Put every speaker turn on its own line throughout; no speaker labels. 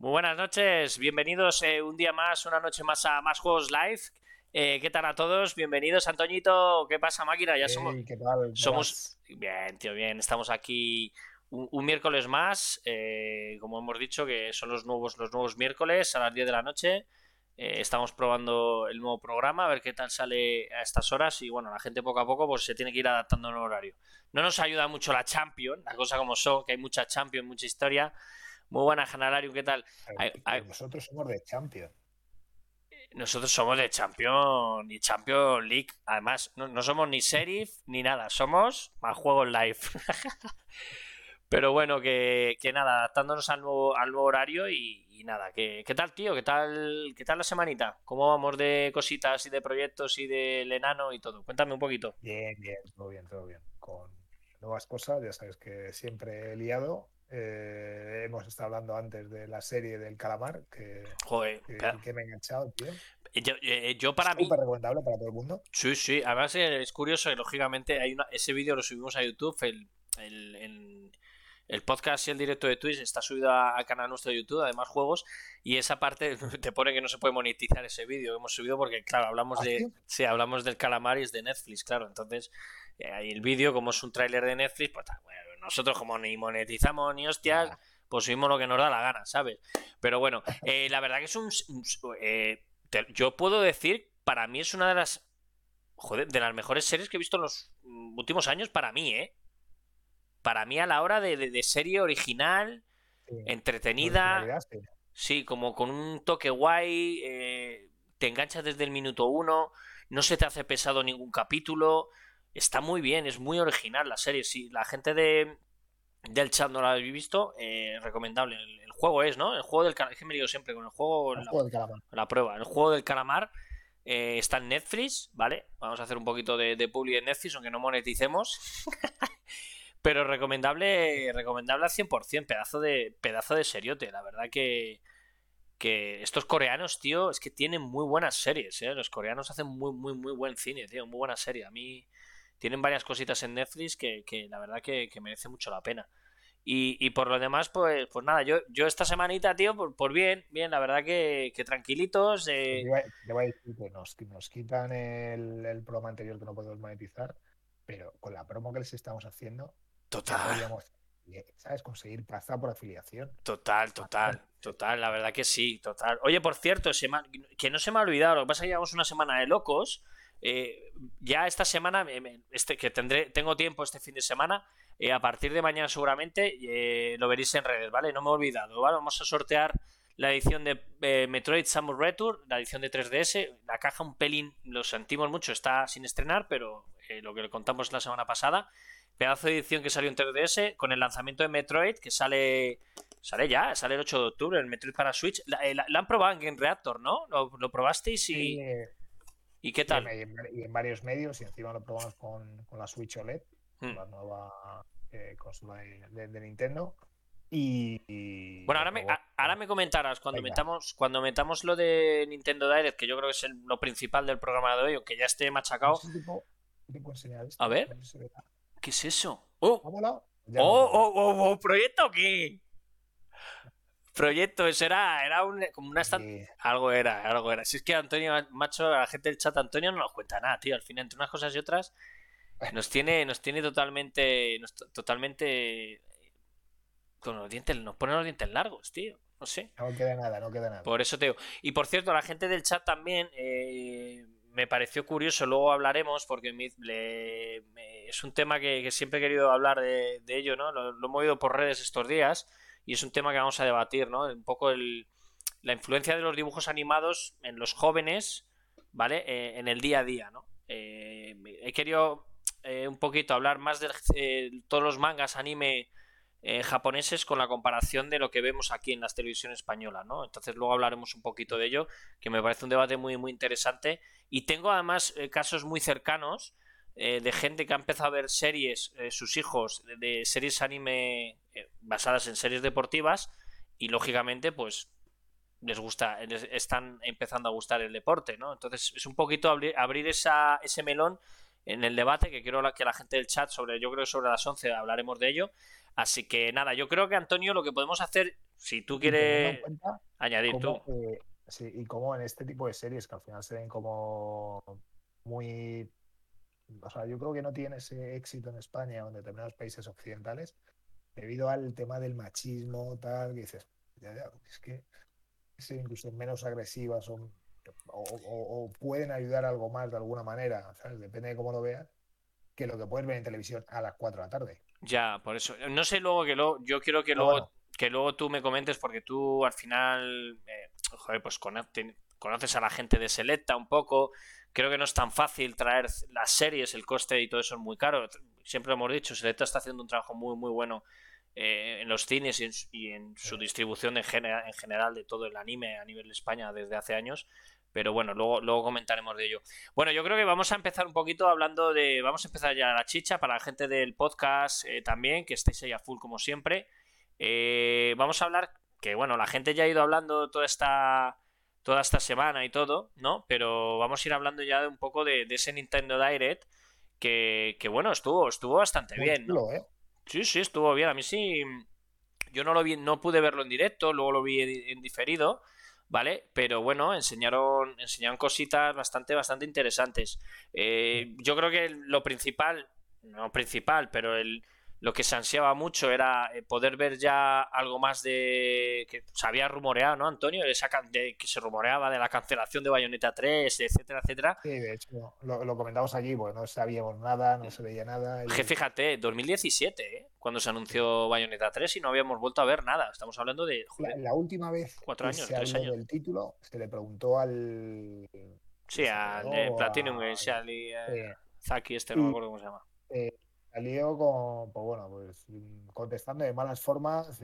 Muy buenas noches, bienvenidos eh, un día más, una noche más a Más Juegos Live. Eh, ¿Qué tal a todos? Bienvenidos, Antoñito. ¿Qué pasa, máquina? Ya somos.
Hey, ¿qué tal?
somos. Bien, tío, bien. Estamos aquí un, un miércoles más. eh, como hemos dicho, que son los nuevos, los nuevos miércoles a las 10 de la noche. Eh, estamos probando el nuevo programa, a ver qué tal sale a estas horas. Y bueno, la gente poco a poco pues se tiene que ir adaptando al horario. No nos ayuda mucho la Champions, la cosa como son, que hay mucha Champions, mucha historia. Muy buena, Janalarium, ¿qué tal? Ay, ay.
Nosotros somos de Champions.
Nosotros somos de Champions y Champions League. Además, no, no somos ni Serif ni nada, somos más juegos live. Pero bueno, que, que nada, adaptándonos al nuevo, al nuevo horario y, y nada, que, ¿qué tal, tío? ¿Qué tal, ¿Qué tal la semanita? ¿Cómo vamos de cositas y de proyectos y del enano y todo? Cuéntame un poquito.
Bien, bien, todo bien, todo bien. Con nuevas cosas, ya sabes que siempre he liado. Eh, hemos estado hablando antes de la serie del calamar, que,
Joder,
que,
pero-
que me he enganchado, tío.
yo, eh, yo para mí...
Súper recomendable para todo el mundo.
Sí, sí, además eh, es curioso lógicamente hay una, ese vídeo lo subimos a YouTube, el, el, el- el podcast y el directo de Twitch está subido al canal nuestro de YouTube, además juegos, y esa parte te pone que no se puede monetizar ese vídeo que hemos subido porque, claro, hablamos
¿Ah,
de...
sí?
Sí, hablamos del calamar y es de Netflix, claro, entonces el vídeo, como es un tráiler de Netflix, pues bueno, nosotros como ni monetizamos ni hostias, pues subimos lo que nos da la gana, ¿sabes? Pero bueno, eh, la verdad que es un... eh, te- yo puedo decir, para mí es una de las... Joder, de las mejores series que he visto en los últimos años, para mí, ¿eh? Para mí a la hora de, de- de serie original,
Sí.
entretenida,
sí,
como con un toque guay, eh, te enganchas desde el minuto uno, no se te hace pesado ningún capítulo, está muy bien, es muy original la serie. Si la gente de, del chat no la habéis visto, eh, recomendable. El, el juego es, ¿no? El juego del calamar, es que me digo siempre con el juego,
El
la,
juego del calamar.
la prueba. El juego del calamar eh, está en Netflix, ¿vale? Vamos a hacer un poquito de, de publi en Netflix, aunque no moneticemos. Pero recomendable, recomendable al 100%, pedazo de, pedazo de seriote. La verdad que, que estos coreanos, tío, es que tienen muy buenas series, ¿eh? Los coreanos hacen muy, muy, muy buen cine, tío, muy buena serie. A mí tienen varias cositas en Netflix que, que la verdad que, que merece mucho la pena. Y, y por lo demás, pues, pues nada, yo, yo esta semanita, tío, por, por bien, bien, la verdad que, que tranquilitos. eh,
Te iba a decir que nos, nos quitan el, el programa anterior que no podemos monetizar, pero con la promo que les estamos haciendo,
total,
eh, ¿sabes? Conseguir plaza por afiliación.
total, total, total, la verdad que sí, total. Oye, por cierto, se me que no se me ha olvidado, lo que pasa es que llevamos una semana de locos. Eh, ya esta semana, este, que tendré, tengo tiempo este fin de semana, eh, a partir de mañana seguramente eh, lo veréis en redes, ¿vale? No me he olvidado, ¿vale? Vamos a sortear la edición de Metroid Samus Return, la edición de 3DS, la caja un pelín, lo sentimos mucho, está sin estrenar, pero lo que le contamos la semana pasada, pedazo de edición que salió en 3DS con el lanzamiento de Metroid que sale sale ya, sale el 8 de octubre, el Metroid para Switch. La, han probado en Game Reactor, ¿no? ¿Lo, lo probasteis y,
Eh,
y qué
y
tal?
en, y en varios medios, y encima lo probamos con, con la Switch OLED,
Hmm.
la nueva eh, consola de, de- de Nintendo. Y, y-
Bueno, ahora me, a- ahora me comentarás cuando
Venga.
metamos, cuando metamos lo de Nintendo Direct, que yo creo que es el- lo principal del programa de hoy, aunque ya esté machacado. A ver. ¿Qué es eso? ¡Oh!
¿Ha? Ya
¡Oh,
no
oh, oh, oh! ¿Proyecto o qué? Proyecto, eso era, era un, como una Algo era, algo era. Si es que Antonio, macho, la gente del chat Antonio no nos cuenta nada, tío. Al final, entre unas cosas y otras, nos tiene, nos tiene totalmente, nos- totalmente con los dientes, nos pone los dientes largos, tío. No sé.
No queda nada, no queda nada.
Por eso te digo. Y por cierto, la gente del chat también eh, me pareció curioso, luego hablaremos, porque me- le- me- es un tema que, que siempre he querido hablar de, de ello, ¿no? Lo, lo hemos oído por redes estos días y es un tema que vamos a debatir, ¿no? Un poco el, la influencia de los dibujos animados en los jóvenes, ¿vale? Eh, en el día a día, ¿no? Eh, he querido eh, un poquito hablar más de eh, todos los mangas, anime eh, japoneses con la comparación de lo que vemos aquí en la televisión española, ¿no? Entonces luego hablaremos un poquito de ello, que me parece un debate muy muy interesante y tengo además casos muy cercanos eh, de gente que ha empezado a ver series, eh, sus hijos, de, de series anime eh, basadas en series deportivas y lógicamente pues les gusta, les están empezando a gustar el deporte, ¿no? Entonces es un poquito abrir, abrir esa, ese melón en el debate que quiero que la gente del chat sobre, yo creo que sobre las 11 hablaremos de ello. Así que nada, yo creo que Antonio lo que podemos hacer, si tú quieres añadir tú.
Eh, sí, y como en este tipo de series que al final se ven como muy o sea, yo creo que no tiene ese éxito en España o en determinados países occidentales debido al tema del machismo, tal, que dices, es que ser incluso menos agresivas o, o, pueden ayudar algo más de alguna manera, depende de cómo lo veas, que lo que puedes ver en televisión a las 4 de la tarde.
Ya, por eso. No sé luego que luego, yo quiero que luego, que luego tú me comentes, porque tú al final, eh, joder, pues conoces a la gente de Selecta un poco, Creo que no es tan fácil traer las series, el coste y todo eso es muy caro. Siempre lo hemos dicho, Selecta está haciendo un trabajo muy, muy bueno eh, en los cines y en, su distribución en, en general de todo el anime a nivel de España desde hace años. Pero bueno, luego, luego comentaremos de ello. Bueno, yo creo que vamos a empezar un poquito hablando de. Vamos a empezar ya la chicha para la gente del podcast eh, también, que estéis ahí a full como siempre. Eh, vamos a hablar. Que bueno, la gente ya ha ido hablando toda esta toda esta semana y todo, ¿no? Pero vamos a ir hablando ya de un poco de, ese Nintendo Direct que, que, bueno, estuvo, estuvo bastante bien, ¿no? ¿eh? Sí, sí, estuvo bien. A mí sí, yo no lo vi, no pude verlo en directo, luego lo vi en diferido, ¿vale? Pero bueno, enseñaron, enseñaron cositas bastante, bastante interesantes. Eh, yo creo que lo principal, no principal, pero el lo que se ansiaba mucho era eh, poder ver ya algo más de que se había rumoreado, ¿no, Antonio? De, que se rumoreaba de la cancelación de Bayonetta 3, etcétera, etcétera.
Sí, de hecho, lo, comentamos allí, porque no sabíamos nada, no se veía nada.
Que fíjate, 2017, ¿eh? cuando se anunció Bayonetta 3 y no habíamos vuelto a ver nada. Estamos hablando de.
la, última vez
cuatro años,
se
tres años.
del título, se le preguntó al.
Sí, al Platinum, a... Zaki, este, no me acuerdo cómo se llama.
Eh, salió con, pues bueno, pues contestando de malas formas.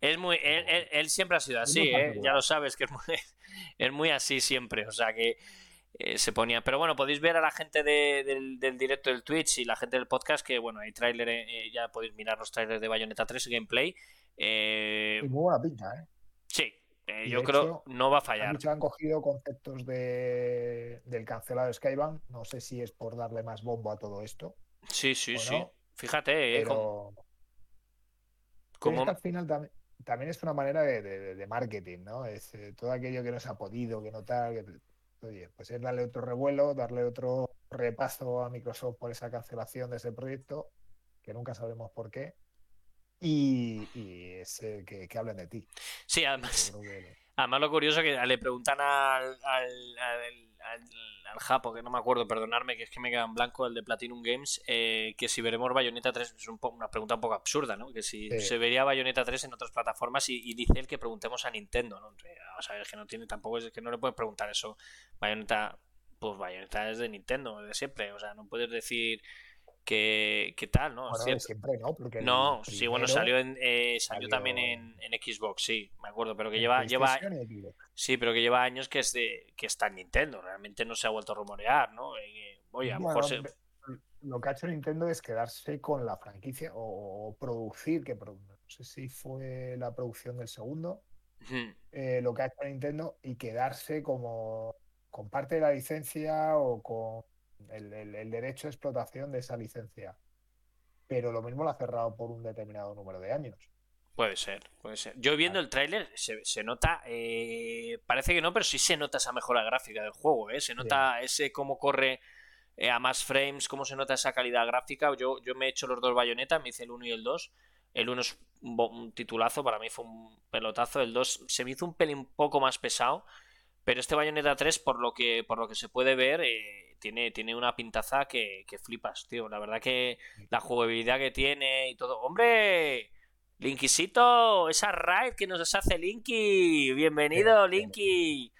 Es muy, él, siempre ha sido así, ¿eh? ya lo sabes que es muy, es muy así siempre, o sea que eh, se ponía. Pero bueno, podéis ver a la gente del, directo del Twitch y la gente del podcast que, bueno, hay tráiler, eh, ya podéis mirar los trailers de Bayonetta 3 gameplay.
muy buena pinta, ¿eh?
Sí, yo creo no va a fallar.
Han cogido conceptos de, del cancelado Skybank, no sé si es por darle más bombo a todo esto.
Sí, sí, sí. Fíjate,
eh, pero... como... al final también, es una manera de, marketing, ¿no? Es eh, todo aquello que no se ha podido, que no tal. Oye, pues es darle otro revuelo, darle otro repaso a Microsoft por esa cancelación de ese proyecto, que nunca sabemos por qué. Y, es que, hablen de ti.
Sí, además. Además, lo curioso es que le preguntan al, al, al, Japo, que no me acuerdo, perdonarme, que es que me queda en blanco, el de Platinum Games, eh, que si veremos Bayonetta 3, es una pregunta un poco absurda, ¿no? Que si se vería Bayonetta 3 en otras plataformas y, dice él que preguntemos a Nintendo, ¿no? O sea, es que no tiene tampoco, es que no le puedes preguntar eso. Bayonetta, pues Bayonetta es de Nintendo, de siempre, o sea, no puedes decir que, tal, ¿no?
siempre no, porque
no, sí, bueno, salió en eh, salió, también en, Xbox, sí, me acuerdo, pero que lleva lleva sí, pero que lleva años que es de que está en Nintendo, realmente no se ha vuelto a rumorear, ¿no? Eh, oye, a lo mejor
lo que ha hecho Nintendo es quedarse con la franquicia o, producir, que no sé si fue la producción del segundo, eh, lo que ha hecho Nintendo y quedarse como con parte de la licencia o con el, derecho de explotación de esa licencia. Pero lo mismo lo ha cerrado por un determinado número de años.
Puede ser, puede ser. Yo viendo el tráiler se, nota, eh, parece que no, pero sí se nota esa mejora gráfica del juego, ¿eh? Se nota ese cómo corre eh, a más frames, cómo se nota esa calidad gráfica. Yo, yo me he hecho los dos bayonetas, me hice el 1 y el 2. El 1 es un, titulazo, para mí fue un pelotazo. El 2 se me hizo un pelín un poco más pesado. Pero este bayoneta 3, por lo que, por lo que se puede ver, eh, tiene, tiene una pintaza que, flipas, tío. La verdad que la jugabilidad que tiene y todo. ¡Hombre! Linkisito, esa raid que nos hace Linky. Bienvenido, Linky.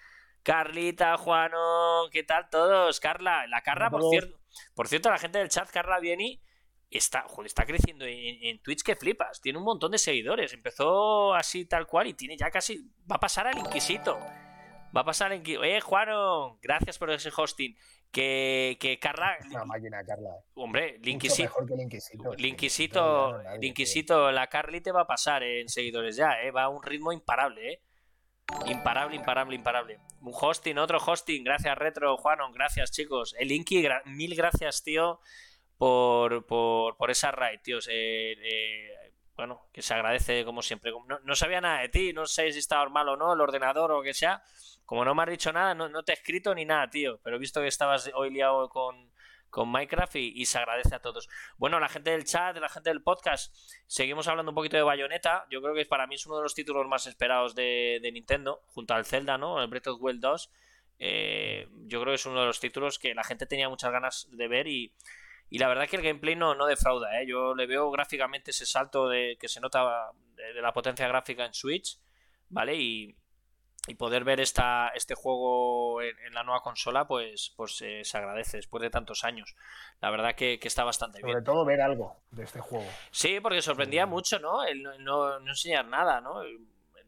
Carlita, Juano, ¿qué tal todos? Carla, la Carla, por cierto, por cierto, la gente del chat, Carla Vieni, está, joder, está creciendo en, Twitch que flipas. Tiene un montón de seguidores. Empezó así tal cual y tiene ya casi. Va a pasar al Inquisito. Va a pasar en... Eh, Juano, gracias por ese hosting. Que, que Carla.
Una máquina, Carla.
Hombre, Linquisito.
Linquisito.
Linquisito, la Carly te va a pasar en seguidores ya, ¿eh? Va a un ritmo imparable, ¿eh? Imparable, imparable, imparable. Un hosting, otro hosting. Gracias, Retro, Juanon. Gracias, chicos. El Linky, mil gracias, tío, por, por, por esa raid, tíos. Eh, eh, bueno, que se agradece como siempre. No, sabía nada de ti, no sé si estabas mal o no, el ordenador o lo que sea. Como no me has dicho nada, no, no te he escrito ni nada, tío. Pero he visto que estabas hoy liado con, con Minecraft y, se agradece a todos. Bueno, la gente del chat, la gente del podcast, seguimos hablando un poquito de Bayonetta. Yo creo que para mí es uno de los títulos más esperados de, Nintendo, junto al Zelda, ¿no? El Breath of the Wild 2. Eh, yo creo que es uno de los títulos que la gente tenía muchas ganas de ver y, la verdad que el gameplay no, no defrauda. ¿eh? Yo le veo gráficamente ese salto de, que se nota de la potencia gráfica en Switch, ¿vale? Y, y poder ver esta, este juego en, la nueva consola, pues, pues eh, se agradece después de tantos años. La verdad que, está bastante bien.
Sobre todo ver algo de este juego.
Sí, porque sorprendía mucho, ¿no? El no, enseñar nada, ¿no?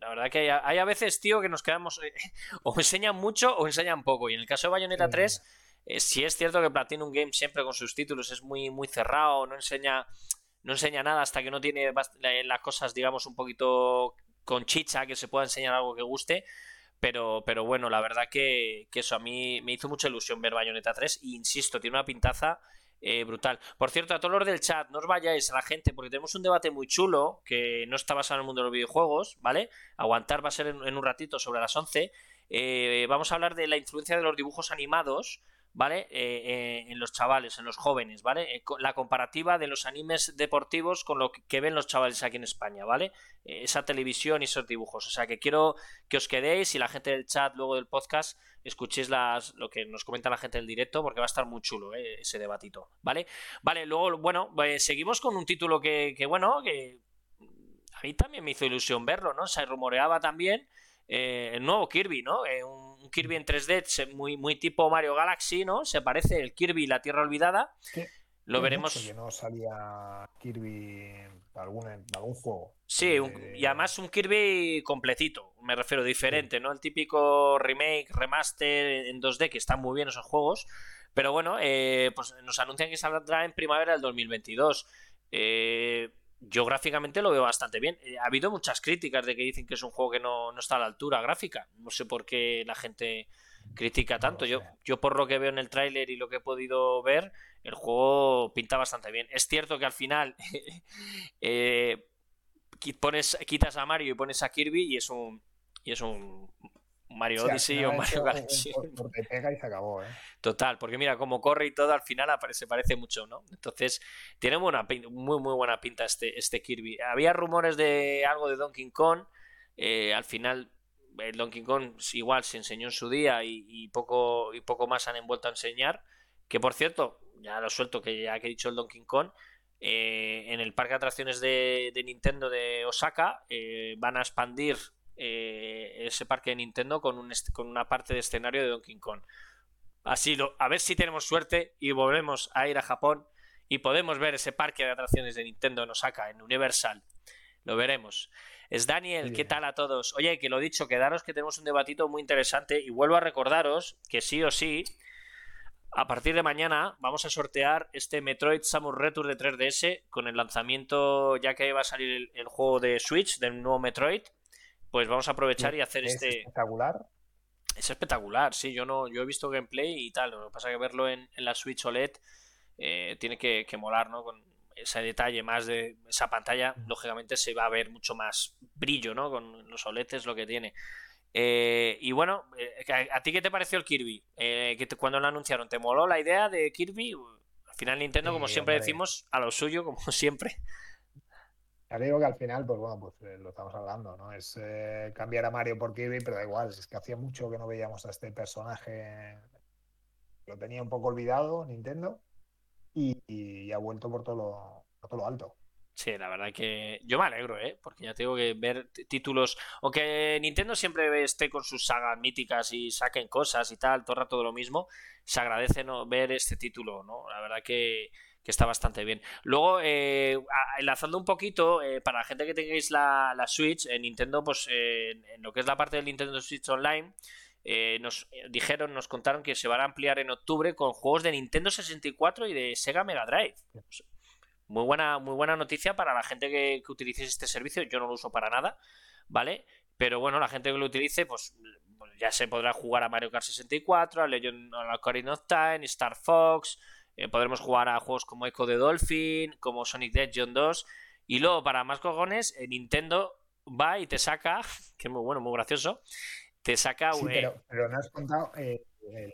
La verdad que hay, a veces, tío, que nos quedamos. Eh, o enseñan mucho o enseñan poco. Y en el caso de Bayonetta 3, eh, sí es cierto que Platinum Game siempre con sus títulos es muy, muy cerrado, no enseña. No enseña nada hasta que no tiene las cosas, digamos, un poquito con chicha, que se pueda enseñar algo que guste. Pero, pero bueno, la verdad que, eso a mí me hizo mucha ilusión ver Bayonetta 3. E insisto, tiene una pintaza eh, brutal. Por cierto, a todos los del chat, no os vayáis a la gente, porque tenemos un debate muy chulo que no está basado en el mundo de los videojuegos, ¿vale? Aguantar va a ser en, un ratito sobre las 11. Eh, vamos a hablar de la influencia de los dibujos animados ¿vale? Eh, eh, en los chavales, en los jóvenes, ¿vale? Eh, la comparativa de los animes deportivos con lo que ven los chavales aquí en España, ¿vale? esa televisión y esos dibujos. O sea que quiero que os quedéis y la gente del chat, luego del podcast, escuchéis las, lo que nos comenta la gente del directo, porque va a estar muy chulo ese debatito, ¿vale? Vale, luego, bueno, seguimos con un título que, que, bueno, que a mí también me hizo ilusión verlo, ¿no? Se rumoreaba también el nuevo Kirby, ¿no? un un Kirby en 3D muy, muy tipo Mario Galaxy, ¿no? Se parece el Kirby La Tierra Olvidada. Lo veremos.
Que no salía Kirby en algún, algún juego.
Sí, eh, y además un Kirby completito, me refiero diferente, ¿no? El típico remake, remaster en 2D, que están muy bien esos juegos. Pero bueno, eh, pues nos anuncian que saldrá en primavera del 2022. Eh, yo gráficamente lo veo bastante bien. Eh, ha habido muchas críticas de que dicen que es un juego que no, está a la altura gráfica. No sé por qué la gente critica tanto. Yo, yo por lo que veo en el tráiler y lo que he podido ver, el juego pinta bastante bien. Es cierto que al final eh, pones, quitas a Mario y pones a Kirby y es un, y es un Mario Odyssey o Mario Galaxy.
y se acabó, ¿eh?
Total, porque mira, como corre y todo, al final se parece mucho, ¿no? Entonces, tiene una muy, muy buena pinta este, este Kirby. Había rumores de algo de Donkey Kong. Eh, al final, el Donkey Kong igual se enseñó en su día y, poco, y poco más han envuelto a enseñar. Que por cierto, ya lo suelto que ya que he dicho el Donkey Kong. Eh, en el parque de atracciones de, Nintendo de Osaka van a expandir eh, ese parque de Nintendo con, un con una parte de escenario de Donkey Kong. Así, lo, a ver si tenemos suerte y volvemos a ir a Japón y podemos ver ese parque de atracciones de Nintendo en Osaka, en Universal. Lo veremos. Es Daniel, ¿qué tal a todos? Oye, que lo dicho, quedaros que tenemos un debatito muy interesante y vuelvo a recordaros que sí o sí, a partir de mañana vamos a sortear este Metroid Samus Return de 3DS con el lanzamiento, ya que va a salir el juego de Switch del nuevo Metroid pues vamos a aprovechar y hacer
¿Es
este.
espectacular?
Es espectacular, sí. Yo no, yo he visto gameplay y tal. Lo que pasa es que verlo en, la Switch OLED eh, tiene que, molar, ¿no? Con ese detalle más de esa pantalla, lógicamente se va a ver mucho más brillo, ¿no? Con los OLED es lo que tiene. Eh, y bueno, eh, ¿a, ti qué te pareció el Kirby? que cuando lo anunciaron, ¿te moló la idea de Kirby? Al final Nintendo, como siempre decimos, a lo suyo, como siempre.
Ya que al final, pues bueno, pues eh, lo estamos hablando, ¿no? Es eh, cambiar a Mario por Kirby, pero da igual, es que hacía mucho que no veíamos a este personaje. Lo tenía un poco olvidado Nintendo y, ha vuelto por todo, lo, alto.
Sí, la verdad que yo me alegro, ¿eh? Porque ya tengo que ver títulos. Aunque Nintendo siempre esté con sus sagas míticas y saquen cosas y tal, todo el rato lo mismo, se agradece ¿no? ver este título, ¿no? La verdad que que está bastante bien. Luego, eh, enlazando un poquito, eh, para la gente que tengáis la, Switch, en Nintendo, pues en lo que es la parte del Nintendo Switch Online, eh, nos dijeron, nos contaron que se van a ampliar en octubre con juegos de Nintendo 64 y de Sega Mega Drive. Muy buena, muy buena noticia para la gente que, que utilice este servicio. Yo no lo uso para nada, ¿vale? Pero bueno, la gente que lo utilice, pues, pues ya se podrá jugar a Mario Kart 64, a Legend of Ocarina of Time, Star Fox, eh, podremos jugar a juegos como Echo de Dolphin, como Sonic the Hedgehog 2 Y luego, para más cojones, eh, Nintendo va y te saca, que es muy bueno, muy gracioso, te saca...
Sí,
eh,
pero, pero no has contado eh, el,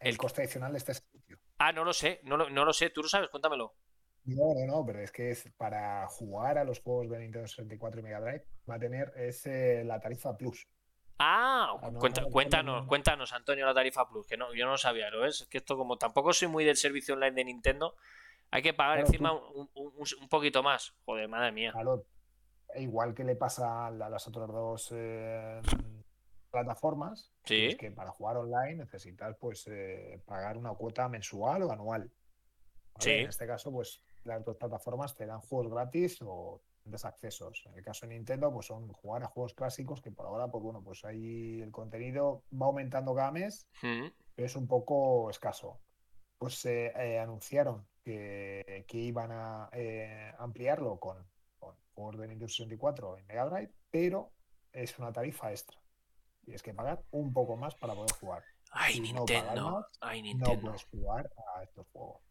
el
El-
coste adicional de este servicio.
Ah, no lo sé, no lo, no lo sé, tú lo sabes, cuéntamelo.
No, no, no, pero es que es para jugar a los juegos de Nintendo 64 y Mega Drive va a tener es, eh, la tarifa Plus.
Ah,
Ah,
cuenta-
no, no,
cuéntanos,
no.
cuéntanos, Antonio, la tarifa Plus, que no, yo no sabía, ¿lo ves? Es que esto como tampoco soy muy del servicio online de Nintendo, hay que pagar
Claro,
encima
tú-
un, un- un- un poquito más. Joder, madre mía.
Claro, e igual que le pasa a la- las otras dos eh, plataformas,
Sí.
es que para jugar online necesitas pues eh, pagar una cuota mensual o anual. ¿vale?
Sí.
En este caso, pues las dos plataformas te dan juegos gratis o desaccesos. En el caso de Nintendo, pues son jugar a juegos clásicos que por ahora, pues bueno, pues ahí el contenido va aumentando cada mes
Mm,
pero es un poco escaso. Pues eh, eh, anunciaron que, que iban a eh, ampliarlo con, con juegos de Nintendo 64 en Mega Drive, pero es una tarifa extra. Tienes que pagar un poco más para poder jugar.
Ay,
Si no pagas más,
Ay,
No puedes jugar a estos juegos.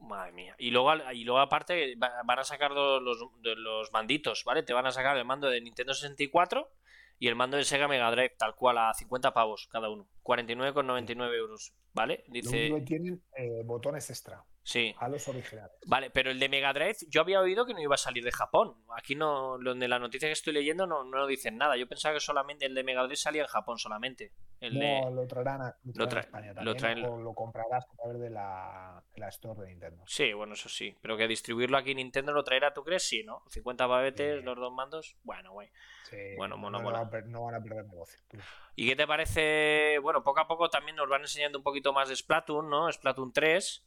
Madre mía. Y luego, y luego aparte va- van a sacar los, los manditos, ¿vale? Te van a sacar el mando de Nintendo 64 y el mando de Sega Mega Drive, tal cual, a 50 pavos cada uno. 49,99 euros, ¿vale?
Lo único que
Dice,
tienen eh, botones extra
sí.
a los originales.
Vale, pero el de Mega Drive yo había oído que no iba a salir de Japón. Aquí no, donde la noticia que estoy leyendo no, no dicen nada. Yo pensaba que solamente el de Mega Drive salía en Japón solamente. El
No,
de...
lo traerán a, lo traerán a
tra-
España
lo
también,
traen-
o lo comprarás a través de la, de la Store de Nintendo.
Sí, bueno, eso sí. Pero que distribuirlo aquí Nintendo lo traerá, ¿tú crees? Sí, ¿no? 50 pavetes,
Sí.
los dos mandos. Bueno, güey.
Sí,
Bueno,
no,
mono,
no
mola.
van a per- no van a perder negocio. tú.
¿Y qué te parece? Bueno, poco a poco también nos van enseñando un poquito más de Splatoon, ¿no? Splatoon 3.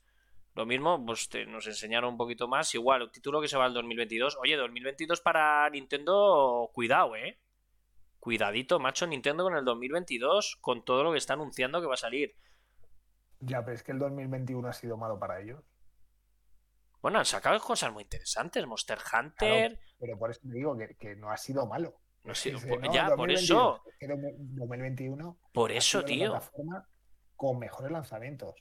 Lo mismo, pues te- nos enseñaron un poquito más. Igual, el título que se va al 2022. Oye, 2022 para Nintendo, cuidado, ¿eh? Cuidadito, macho, Nintendo con el 2022, con todo lo que está anunciando que va a salir.
Ya, pero es que el 2021 ha sido malo para ellos.
Bueno, han sacado cosas muy interesantes. Monster Hunter.
Pero por eso te digo que, que no ha sido malo.
No sé, por-
no,
ya, por
2022,
eso.
es que el 2021
Por eso, tío.
plataforma con mejores lanzamientos.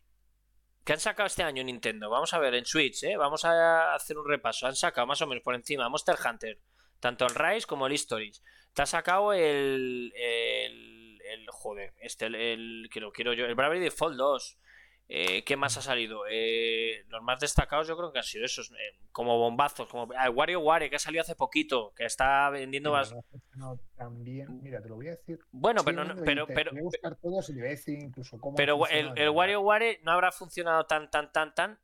¿Qué han sacado este año Nintendo? Vamos a ver en Switch, ¿eh? Vamos a hacer un repaso. Han sacado más o menos por encima Monster Hunter, tanto el Rise como el Histories. Te ha sacado el. el, el- joder, este, el, el- que lo quiero yo. El Bravely Default 2. Eh, ¿Qué más ha salido? Eh, los más destacados yo creo que han sido esos, eh, como bombazos, como ah, el WarioWare que ha salido hace poquito, que está vendiendo más.
no bien. Mira, te lo voy a decir.
Bueno, pero, no- pero, pero,
Voy a buscar todos y voy a decir incluso cómo.
pero el, el
en
WarioWare no habrá funcionado tan, tan, tan, tan.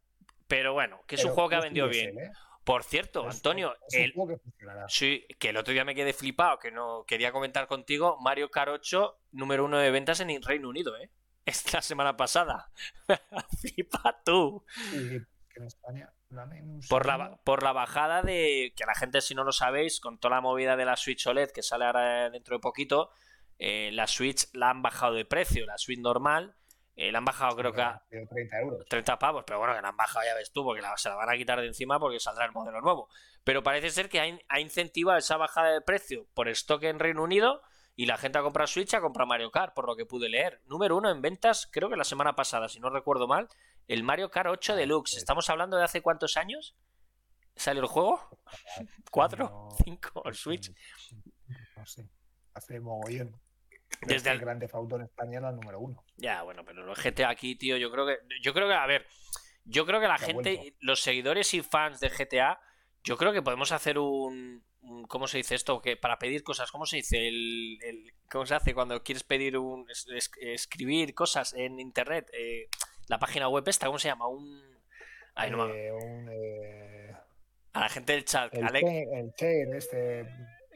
Pero bueno, que es un juego que ha vendido bien.
¿eh?
Por cierto,
Es-
Antonio,
es
el,
juego que funcionará.
Sí, que el otro día me quedé flipado, que no quería comentar contigo. Mario 8, número uno de ventas en Reino Unido, ¿eh? Es la semana pasada. Flipa tú.
Que en España.
Por la, por la bajada de. Que la gente, si no lo sabéis, con toda la movida de la Switch OLED que sale ahora dentro de poquito, eh, la Switch la han bajado de precio. La Switch normal eh, la han bajado, creo que a
De 30 euros.
30 pavos, pero bueno, que la han bajado, ya ves tú, porque la- se la van a quitar de encima porque saldrá el modelo nuevo. Pero parece ser que ha, in- ha incentivado esa bajada de precio por stock en Reino Unido y la gente ha comprado Switch, ha comprado Mario Kart, por lo que pude leer. Número uno en ventas, creo que la semana pasada, si no recuerdo mal, el Mario Kart 8
Ah,
Deluxe. ¿Estamos hablando de hace cuántos años? ¿Salió el juego? ¿Cuatro? ¿Cinco? ¿El Switch?
No sé. Hace mogollón.
Desde
es que
el-
Grande Auto en España era el número uno.
Ya, bueno, pero los GTA aquí, tío, yo creo que. Yo creo que, a ver, yo creo que la
Se
gente, los seguidores y fans de GTA, yo creo que podemos hacer un. ¿Cómo se dice esto? Que para pedir cosas, ¿cómo se dice? El, el- ¿Cómo se hace cuando quieres pedir un. es- es- escribir cosas en internet? Eh, la página web esta, ¿cómo se llama? Un. Ay, no
Eh, un, eh,
A la gente del chat,
el,
Alex,
el chair este.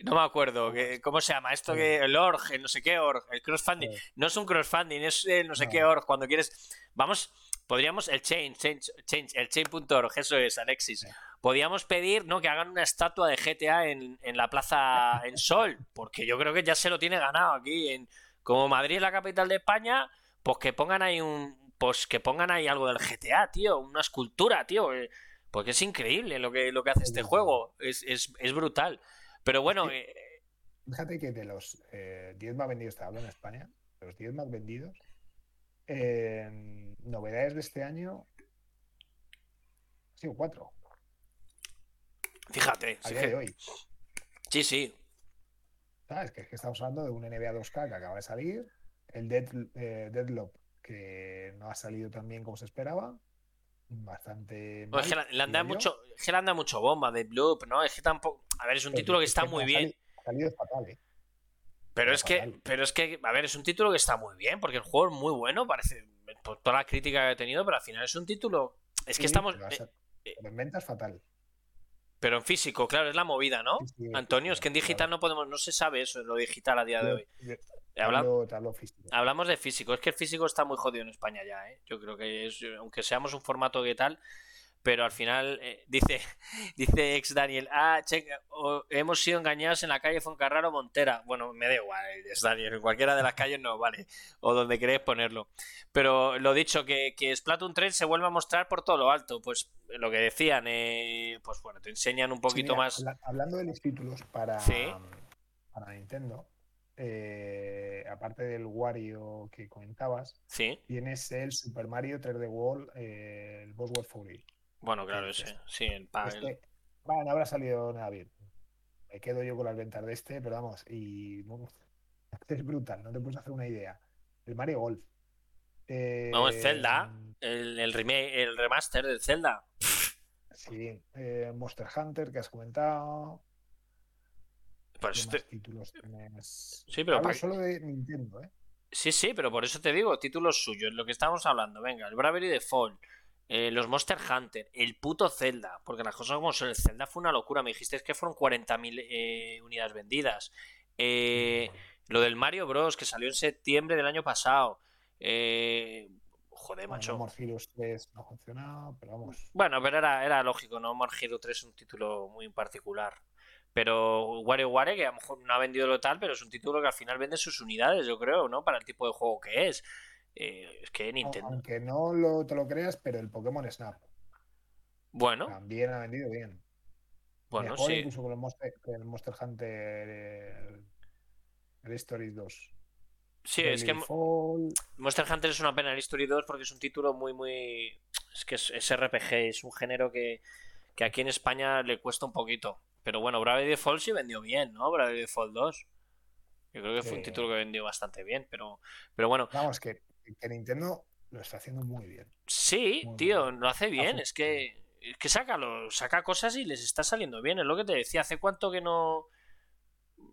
no me acuerdo, que- ¿cómo se llama? Esto
Sí.
que. El org, el no sé qué org, el crossfunding.
Sí.
No es un crossfunding, es el no sé
No.
qué org. Cuando quieres. Vamos, podríamos. El change, change, change el chain.org, eso es, Alexis.
Sí.
Podríamos pedir, ¿no? Que hagan una estatua de GTA en, en la plaza en Sol. Porque yo creo que ya se lo tiene ganado aquí. En, como Madrid es la capital de España, pues que pongan ahí un. Pues que pongan ahí algo del GTA, tío. Una escultura, tío. eh, Porque es increíble lo que, lo que hace
Es
este juego. Es, es, es brutal. Pero bueno, eh,
Fíjate que de los eh, 10 más vendidos, te hablo en España, de los 10 más vendidos, eh, novedades de este año, han sido 4.
Fíjate.
a
sí
día de hoy.
Sí, sí.
¿Sabes? Que es que estamos hablando de un NBA 2K que acaba de salir, el Dead, eh, Deadloop que no ha salido tan bien como se esperaba, bastante
No, es que le,
yo,
mucho, es que le anda mucho bomba de Bloop, ¿no? Es que tampoco. A ver, es un
pero
título que
es
está muy bien.
Ha salido fatal, ¿eh?
Pero es que, pero es que, a ver, es un título que está muy bien, porque el juego es muy bueno, parece, por toda la crítica que ha tenido, pero al final es un título. Es que
Sí,
estamos.
Pero,
eh,
ser-
eh,
pero en ventas fatal.
Pero en físico, claro, es la movida, ¿no?
Sí, sí,
Antonio, es que en
claro.
digital no podemos, no se sabe eso, lo digital a día de hoy.
yo- te
Habla-
hablo- te hablo físico.
hablamos de físico, es que el físico está muy jodido en España ya, ¿eh? Yo creo que es, aunque seamos un formato que tal, pero al final eh, dice, dice ex Daniel, ah, checa, o- hemos sido engañados en la calle Foncarraro Montera. Bueno, me da igual, ex Daniel, en cualquiera de las calles no vale, o donde queréis ponerlo. Pero lo dicho, que, que Splatoon 3 se vuelve a mostrar por todo lo alto, pues lo que decían, eh, pues bueno, te enseñan un
Sí,
poquito
mira,
más.
habla- hablando de los títulos para,
Sí.
para Nintendo, eh, aparte del Wario que comentabas,
Sí,
tienes el Super Mario 3D World, eh, el Boss World Fury.
Bueno, claro, ese, sí, el
Este, bueno, no habrá salido nada bien. Me quedo yo con las ventas de este, pero vamos, y es brutal, no te puedes hacer una idea. El Mario Golf. Eh,
Vamos, Zelda. el, el remake, el remaster del Zelda.
Sí, eh, Monster Hunter que has comentado.
Pues
¿Qué
este-
más títulos tienes?
Sí, pero
Hablo solo de Nintendo, ¿eh?
Sí, sí, pero por eso te digo, títulos suyos, lo que estábamos hablando. Venga, el Bravery Default, eh, los Monster Hunter, el puto Zelda, porque las cosas como son, el Zelda fue una locura. Me dijiste que fueron 40.000 eh, unidades vendidas. Eh, lo del Mario Bros, que salió en septiembre del año pasado. Eh, joder,
Bueno,
macho.
No More Heroes 3 no ha funcionado, pero vamos.
Bueno, pero era, era lógico, ¿no? More Hero 3 es un título muy particular. Pero WarioWare, que a lo mejor no ha vendido lo tal, pero es un título que al final vende sus unidades, yo creo, ¿no? Para el tipo de juego que es. Eh, es que Nintendo.
Aunque no lo, te lo creas, pero el Pokémon Snap
Bueno,
también ha vendido bien.
bueno,
Mejor
sí.
incluso con el Monster, que el Monster Hunter, el, el Stories 2.
Sí, es que Monster Hunter es una pena el History 2 porque es un título muy, muy. Es que es, es RPG, es un género que, que aquí en España le cuesta un poquito. Pero bueno, Bravely Default sí vendió bien, ¿no? Bravely Default 2. Yo creo que fue un título que vendió bastante bien, pero, pero bueno,
Vamos, que, que Nintendo lo está haciendo muy bien.
Sí,
Muy
tío,
bien.
lo hace bien. Es que, es que saca, cosas y les está saliendo bien. Es lo que te decía. ¿Hace cuánto que no.?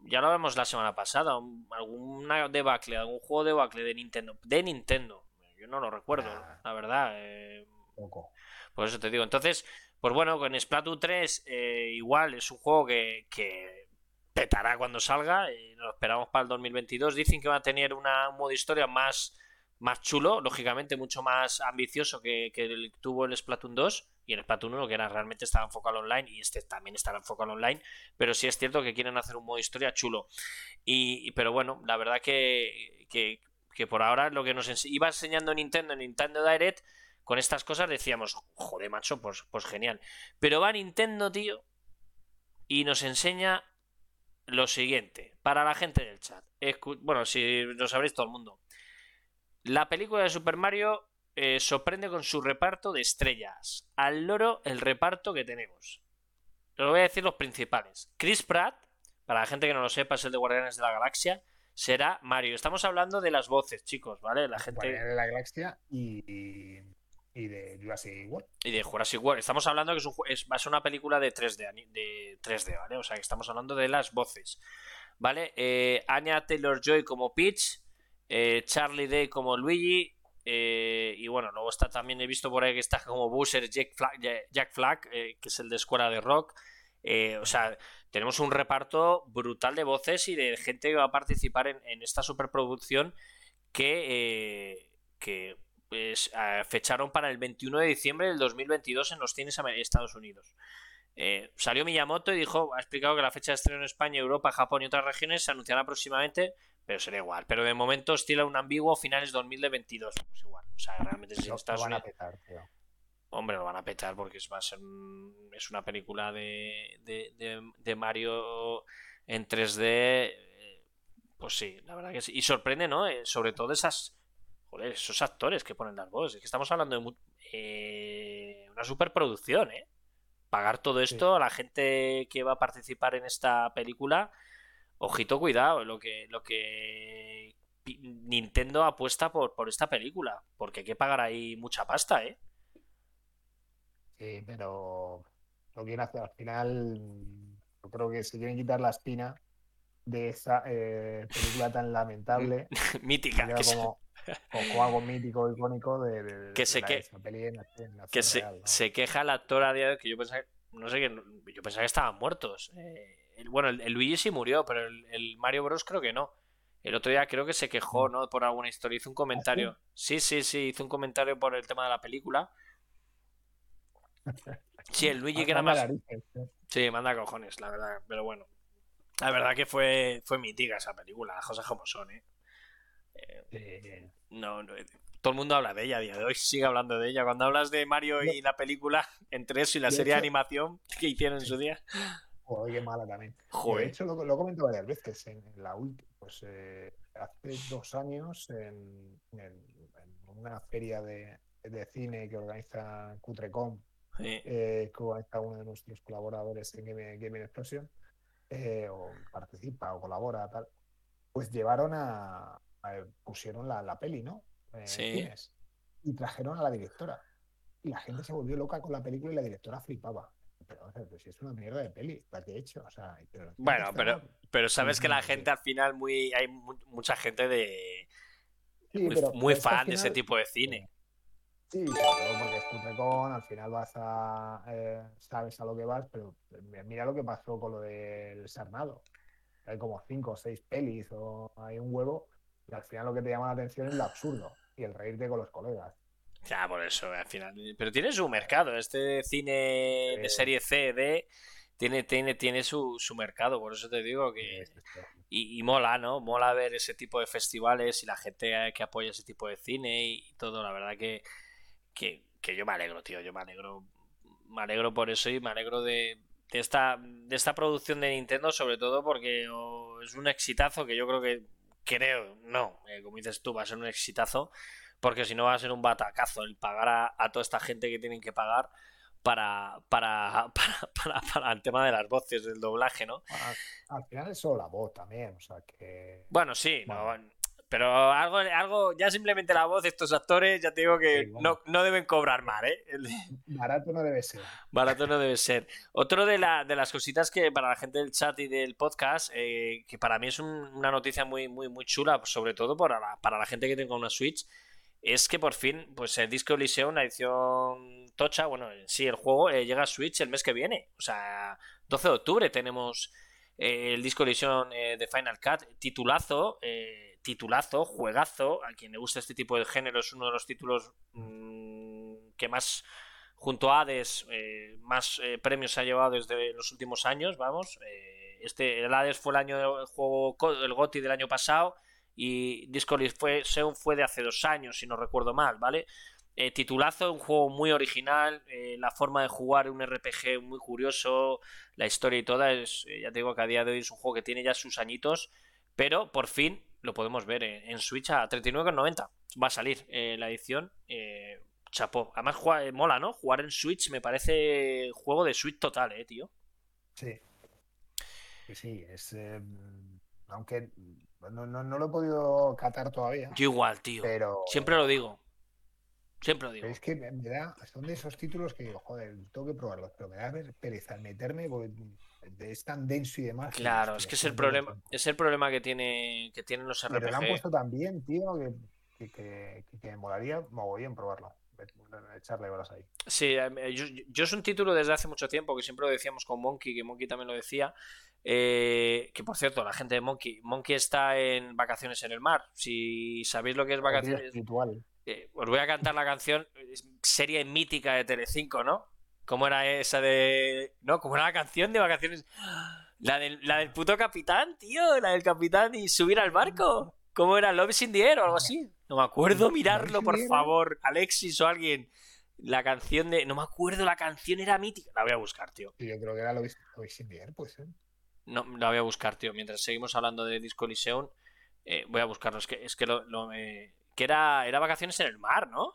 Ya lo vemos la semana pasada. un- Alguna debacle, algún juego debacle de Nintendo. De Nintendo. Yo no lo recuerdo, la verdad. eh,
Poco.
por eso te digo. Entonces, pues bueno, con Splatoon 3, eh, igual es un juego que, que petará cuando salga. eh, lo esperamos para el 2022. Dicen que va a tener una, un modo historia más, más chulo, lógicamente, mucho más ambicioso que, que tuvo el Splatoon 2 y el Splatoon 1, que era realmente estaba enfocado online, y este también estará enfocado online. Pero sí es cierto que quieren hacer un modo historia chulo. Y, pero bueno, la verdad que, que, que por ahora lo que nos iba enseñando Nintendo en Nintendo Direct con estas cosas decíamos, joder, macho, pues, pues genial. Pero va Nintendo, tío, y nos enseña lo siguiente, para la gente del chat. Bueno, si lo sabréis todo el mundo. La película de Super Mario eh, sorprende con su reparto de estrellas. Al loro el reparto que tenemos. Os voy a decir los principales. Chris Pratt, para la gente que no lo sepa, es el de Guardianes de la Galaxia, será Mario. Estamos hablando de las voces, chicos, ¿vale? La gente...
Guardianes de la Galaxia y, y de Jurassic World.
Y de Jurassic World. Estamos hablando que es un ju- es- va a ser una película de 3D, ani- de 3D, ¿vale? O sea, que estamos hablando de las voces, ¿vale? Eh, Anya Taylor-Joy como Peach, eh, Charlie Day como Luigi, eh, y bueno, luego está también, he visto por ahí que está como Bowser Jack Flag, eh, que es el de Escuela de Rock. O sea, tenemos un reparto brutal de voces y de gente que va a participar en, esta superproducción que, pues, fecharon para el 21 de diciembre del 2022 en los cines amer- Estados Unidos. Salió Miyamoto y dijo, ha explicado que la fecha de estreno en España, Europa, Japón y otras regiones se anunciará próximamente, pero será igual. Pero de momento estila un ambiguo finales 2022. Pues igual. O sea, realmente si
lo
Estados
van a petar, tío.
Hombre, lo van a petar porque es, va a ser un- es una película de, de, de- de Mario en 3D. eh, Pues sí, la verdad que sí. Y sorprende, ¿no? Eh, sobre todo esas. Joder, esos actores que ponen las voces. Es que estamos hablando de eh, una superproducción, ¿eh? pagar todo esto a la gente que va a participar en esta película. Ojito, cuidado, lo que, lo que Nintendo apuesta por, por esta película, porque hay que pagar ahí mucha pasta, ¿eh?
Sí, pero lo quieren hacer al final. Yo creo que se quieren quitar la espina de esa eh, película tan lamentable.
Mítica.
Que como, como, algo mítico, icónico de, de,
que se, que, que se, se, queja el actor a día de hoy que yo pensaba, no sé, que yo pensaba que estaban muertos. Eh, bueno, el, Luigi sí murió, pero el, el, Mario Bros creo que no. El otro día creo que se quejó, mm. ¿no? Por alguna historia, hizo un comentario. ¿Ah, sí? sí, sí, hizo un comentario por el tema de la película. Sí, el Luigi que era más. Sí, manda cojones, la verdad, pero bueno. La verdad que fue, fue mítica esa película, las cosas como son, ¿eh? eh no, no, todo el mundo habla de ella a día de hoy, sigue hablando de ella. Cuando hablas de Mario y la película, entre eso y la serie de animación que hicieron en su día.
Joder, qué mala también. Joder. De hecho, lo, lo he comentado varias veces. En la última, pues eh, hace dos años, en, una feria de, de, cine que organiza Cutrecom, eh, que organiza uno de nuestros colaboradores en Game, Game Explosion, eh, o participa o colabora, tal, pues llevaron a, pusieron la, la, peli, ¿no?
sí.
y trajeron a la directora. Y la gente se volvió loca con la película y la directora flipaba. Pero, si es una mierda de peli, ¿para qué he hecho? O sea,
bueno, pero, pero sabes que la gente al final, muy hay mucha gente de. muy, fan de ese tipo de cine.
Sí, claro, porque es Cutrecon, al final vas a. Eh, sabes a lo que vas, pero mira lo que pasó con lo del Sarnado. Hay como cinco o seis pelis o hay un huevo, y al final lo que te llama la atención es lo absurdo y el reírte con los colegas.
Ya, por eso, al final. Pero tiene su mercado. Este cine de serie C, D, tiene, tiene, tiene su, su mercado. Por eso te digo que. Y, mola, ¿no? Mola ver ese tipo de festivales y la gente que apoya ese tipo de cine y todo. La verdad que, que, yo me alegro, tío. Yo me alegro. Me alegro por eso y me alegro de, de esta, de esta producción de Nintendo, sobre todo porque es un exitazo que yo creo que. Creo, no, eh, como dices tú, va a ser un exitazo porque si no va a ser un batacazo el pagar a, toda esta gente que tienen que pagar para, para, para, para, el tema de las voces, del doblaje, ¿no?
Al, final es solo la voz también, o sea que...
Bueno, sí, pero algo, algo, ya simplemente la voz de estos actores, ya te digo que no, no, deben cobrar mal, ¿eh?
Barato no debe ser.
Barato no debe ser. Otro de, la, de las cositas que para la gente del chat y del podcast, eh, que para mí es una noticia muy, muy, muy chula, sobre todo para la, para la gente que tenga una Switch, es que por fin, pues el Disco Elysium, la edición tocha, bueno, sí, el juego eh, llega a Switch el mes que viene. O sea, 12 de octubre tenemos eh, el Disco Elysium eh, de Final Cut, titulazo, titulazo, juegazo. A quien le gusta este tipo de género es uno de los títulos mm, que más, junto a Hades, más premios ha llevado desde los últimos años, vamos. este, el Hades fue el año del juego, el GOTI del año pasado y Disco fue, fue de hace dos años, si no recuerdo mal, ¿vale? Eh, titulazo, un juego muy original, eh, la forma de jugar un RPG muy curioso, la historia y toda, es, eh, ya te digo que a día de hoy es un juego que tiene ya sus añitos, pero por fin lo podemos ver en, Switch a 39,90. Va a salir la edición, chapó. Además mola, ¿no? Jugar en Switch me parece juego de Switch total, ¿eh, tío?
Sí. Sí, es... aunque no, no, no, lo he podido catar todavía.
Yo igual, tío. Pero... Siempre lo digo. Siempre lo digo.
es que me, da, son de esos títulos que digo, joder, tengo que probarlos, pero me da pereza meterme porque es tan denso y demás.
Claro, es que es el problema, es el problema que tiene que tienen los RPG. Pero
lo han puesto también, tío, que, que, que, me molaría bien probarlo echarle horas ahí.
Sí, eh, yo, yo, es un título desde hace mucho tiempo que siempre lo decíamos con Monkey, que Monkey también lo decía, eh, que por cierto, la gente de Monkey, Monkey está en vacaciones en el mar. Si sabéis lo que es vacaciones, eh, os voy a cantar la canción, serie mítica de Telecinco, ¿no? ¿Cómo era esa de, no? ¿Cómo era la canción de vacaciones? La del, la del puto capitán, tío, la del capitán y subir al barco. ¿Cómo era? Love in the Air o algo así. No me acuerdo, mirarlo, por favor. Alexis o alguien. La canción de. No me acuerdo, la canción era mítica. La voy a buscar, tío.
Yo creo que era Love in the Air, pues.
No, la voy a buscar, tío. Mientras seguimos hablando de Disco Lyceum, eh, voy a buscarlo. Es que, es que lo, que era, era vacaciones en el mar, ¿no?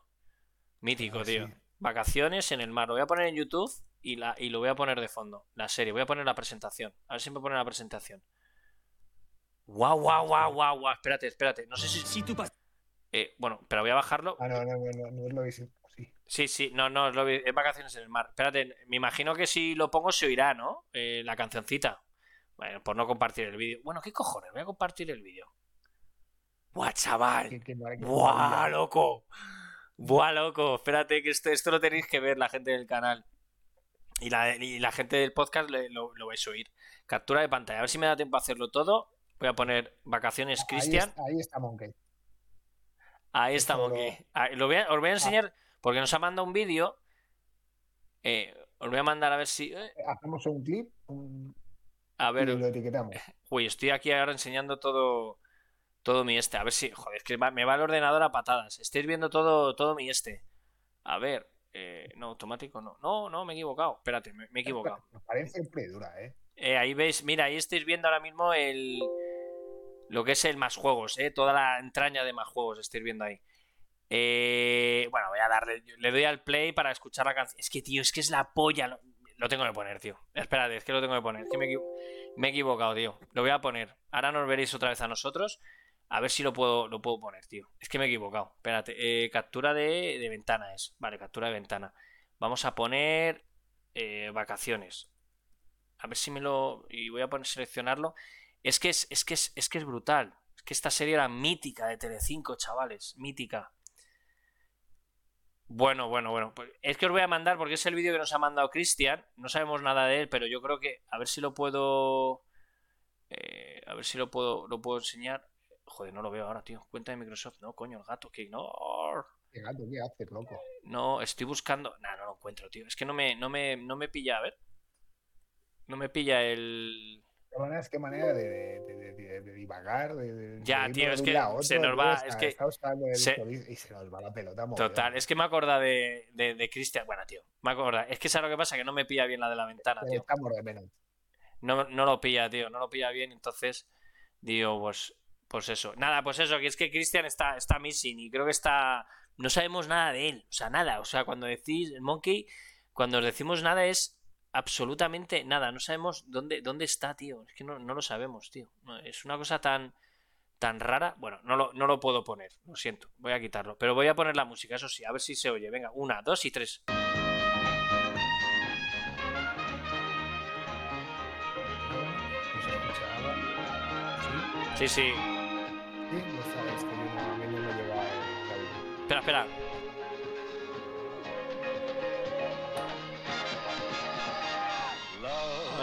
Mítico, ah, tío. Vacaciones en el mar. Lo voy a poner en YouTube y, la, y lo voy a poner de fondo. La serie. Voy a poner la presentación. A ver si me pone la presentación. Guau, guau, guau, guau, guau. Espérate, espérate. No sé si.
Si pas-
eh, bueno, pero voy a bajarlo.
Ah, no, no, no, no, es lo mismo. Sí.
Sí, sí, no, no, es, lo vi- es vacaciones en el mar. Espérate, me imagino que si lo pongo se oirá, ¿no? Eh, la cancioncita. Bueno, por no compartir el vídeo. Bueno, ¿qué cojones? Voy a compartir el vídeo. ¡Buah, chaval! ¡Buah, loco! ¡Buah, loco! Espérate, que esto, esto lo tenéis que ver la gente del canal. Y la, y la gente del podcast le- lo, lo vais a oír. Captura de pantalla. A ver si me da tiempo a hacerlo todo. Voy a poner vacaciones
Ahí
Cristian.
está- Ahí está Monkey.
Ahí.
Pero-
que- ah, lo voy a- os voy a enseñar porque nos ha mandado un vídeo. Eh, os voy a mandar a ver si. eh,
Hacemos un clip un-
a
y
ver.
lo etiquetamos.
Uy, estoy aquí ahora enseñando todo. Todo mi este. A ver si. Joder, es que me va el ordenador a patadas. Estáis viendo todo, todo mi este. A ver. eh, no, automático no. No, no, me he equivocado. Espérate, me, me he equivocado.
Nos parece pre dura, ¿eh?
Eh, ahí veis, mira, ahí estáis viendo ahora mismo el. Lo que es el más juegos, ¿eh? Toda la entraña de más juegos estáis viendo ahí. Eh, bueno, voy a darle. Le doy al play para escuchar la canción. Es que, tío, es que es la polla. Lo, tengo que poner, tío. Espérate, es que lo tengo que poner. Que me he equivocado, tío. Lo voy a poner. Ahora nos veréis otra vez a nosotros. A ver si lo puedo, lo puedo poner, tío. Es que me he equivocado. Espérate. eh, captura de, de ventana es. Vale, captura de ventana. Vamos a poner eh, vacaciones. A ver si me lo. Y voy a poner seleccionarlo. Es que es, es que es, es que es brutal. Es que esta serie era mítica de Telecinco, chavales. Mítica. Bueno, bueno, bueno. Pues es que os voy a mandar porque es el vídeo que nos ha mandado Cristian. No sabemos nada de él, pero yo creo que. A ver si lo puedo. eh, a ver si lo puedo, lo puedo enseñar. Joder, no lo veo ahora, tío. Cuenta de Microsoft. No, coño, el gato. Que no.
¿Qué gato, qué haces, loco?
No, estoy buscando. Nah, no lo encuentro, tío. Es que no me, no me, no me pilla, a ver. No me pilla el.
¿Qué manera, qué manera de, de, de- de- divagar?
Ya, tío, es que se nos va, es que se-
y se nos va la pelota. mogollón.
Total, es que me acorda de, de, Cristian. Bueno, tío, me acorda. Es que sabes lo que pasa, que no me pilla bien la de la ventana, tío.
estamos de menos.
No, no lo pilla, tío, no lo pilla bien, entonces digo, pues, pues eso. Nada, pues eso, que es que Cristian está, está missing y creo que está. No sabemos nada de él, o sea, nada. O sea, cuando decís el Monkey, cuando os decimos nada es absolutamente nada. No sabemos dónde, dónde está, tío. Es que no, no lo sabemos, tío. No, es una cosa tan, tan rara. Bueno, no lo, no lo puedo poner, lo siento, voy a quitarlo. Pero voy a poner la música, eso sí, a ver si se oye. Venga, una, dos y tres. Sí,
Sí,
sí.
sí,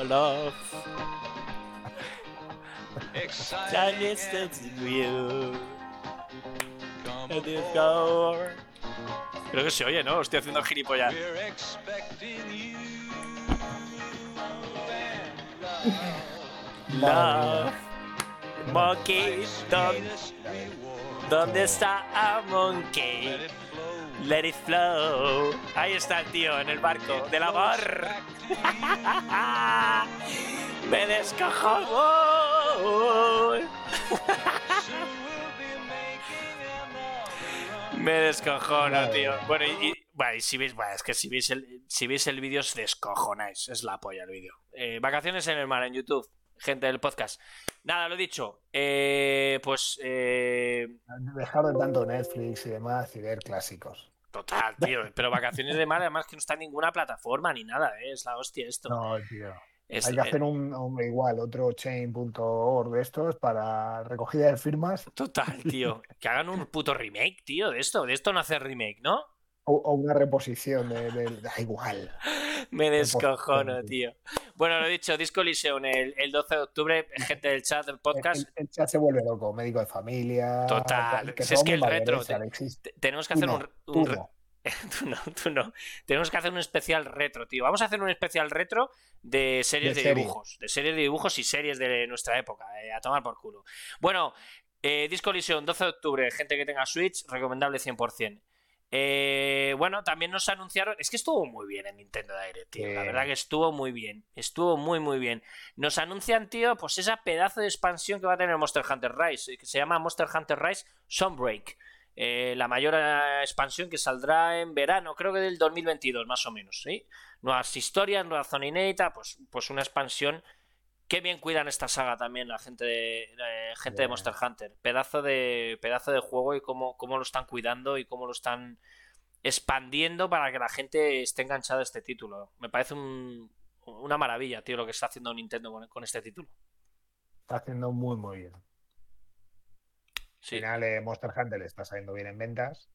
el audio.
Espera, espera. Love. Creo que se oye, ¿no? Estoy haciendo gilipollas. Love. Monkey, ¿dónde, ¿dónde está a Monkey? Let it flow. Ahí está el tío en el barco del amor. Me descojono. Me descojono, tío. Bueno, y, bueno, y si veis, bueno, es que si veis el, si veis el vídeo os descojonáis. Es la polla el vídeo. Eh, vacaciones en el mar en YouTube. Gente del podcast. Nada, lo dicho. Eh, pues eh,
Dejar de tanto Netflix y demás y ver clásicos.
Total, tío. Pero vacaciones de mar, además que no está en ninguna plataforma ni nada, ¿eh? Es la hostia esto.
No, tío.
Es-
Hay que hacer un, un igual, otro chain.org de estos para recogida de firmas
Total, tío. Que hagan un puto remake, tío, de esto. De esto no hacer remake, ¿no?
O, o una reposición de, de- da igual.
Me descojono, tío. Bueno, lo dicho, Disco Elysium el, el 12 de octubre. Gente del chat del podcast.
El, el chat se vuelve loco, médico de familia.
Total,
que
si es que el retro, te- Tenemos que hacer
no,
un,
tú
un
no.
tú no, tú no. Tenemos que hacer un especial retro, tío. Vamos a hacer un especial retro de series de,
De serie.
dibujos. De series de dibujos y series de nuestra época. eh, a tomar por culo. Bueno, eh, Disco Elysium, 12 de octubre. Gente que tenga Switch, recomendable 100%. Eh, bueno, también nos anunciaron. Es que estuvo muy bien en Nintendo Direct, tío. La verdad que estuvo muy bien. Estuvo muy, muy bien. Nos anuncian, tío, pues esa pedazo de expansión que va a tener Monster Hunter Rise, eh, que se llama Monster Hunter Rise Sunbreak. eh, la mayor eh, expansión que saldrá en verano, creo que del 2022 más o menos, ¿sí? Nuevas historias, nueva zona inédita, pues, pues una expansión. Qué bien cuidan esta saga también la gente de, gente de Monster Hunter. Pedazo de, pedazo de juego y cómo, cómo lo están cuidando y cómo lo están expandiendo para que la gente esté enganchada a este título. Me parece una maravilla, tío, lo que está haciendo Nintendo con, este título.
Está haciendo muy, muy bien. Al final, eh, Monster Hunter está saliendo bien en ventas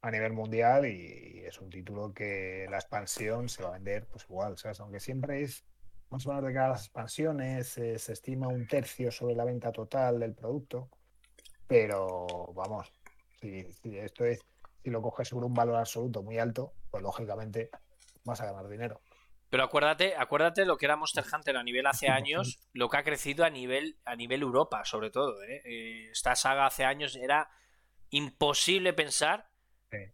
a nivel mundial y, es un título que la expansión se va a vender pues igual, ¿sabes? Aunque siempre es más o menos de cada las expansiones, eh, se estima un tercio sobre la venta total del producto, pero vamos, si esto es si lo coges sobre un valor absoluto muy alto, pues lógicamente vas a ganar dinero.
Pero acuérdate, acuérdate lo que era Monster Hunter a nivel hace años, lo que ha crecido a nivel, a nivel Europa, sobre todo. ¿eh? Eh, esta saga hace años era imposible pensar eh,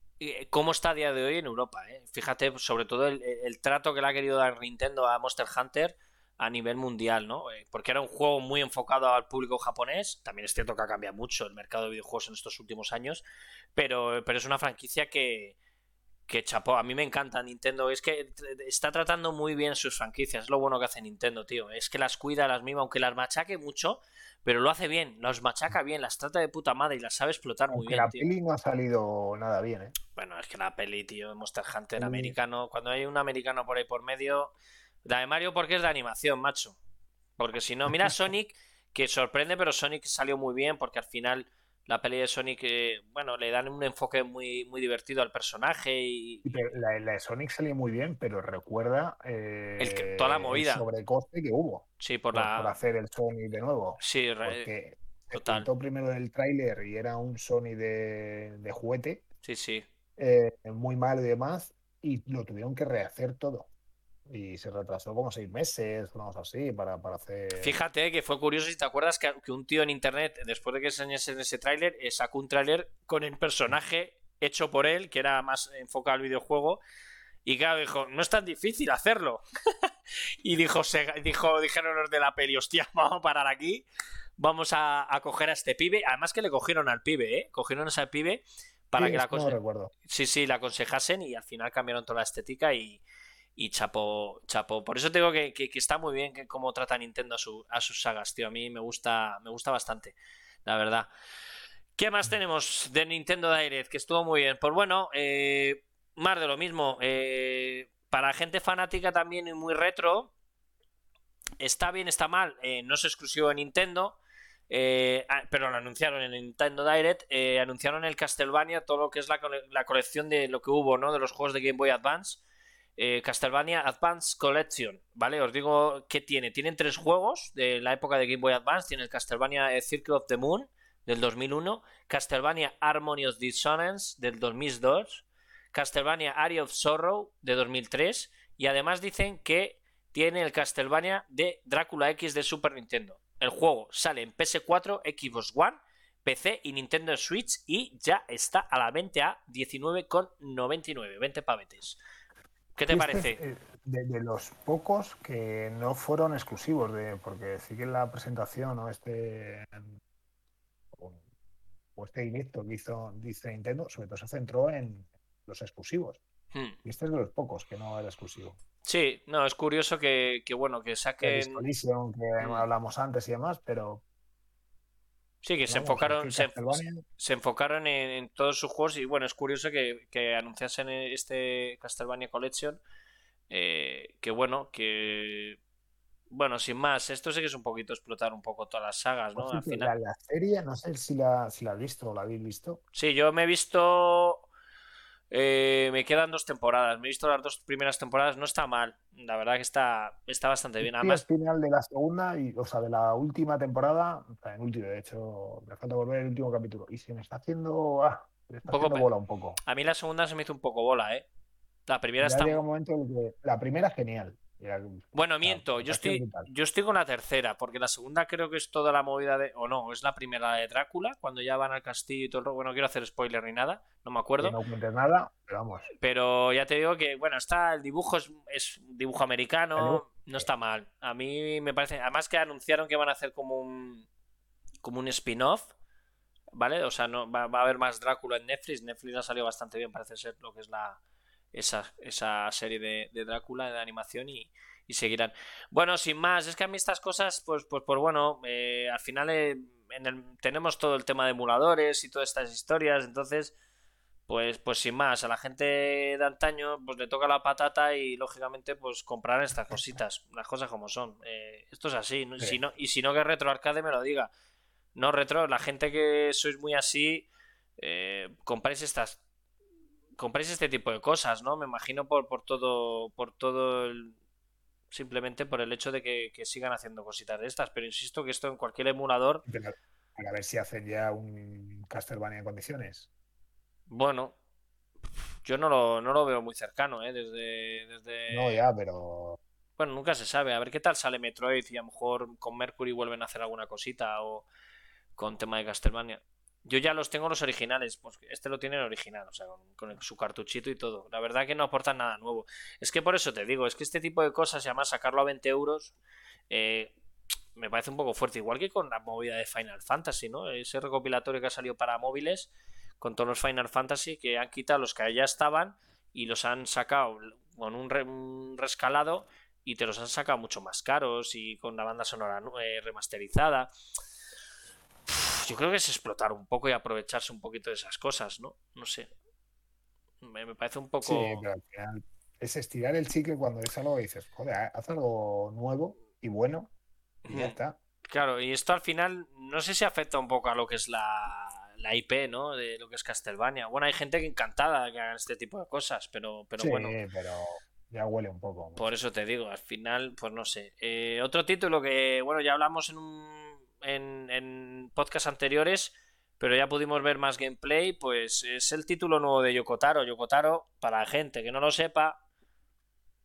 cómo está a día de hoy en Europa. Fíjate, sobre todo el, el, trato que le ha querido dar Nintendo a Monster Hunter a nivel mundial, ¿no? Eh, porque era un juego muy enfocado al público japonés. También es cierto que ha cambiado mucho el mercado de videojuegos en estos últimos años, pero, pero es una franquicia que, que chapó. A mí me encanta Nintendo. Es que está tratando muy bien sus franquicias. Es lo bueno que hace Nintendo, tío. Es que las cuida, las mima, aunque las machaque mucho, pero lo hace bien. Las machaca bien, las trata de puta madre y las sabe explotar muy bien.
La peli no ha salido nada bien, ¿eh?
Bueno, es que la peli, tío, Monster Hunter americano. Cuando hay un americano por ahí por medio. La de Mario porque es de animación, macho. Porque si no, mira Sonic, que sorprende, pero Sonic salió muy bien porque al final la peli de Sonic, eh, bueno, le dan un enfoque muy, muy divertido al personaje y...
La, de Sonic salió muy bien, pero recuerda
eh, toda la movida.
el sobrecoste que hubo.
Sí, por, la...
por hacer el Sonic de nuevo.
Sí,
porque total. Se primero el tráiler y era un Sonic de, de juguete.
Sí, sí.
Eh, muy malo y demás, y lo tuvieron que rehacer todo y se retrasó como seis meses, vamos así, para, hacer.
Fíjate que fue curioso si te acuerdas que, un tío en internet, después de que enseñase ese tráiler, eh, sacó un tráiler con el personaje hecho por él, que era más enfocado al videojuego. Y claro, dijo, no es tan difícil hacerlo. y dijo, se, dijo, dijeron los de la peli, hostia, vamos a parar aquí. Vamos a, coger a este pibe. Además que le cogieron al pibe, ¿eh? Cogieron a ese pibe para que la.
No
sí, sí, la aconsejasen y al final cambiaron toda la estética y, y chapo, chapo. Por eso tengo que, que, está muy bien que cómo trata Nintendo a, su, a sus sagas, tío. A mí me gusta, me gusta bastante, la verdad. ¿Qué más tenemos de Nintendo Direct? Que estuvo muy bien. Pues bueno, eh, más de lo mismo. Eh, para gente fanática también y muy retro, está bien, está mal. Eh, no es exclusivo de Nintendo. Ah, pero lo anunciaron en Nintendo Direct. anunciaron el Castlevania, todo lo que es la, la, colección de lo que hubo, ¿no? De los juegos de Game Boy Advance. Eh, Castlevania Advance Collection, ¿vale? Os digo que tiene. Tienen tres juegos de la época de Game Boy Advance. Tiene el Castlevania eh, Circle of the Moon del 2001, Castlevania Harmony of Dissonance del 2002, Castlevania Area of Sorrow de 2003 y además dicen que tiene el Castlevania de Drácula X de Super Nintendo. El juego sale en PS4, Xbox One, PC y Nintendo Switch y ya está a la venta a 19,99, 20 pavetes. ¿Qué te parece?
Eh, de, los pocos que no fueron exclusivos, de, porque sí que en la presentación o este o este directo que hizo dice Nintendo, sobre todo se centró en los exclusivos. Hmm. Y este es de los pocos que no era exclusivo.
Sí, no, es curioso que, bueno, que saquen.
Que hmm. hablamos antes y demás, pero
Sí, que se enfocaron, se, enfocaron en, todos sus juegos y bueno, es curioso que, que anunciasen este Castlevania Collection. Eh, que bueno, que bueno, sin más, esto sí que es un poquito explotar un poco todas las sagas, ¿no?
Al final... la, serie, no sé si la, si la has visto o la habéis visto.
Sí, yo me he visto eh, me quedan dos temporadas. Me he visto las dos primeras temporadas. No está mal. La verdad que está, está bastante bien. Además,
el final de la segunda, y, o sea, de la última temporada, en último, de hecho, me falta volver el último capítulo. Y se me está haciendo. Ah, está haciendo bola un poco.
A mí la segunda se me hizo un poco bola, ¿eh? La primera está.
Llega un momento en que la primera genial.
Bueno, miento, yo estoy, yo estoy con la tercera, porque la segunda creo que es toda la movida de. O no, es la primera de Drácula, cuando ya van al castillo y todo el Bueno, no quiero hacer spoiler ni nada, no me acuerdo.
No cuentes nada, pero vamos.
Pero ya te digo que, bueno, está el dibujo, es, es dibujo americano, no está mal. A mí me parece. Además que anunciaron que van a hacer como un. como un spin-off. ¿vale? O sea, no va, a haber más Drácula en Netflix. Netflix ha salido bastante bien, parece ser lo que es la esa, esa serie de, de Drácula de animación y, y, seguirán. Bueno, sin más, es que a mí estas cosas, pues, pues, pues bueno, eh, al final eh, en el, tenemos todo el tema de emuladores y todas estas historias, entonces pues, pues sin más, a la gente de antaño pues le toca la patata y lógicamente pues comprar estas cositas, las cosas como son. Eh, esto es así, Si no, y si no que Retro Arcade me lo diga. No, Retro, la gente que sois muy así, compráis estas compráis este tipo de cosas, ¿no? Me imagino por, por todo por todo el, simplemente por el hecho de que, sigan haciendo cositas de estas, pero insisto que esto en cualquier emulador
para ver si hacen ya un Castlevania en condiciones.
Bueno, yo no lo, no lo veo muy cercano, ¿eh? Desde, desde...
No, ya, pero...
Bueno, nunca se sabe. A ver qué tal sale Metroid y a lo mejor con Mercury vuelven a hacer alguna cosita o con tema de Castlevania. Yo ya los tengo los originales, pues este lo tiene el original, o sea, con, su cartuchito y todo. La verdad que no aportan nada nuevo. Es que por eso te digo, es que este tipo de cosas, y además sacarlo a 20 euros, eh, me parece un poco fuerte. Igual que con la movida de Final Fantasy, ¿no? Ese recopilatorio que ha salido para móviles con todos los Final Fantasy que han quitado los que ya estaban y los han sacado con un, rescalado y te los han sacado mucho más caros y con la banda sonora eh, remasterizada. Yo creo que es explotar un poco y aprovecharse un poquito de esas cosas, ¿no? No sé. Me, parece un poco.
Sí, pero al final es estirar el chicle cuando es algo y dices, joder, haz algo nuevo y bueno y ya está.
Claro, y esto al final no sé si afecta un poco a lo que es la, la IP, ¿no? De lo que es Castlevania. Bueno, hay gente que encantada que hagan este tipo de cosas, pero, pero
sí,
bueno.
pero ya huele un poco.
Por eso te digo, al final, pues no sé. Eh, otro título que, bueno, ya hablamos en un en, en podcast anteriores, pero ya pudimos ver más gameplay, pues es el título nuevo de Yokotaro. Yokotaro, para la gente que no lo sepa,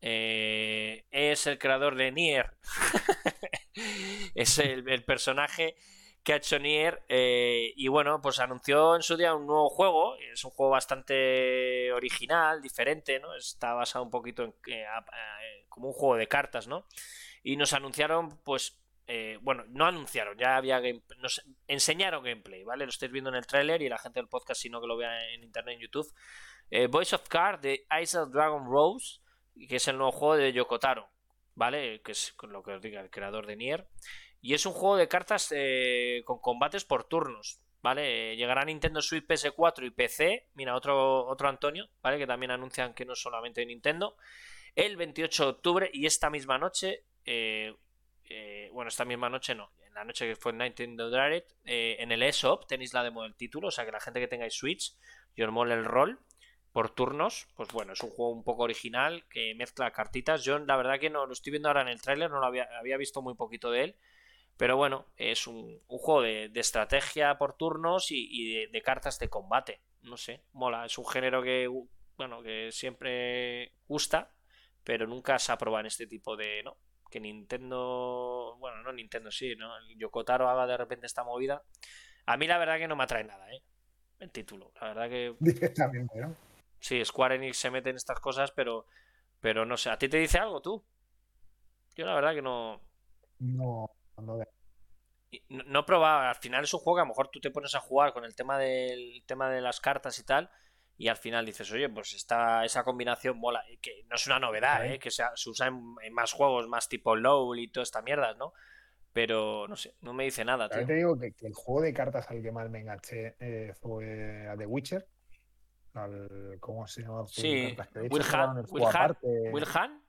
eh, es el creador de Nier. es el, el personaje que ha hecho Nier. Eh, y bueno, pues anunció en su día un nuevo juego. Es un juego bastante original, diferente, ¿no? Está basado un poquito en. Eh, como un juego de cartas, ¿no? Y nos anunciaron, pues. Eh, bueno, no anunciaron, ya había nos enseñaron gameplay, ¿vale? Lo estáis viendo en el tráiler y la gente del podcast, si no que lo vea en internet, en YouTube. Voice of Card de Ice of Dragon Rose, que es el nuevo juego de Yokotaro, ¿vale? Que es lo que os diga el creador de Nier. Y es un juego de cartas eh, con combates por turnos. ¿Vale? Llegará a Nintendo Switch PS4 y PC. Mira, otro, otro Antonio, ¿vale? Que también anuncian que no es solamente Nintendo. El 28 de octubre y esta misma noche. Eh, eh, bueno, esta misma noche no. En la noche que fue en Nintendo Direct. en el eShop tenéis la demo del título. O sea que la gente que tengáis Switch y os mole el rol por turnos, pues bueno, es un juego un poco original que mezcla cartitas. Yo la verdad que no lo estoy viendo ahora en el tráiler, no lo había, había visto muy poquito de él. Pero bueno, es un, juego de, estrategia por turnos y, de, cartas de combate. No sé, mola. Es un género que, bueno, que siempre gusta, pero nunca se probado en este tipo de, ¿no? Que Nintendo, bueno, no Nintendo, sí, ¿no? Yokotaro haga de repente esta movida. A mí la verdad que no me atrae nada, ¿eh? El título. La verdad que...
Directamente, ¿no?
Sí, Square Enix se mete en estas cosas, pero, pero no sé. ¿A ti te dice algo tú? Yo la verdad que no...
No,
no, no probaba, al final es un juego que a lo mejor tú te pones a jugar con el tema del tema de las cartas y tal, y al final dices, oye, pues esta, esa combinación mola, que no es una novedad, ¿eh? que se, usa en, más juegos, más tipo LOL y toda esta mierda, ¿no? Pero no sé, no me dice nada.
Tío. Te digo que, el juego de cartas al que más me enganché eh, fue a The Witcher. ¿Cómo se llama?
Sí, Will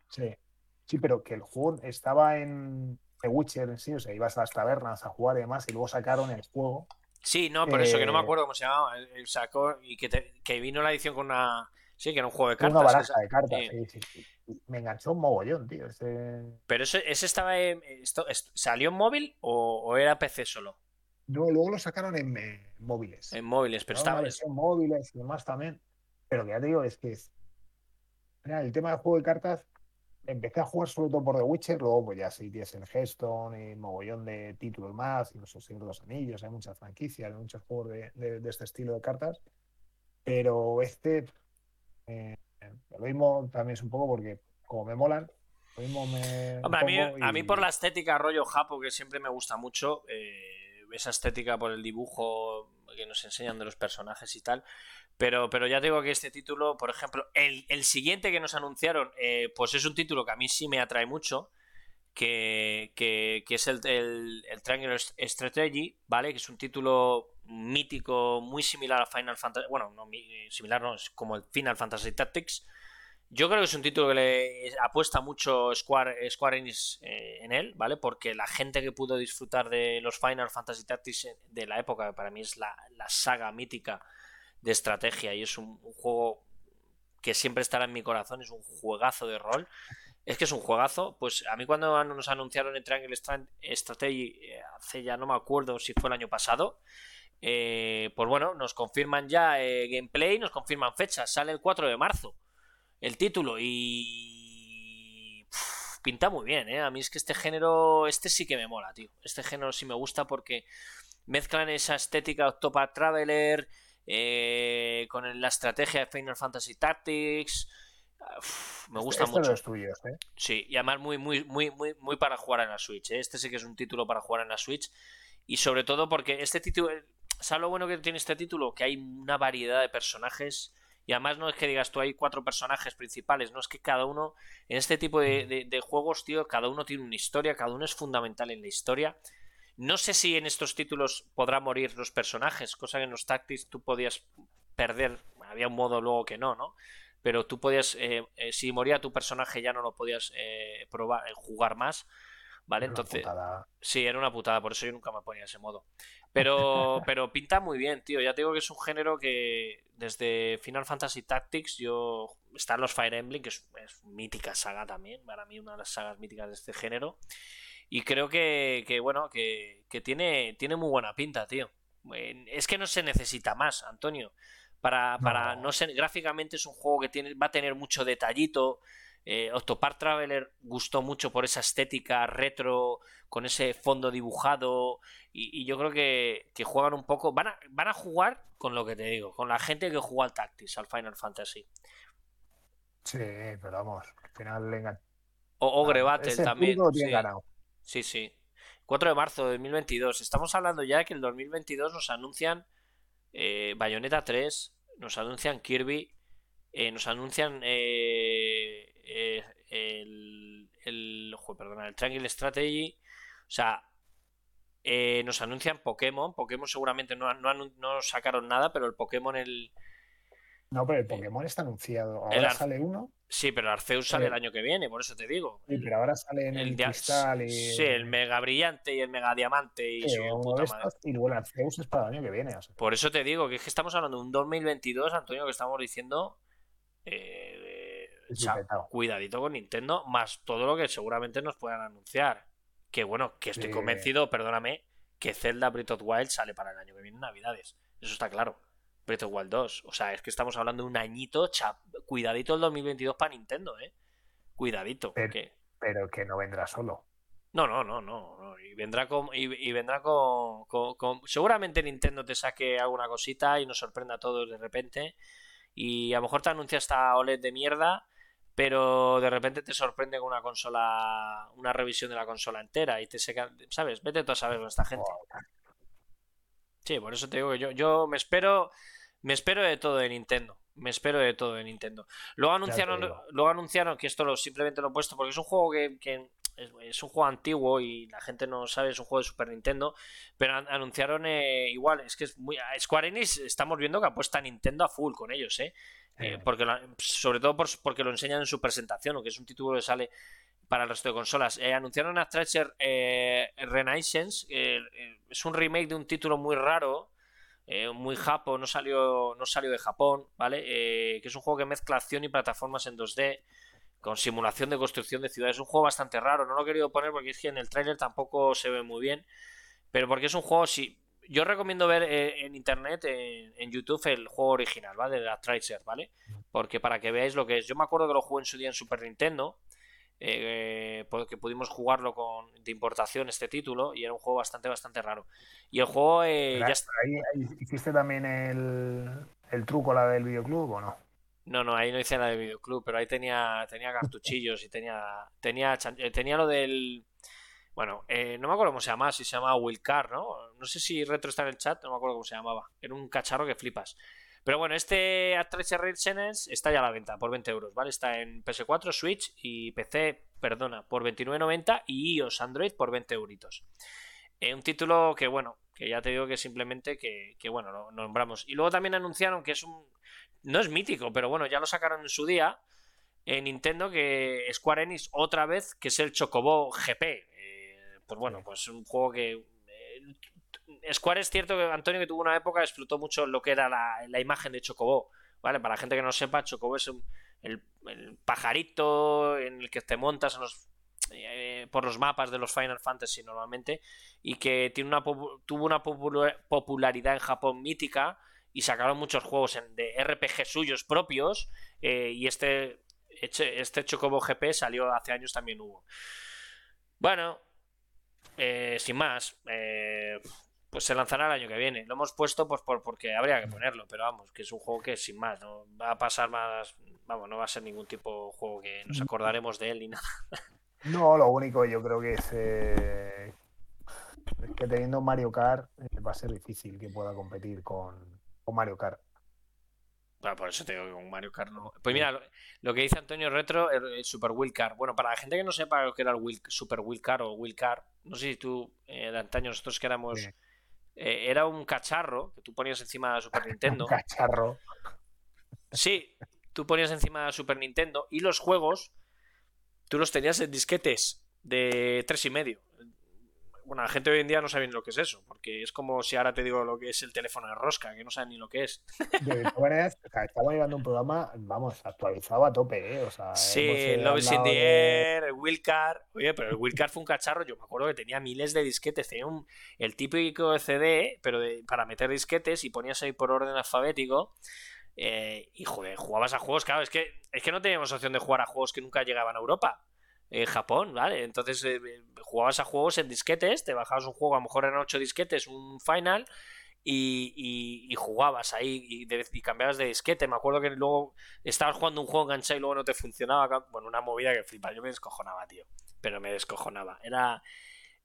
Sí. sí, pero que el juego estaba en, The Witcher en sí, o sea, ibas a las tabernas a jugar y demás, y luego sacaron el juego.
Sí, no, por eso que no me eh, acuerdo cómo se llamaba. El sacó y que, que vino la edición con una. Sí, que era un juego de cartas.
Una baraja de cartas, sí, sí, sí. Me enganchó un mogollón, tío.
Pero ese, ese estaba en. Esto, ¿Salió en móvil o, era PC solo?
No, luego lo sacaron en, móviles.
En móviles, pero estaba.
En móviles y demás también. Pero que ya te digo, es que. Mira, el tema del juego de cartas empecé a jugar sobre todo por The Witcher, luego pues ya sí tienes el Hearthstone y mogollón de títulos más, incluso Señor de los Anillos, hay muchas franquicias, hay muchos juegos de, este estilo de cartas, pero este eh, lo mismo también es un poco porque como me molan, lo mismo me...
a, mí, a mí por la estética rollo japo que siempre me gusta mucho, eh, esa estética por el dibujo que nos enseñan de los personajes y tal. Pero, pero ya digo que este título, por ejemplo, el, siguiente que nos anunciaron, eh, pues es un título que a mí sí me atrae mucho, que, que, es el, el, el, Triangle Strategy, ¿vale? Que es un título mítico, muy similar a Final Fantasy, bueno, no similar, no, es como el Final Fantasy Tactics. Yo creo que es un título que le apuesta mucho Square, Square Enix eh, en él, ¿vale? Porque la gente que pudo disfrutar de los Final Fantasy Tactics de la época, para mí es la, la saga mítica de estrategia y es un, juego que siempre estará en mi corazón, es un juegazo de rol. Es que es un juegazo. Pues a mí cuando nos anunciaron el Triangle Strategy, eh, hace ya no me acuerdo si fue el año pasado, eh, pues bueno, nos confirman ya eh, gameplay, nos confirman fecha. Sale el 4 de marzo el título y... pinta muy bien, ¿eh? A mí es que este género, este sí que me mola, tío. Este género sí me gusta porque mezclan esa estética Octopath Traveler eh, con la estrategia de Final Fantasy Tactics. me gusta este mucho.
tuyos, ¿eh?
Sí, y además muy, muy, muy, muy, muy para jugar en la Switch. ¿eh? Este sí que es un título para jugar en la Switch. Y sobre todo porque este título. ¿Sabes lo bueno que tiene este título? Que hay una variedad de personajes. Y además no es que digas tú hay cuatro personajes principales, no es que cada uno, en este tipo de, de juegos, tío, cada uno tiene una historia, cada uno es fundamental en la historia. No sé si en estos títulos podrá morir los personajes, cosa que en los Tactics tú podías perder, había un modo luego que no, ¿no? Pero tú podías, eh, eh, si moría tu personaje ya no lo podías eh, probar, jugar más, ¿vale? Entonces, sí, era una putada, por eso yo nunca me ponía ese modo. Pero, pero pinta muy bien, tío. Ya te digo que es un género que desde Final Fantasy Tactics yo están los Fire Emblem, que es, es mítica saga también, para mí una de las sagas míticas de este género. Y creo que, bueno, que, tiene, tiene muy buena pinta, tío. Es que no se necesita más, Antonio. Para, para no. ser gráficamente es un juego que tiene, va a tener mucho detallito. Eh, Octopar Traveler gustó mucho por esa estética retro, con ese fondo dibujado. Y, yo creo que, juegan un poco. Van a, van a jugar con lo que te digo, con la gente que juega al Tactics, al Final Fantasy.
Sí, pero vamos, al final le
O Ogre Battle también.
Sí. Ganado.
Sí, sí. 4 de marzo de 2022. Estamos hablando ya de que el 2022 nos anuncian eh, Bayonetta 3, nos anuncian Kirby, eh, nos anuncian eh, eh el, el, perdona, el Triangle Strategy. O sea, nos anuncian Pokémon. Pokémon seguramente no, no, no sacaron nada, pero el Pokémon el,
no, pero el Pokémon está anunciado. Ahora sale uno.
Sí, pero Arceus sale el año que viene, por eso te digo.
Sí, pero ahora sale en el, cristal y...
Sí, el mega brillante y el mega diamante y
Y luego el Arceus es para el año que viene.
Por eso te digo que es que estamos hablando de un 2022, Antonio, que estamos diciendo... Eh, cuidadito con Nintendo, más todo lo que seguramente nos puedan anunciar. Que bueno, que estoy convencido, perdóname, que Zelda Breath of Wild sale para el año que viene en Navidades. Eso está claro. Breath of Wild 2. O sea, es que estamos hablando de un añito. Cuidadito el 2022 para Nintendo, ¿eh? Cuidadito.
Pero, que no vendrá solo.
No, no, no, no. Y vendrá con. Y, vendrá con, Seguramente Nintendo te saque alguna cosita y nos sorprenda a todos de repente. Y a lo mejor te anuncia esta OLED de mierda. Pero de repente te sorprende con una consola. Una revisión de la consola entera. Y te seca. ¿Sabes? Vete tú a saber con esta gente. Sí, por eso te digo que yo, yo me espero. Me espero de todo de Nintendo. Me espero de todo de Nintendo. Luego anunciaron, luego anunciaron que esto lo, simplemente lo he puesto porque es un juego que, es, un juego antiguo y la gente no sabe, es un juego de Super Nintendo. Pero anunciaron eh, igual, es que es muy. Square Enix estamos viendo que apuesta a Nintendo a full con ellos, ¿eh? Eh porque sobre todo porque lo enseñan en su presentación, o que es un título que sale para el resto de consolas. Eh, anunciaron a Treasure eh, Renaissance, es un remake de un título muy raro muy japo, no salió, no salió de Japón, ¿vale? Que es un juego que mezcla acción y plataformas en 2D con simulación de construcción de ciudades. Es un juego bastante raro, no lo he querido poner porque es que en el tráiler tampoco se ve muy bien, pero porque es un juego, si yo recomiendo ver eh, en internet, en, YouTube, el juego original, ¿vale? De la Tracer, ¿vale? Porque para que veáis lo que es. Yo me acuerdo que lo jugué en su día en Super Nintendo eh, porque pudimos jugarlo con de importación este título y era un juego bastante bastante raro y el juego eh, ya está...
ahí, hiciste también el, el truco la del videoclub o no
no no ahí no hice la del videoclub pero ahí tenía tenía cartuchillos y tenía tenía eh, tenía lo del Bueno, eh, no me acuerdo cómo se llama, si se llama Wilcar, ¿no? No sé si Retro está en el chat, no me acuerdo cómo se llamaba. Era un cacharro que flipas. Pero bueno, este Atreche Renaissance está ya a la venta por 20 euros, ¿vale? Está en PS4, Switch y PC, perdona, por 29.90 y iOS Android por 20 euritos. Eh, un título que, bueno, que ya te digo que simplemente que, que bueno, lo nombramos. Y luego también anunciaron que es un... No es mítico, pero bueno, ya lo sacaron en su día en Nintendo que Square Enix otra vez, que es el Chocobo GP. Eh, pues bueno, pues un juego que... Eh, Square es cierto que Antonio que tuvo una época explotó mucho lo que era la, imagen de Chocobo. ¿Vale? Para la gente que no sepa, Chocobo es el, pajarito en el que te montas eh, por los mapas de los Final Fantasy normalmente y que tiene una, tuvo una popularidad en Japón mítica y sacaron muchos juegos de RPG suyos propios y este este Chocobo GP salió hace años también hubo. Bueno, eh, sin más, eh, pues se lanzará el año que viene. Lo hemos puesto pues por, porque habría que ponerlo, pero vamos, que es un juego que sin más, no va a pasar más, vamos, no va a ser ningún tipo de juego que nos acordaremos de él ni nada.
No, lo único yo creo que es, eh, que teniendo Mario Kart va a ser difícil que pueda competir con, con Mario Kart
por eso te digo que con Mario Kart no. Pues mira, lo, que dice Antonio Retro, el, Super Wheel Car. Bueno, para la gente que no sepa lo que era el Super Wheel Car o Wheel Car, no sé si tú, eh, de antaño, nosotros que éramos. Eh, era un cacharro que tú ponías encima de Super Nintendo.
un cacharro.
Sí, tú ponías encima de Super Nintendo y los juegos tú los tenías en disquetes de tres y medio bueno, la gente hoy en día no sabe ni lo que es eso, porque es como si ahora te digo lo que es el teléfono de rosca, que no saben ni lo que es.
De todas maneras, estamos llevando un programa, vamos, actualizado a tope, ¿eh? O sea,
sí, eh, Love is in the Air, el Wheelcar. Oye, pero el Wheelcar fue un cacharro, yo me acuerdo que tenía miles de disquetes, tenía un, el típico CD, pero para meter disquetes y ponías ahí por orden alfabético. Eh, y joder, jugabas a juegos, claro, es que, es que no teníamos opción de jugar a juegos que nunca llegaban a Europa. Japón, ¿vale? Entonces eh, jugabas a juegos en disquetes, te bajabas un juego, a lo mejor eran 8 disquetes, un final, y, jugabas ahí y, cambiabas de disquete. Me acuerdo que luego estabas jugando un juego enganchado y luego no te funcionaba. Bueno, una movida que flipa. Yo me descojonaba, tío. Pero me descojonaba. Era,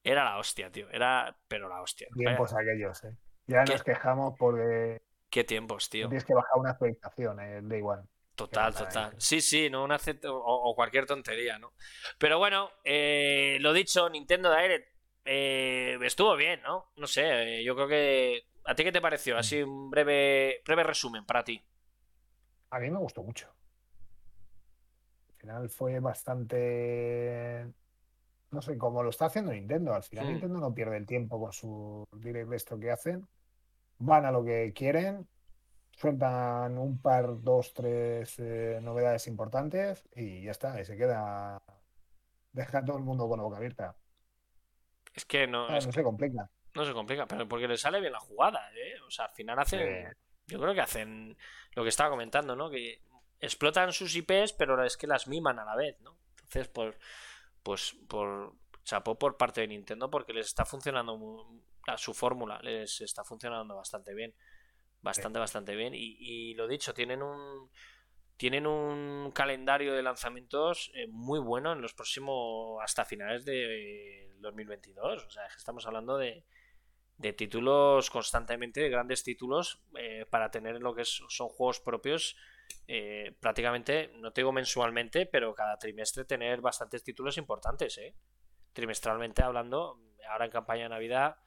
era la hostia, tío. Era, pero la hostia.
Tiempos aquellos, ¿eh? Ya nos quejamos porque.
¿Qué tiempos, tío?
Tienes que bajar una actualización, eh, de igual.
Total, total. Sí, sí, no un o, cualquier tontería, ¿no? Pero bueno, eh, lo dicho, Nintendo Direct eh, estuvo bien, ¿no? No sé, eh, yo creo que... ¿A ti qué te pareció? Así un breve, breve resumen para ti.
A mí me gustó mucho. Al final fue bastante... No sé, como lo está haciendo Nintendo. Al final hmm. Nintendo no pierde el tiempo con su direct esto que hacen. Van a lo que quieren sueltan un par, dos, tres eh, novedades importantes y ya está, y se queda. Deja todo el mundo con la boca abierta.
Es que no.
no se complica.
No se complica, pero porque le sale bien la jugada, ¿eh? O sea, al final hacen. Yo creo que hacen lo que estaba comentando, ¿no? Que explotan sus IPs, pero es que las miman a la vez, ¿no? Entonces, pues, pues por chapó por parte de Nintendo porque les está funcionando su fórmula, les está funcionando bastante bien bastante, bastante bien. Y, lo dicho, tienen un tienen un calendario de lanzamientos eh, muy bueno en los próximos hasta finales de 2022. O sea, estamos hablando de, de títulos constantemente, de grandes títulos eh, para tener lo que son juegos propios. Eh, prácticamente, no te digo mensualmente, pero cada trimestre tener bastantes títulos importantes, trimestralmente hablando. Ahora en campaña de Navidad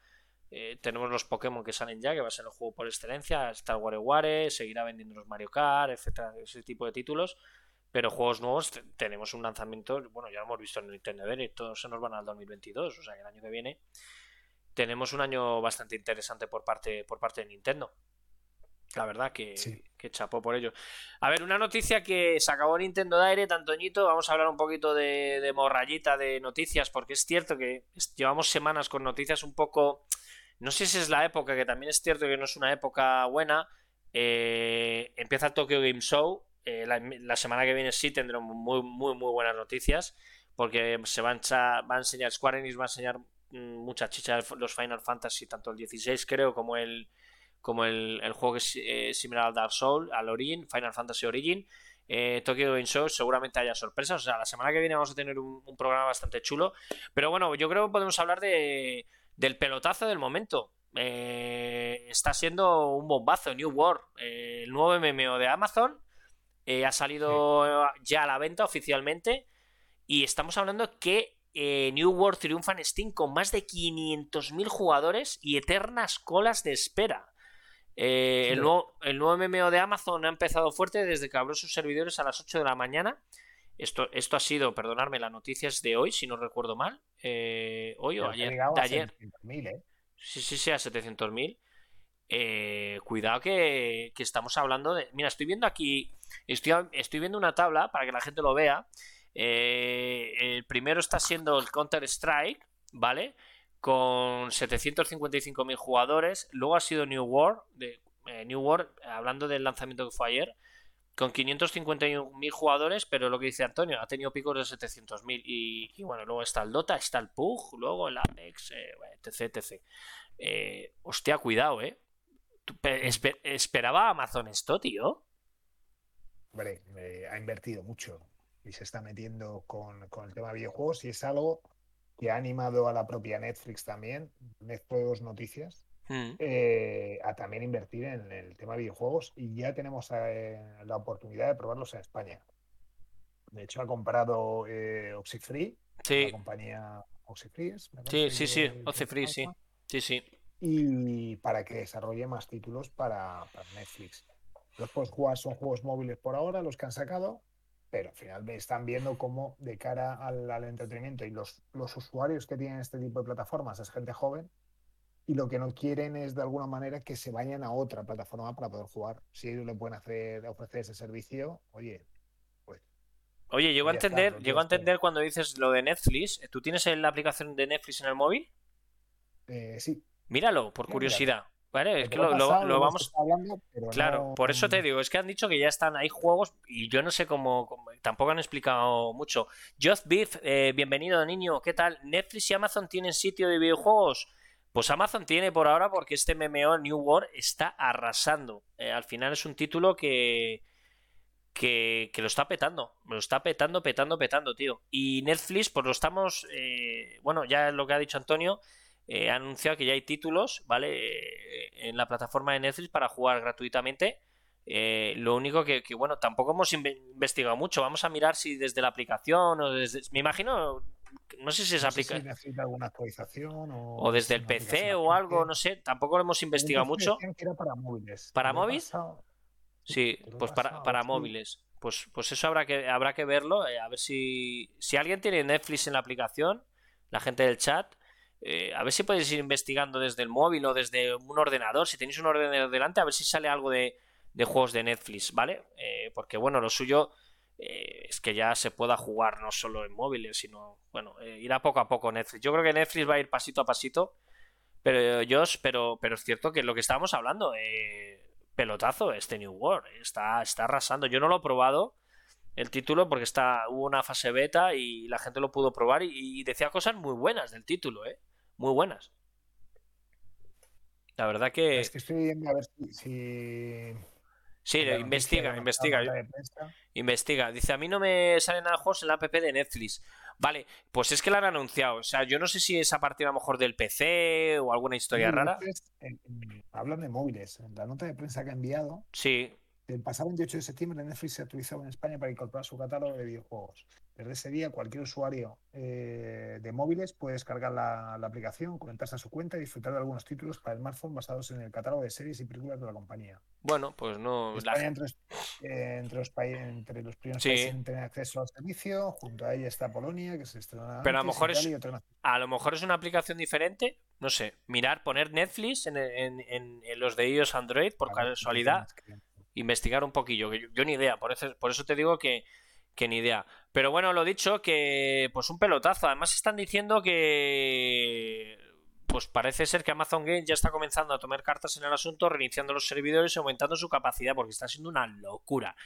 eh, tenemos los Pokémon que salen ya, que va a ser el juego por excelencia. El WarioWare, seguirá vendiendo los Mario Kart, etcétera, ese tipo de títulos. Pero juegos nuevos tenemos un lanzamiento, bueno, ya lo hemos visto en el Nintendo y todos se nos van al 2022, o sea que el año que viene tenemos un año bastante interesante por parte, por parte de Nintendo. La verdad que, que chapó por ello. A ver, una noticia que se acabó Nintendo Direct, Antoñito. Vamos a hablar un poquito de, de morrayita de noticias, porque es cierto que llevamos semanas con noticias un poco no sé si es la época, que también es cierto que no es una época buena. Eh, empieza Tokyo Game Show. Eh, la, semana que viene sí tendremos muy, muy, muy buenas noticias. Porque se va a, enseñar, Square Enix va a enseñar mm, mucha chicha los Final Fantasy, tanto el 16 creo como el como el, juego que es eh, similar al Dark Souls, al Origin, Final Fantasy Origin. eh, Tokyo Game Show seguramente haya sorpresas. O sea, la semana que viene vamos a tener un, programa bastante chulo. Pero bueno, yo creo que podemos hablar de, del pelotazo del momento. Eh, está siendo un bombazo, New World, eh, el nuevo MMO de Amazon. ha salido ya a la venta oficialmente. Y estamos hablando que New World triunfa en Steam con más de 500.000 jugadores y eternas colas de espera. Eh, el, nuevo, el nuevo MMO de Amazon ha empezado fuerte desde que abrió sus servidores a las 8 de la mañana. Esto, esto ha sido, perdonadme, las noticias de hoy, si no recuerdo mal. Eh, hoy o ayer. De ayer. ¿eh? Sí, sí, sí, a 700.000. Eh, cuidado que, que, estamos hablando de... Mira, estoy viendo aquí, estoy, estoy viendo una tabla para que la gente lo vea. el primero está siendo el Counter Strike, ¿vale? con 755.000 jugadores. Luego ha sido New World, de, eh, New World, hablando del lanzamiento que fue ayer, con 551.000 jugadores, pero lo que dice Antonio, ha tenido picos de 700.000. Y, y bueno, luego está el Dota, está el PUG, luego el Apex, eh, etc, etc. Eh, hostia, cuidado, ¿eh? ¿Esperaba Amazon esto, tío?
Hombre, ha invertido mucho y se está metiendo con, con el tema de videojuegos y es algo que ha animado a la propia Netflix también, Netflix Noticias, mm. eh, a también invertir en el tema de videojuegos y ya tenemos eh, la oportunidad de probarlos en España. De hecho, ha comprado eh, Oxyfree, la compañía Oxyfree.
Sí, sí, sí, Oxyfree, sí. Sí, sí.
Y para que desarrolle más títulos para, para Netflix. Los puedes jugar son juegos móviles por ahora, los que han sacado, pero al final están viendo cómo de cara al, entretenimiento y los, los, usuarios que tienen este tipo de plataformas es gente joven y lo que no quieren es de alguna manera que se vayan a otra plataforma para poder jugar. Si ellos le pueden hacer, ofrecer ese servicio, oye, pues...
Oye, llego a entender, llego a entender cuando dices lo de Netflix. ¿Tú tienes la aplicación de Netflix en el móvil?
Eh, sí.
Míralo, por curiosidad. Vale, es que lo, vamos. claro, por eso te digo, es que han dicho que ya están ahí juegos y yo no sé cómo. tampoco han explicado mucho. Just Beef, eh, bienvenido niño, ¿qué tal? ¿Netflix y Amazon tienen sitio de videojuegos? Pues Amazon tiene por ahora porque este MMO New World está arrasando. Eh, al final es un título que, que, lo está petando. Lo está petando, petando, petando, tío. Y Netflix, pues lo estamos. Eh, bueno, ya lo que ha dicho Antonio eh, ha anunciado que ya hay títulos, ¿vale? En la plataforma de Netflix para jugar gratuitamente. Lo único que, bueno, tampoco hemos investigado mucho. Vamos a mirar si desde la aplicación o desde. Me imagino. No sé si es aplicación.
necesita alguna actualización
o, desde el PC o algo, no sé. Tampoco lo hemos investigado mucho.
para móviles.
¿Para móviles? Sí, pues para, para móviles. Pues, pues eso habrá que, habrá que verlo. a ver si, si alguien tiene Netflix en la aplicación, la gente del chat, eh, a ver si podéis ir investigando desde el móvil o desde un ordenador. Si tenéis un ordenador delante, a ver si sale algo de, juegos de Netflix, ¿vale? Eh, porque bueno, lo suyo eh, es que ya se pueda jugar no solo en móviles, sino, bueno, irá poco a poco Netflix. Yo creo que Netflix va a ir pasito a pasito, pero yo, pero, pero es cierto que lo que estábamos hablando, pelotazo, este New World, está, está arrasando. Yo no lo he probado el título porque está hubo una fase beta y la gente lo pudo probar y, y decía cosas muy buenas del título, ¿eh? muy buenas. La verdad que.
Es que estoy viendo a ver si.
Sí, investiga, investiga. Investiga. Dice, a mí no me salen nada juegos en la app de Netflix. Vale, pues es que la han anunciado. O sea, yo no sé si es a partir a lo mejor del PC o alguna historia rara.
hablan de móviles. En la nota de prensa que ha enviado.
Sí.
El pasado 28 de septiembre Netflix se utilizado en España para incorporar su catálogo de videojuegos. Desde ese día, cualquier usuario eh, de móviles puede descargar la, aplicación, conectarse a su cuenta y disfrutar de algunos títulos para el smartphone basados en el catálogo de series y películas de la compañía.
Bueno, pues no.
España entre, eh, entre, los países, entre los primeros países en tener acceso al servicio. Junto a ella está Polonia, que se estrena.
Pero a lo mejor es. A lo mejor es una aplicación diferente. No sé, mirar, poner Netflix en, en, los de iOS Android por casualidad. Investigar un poquillo. Yo, yo, ni idea. Por eso, por eso te digo que que ni idea. Pero bueno, lo dicho, que pues un pelotazo. Además están diciendo que pues parece ser que Amazon Game ya está comenzando a tomar cartas en el asunto, reiniciando los servidores y aumentando su capacidad, porque está siendo una locura.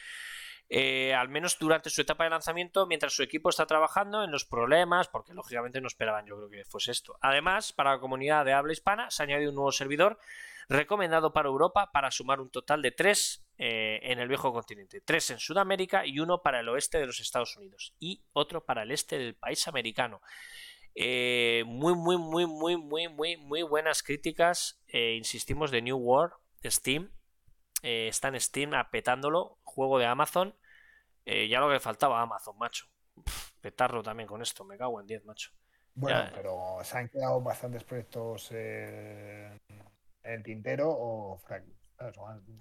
Eh, al menos durante su etapa de lanzamiento, mientras su equipo está trabajando en los problemas, porque lógicamente no esperaban yo creo que fuese esto. Además, para la comunidad de habla hispana se ha añadido un nuevo servidor recomendado para Europa para sumar un total de tres eh, en el viejo continente, tres en Sudamérica y uno para el oeste de los Estados Unidos y otro para el este del país americano. Eh, muy, muy, muy, muy, muy, muy, muy buenas críticas, eh, insistimos, de New World, de Steam. está en Steam apetándolo, juego de Amazon. ya lo que faltaba Amazon, macho. petarlo también con esto, me cago en 10, macho.
Bueno, pero se han quedado bastantes proyectos en el tintero o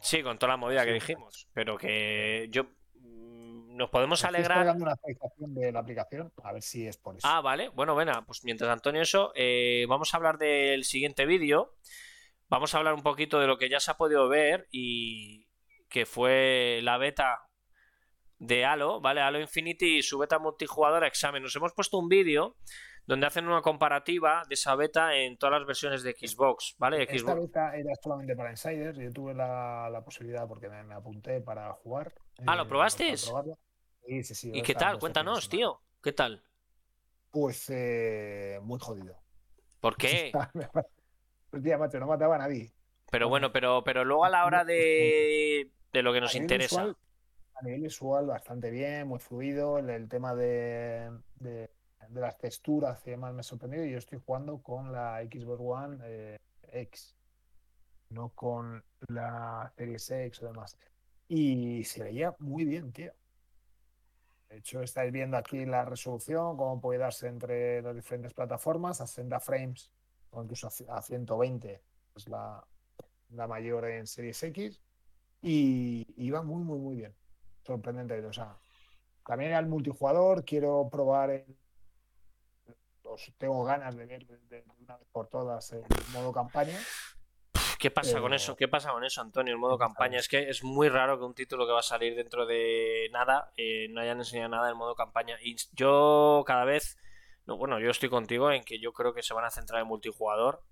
Sí, con toda la movida que dijimos, pero que yo mm, nos podemos alegrar.
Estoy una actualización de la aplicación, a ver si es por eso.
Ah, vale. Bueno, bueno, pues mientras Antonio eso, eh, vamos a hablar del siguiente vídeo. Vamos a hablar un poquito de lo que ya se ha podido ver y que fue la beta de Halo, ¿vale? Halo Infinity y su beta multijugador examen. Nos hemos puesto un vídeo donde hacen una comparativa de esa beta en todas las versiones de Xbox, ¿vale?
Esta beta era solamente para insiders, yo tuve la, posibilidad porque me, apunté para jugar.
Ah, ¿lo eh, probaste?
Sí, sí, sí.
¿Y qué tal? Cuéntanos, tío. ¿Qué tal?
Pues eh, muy jodido.
¿Por qué?
pues tía, macho, no mataba a nadie.
Pero bueno, pero, pero luego a la hora de, de lo que nos interesa.
a nivel visual, bastante bien, muy fluido. El, tema de de las texturas y demás me ha sorprendido. Y yo estoy jugando con la Xbox One eh, X, no con la Series X o demás. Y se veía muy bien, tío. De hecho, estáis viendo aquí la resolución, cómo puede darse entre las diferentes plataformas, a 60 frames o incluso a 120, es la, la mayor en Series X. Y iba muy, muy, muy bien. Sorprendente. O sea, también al multijugador, quiero probar el tengo ganas de ver de, una vez por todas el modo campaña.
¿Qué pasa con eso? ¿Qué pasa con eso, Antonio? El modo campaña. Es que es muy raro que un título que va a salir dentro de nada eh, no hayan enseñado nada del modo campaña. Y yo cada vez. No, bueno, yo estoy contigo en que yo creo que se van a centrar en multijugador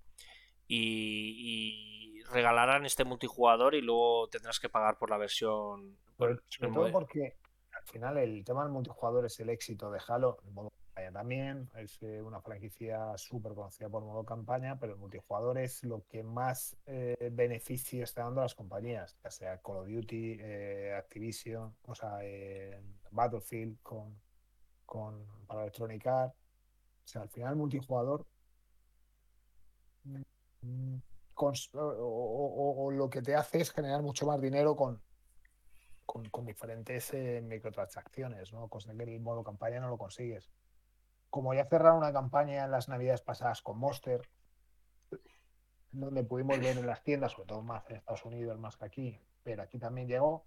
y, regalarán este multijugador y luego tendrás que pagar por la versión.
Por, sobre todo porque al final el tema del multijugador es el éxito de Halo. El modo también, es eh, una franquicia súper conocida por modo campaña, pero el multijugador es lo que más eh, beneficio está dando a las compañías, ya sea Call of Duty, eh, Activision, o sea, Battlefield con, con, para Electronic Arts. O sea, al final el multijugador mm, o, lo que te hace es generar mucho más dinero con, con, diferentes microtransacciones, ¿no? Cosa que el modo campaña no lo consigues como ya cerraron una campaña en las navidades pasadas con Monster, donde pudimos ver en las tiendas, sobre todo más en Estados Unidos, más que aquí, pero aquí también llegó,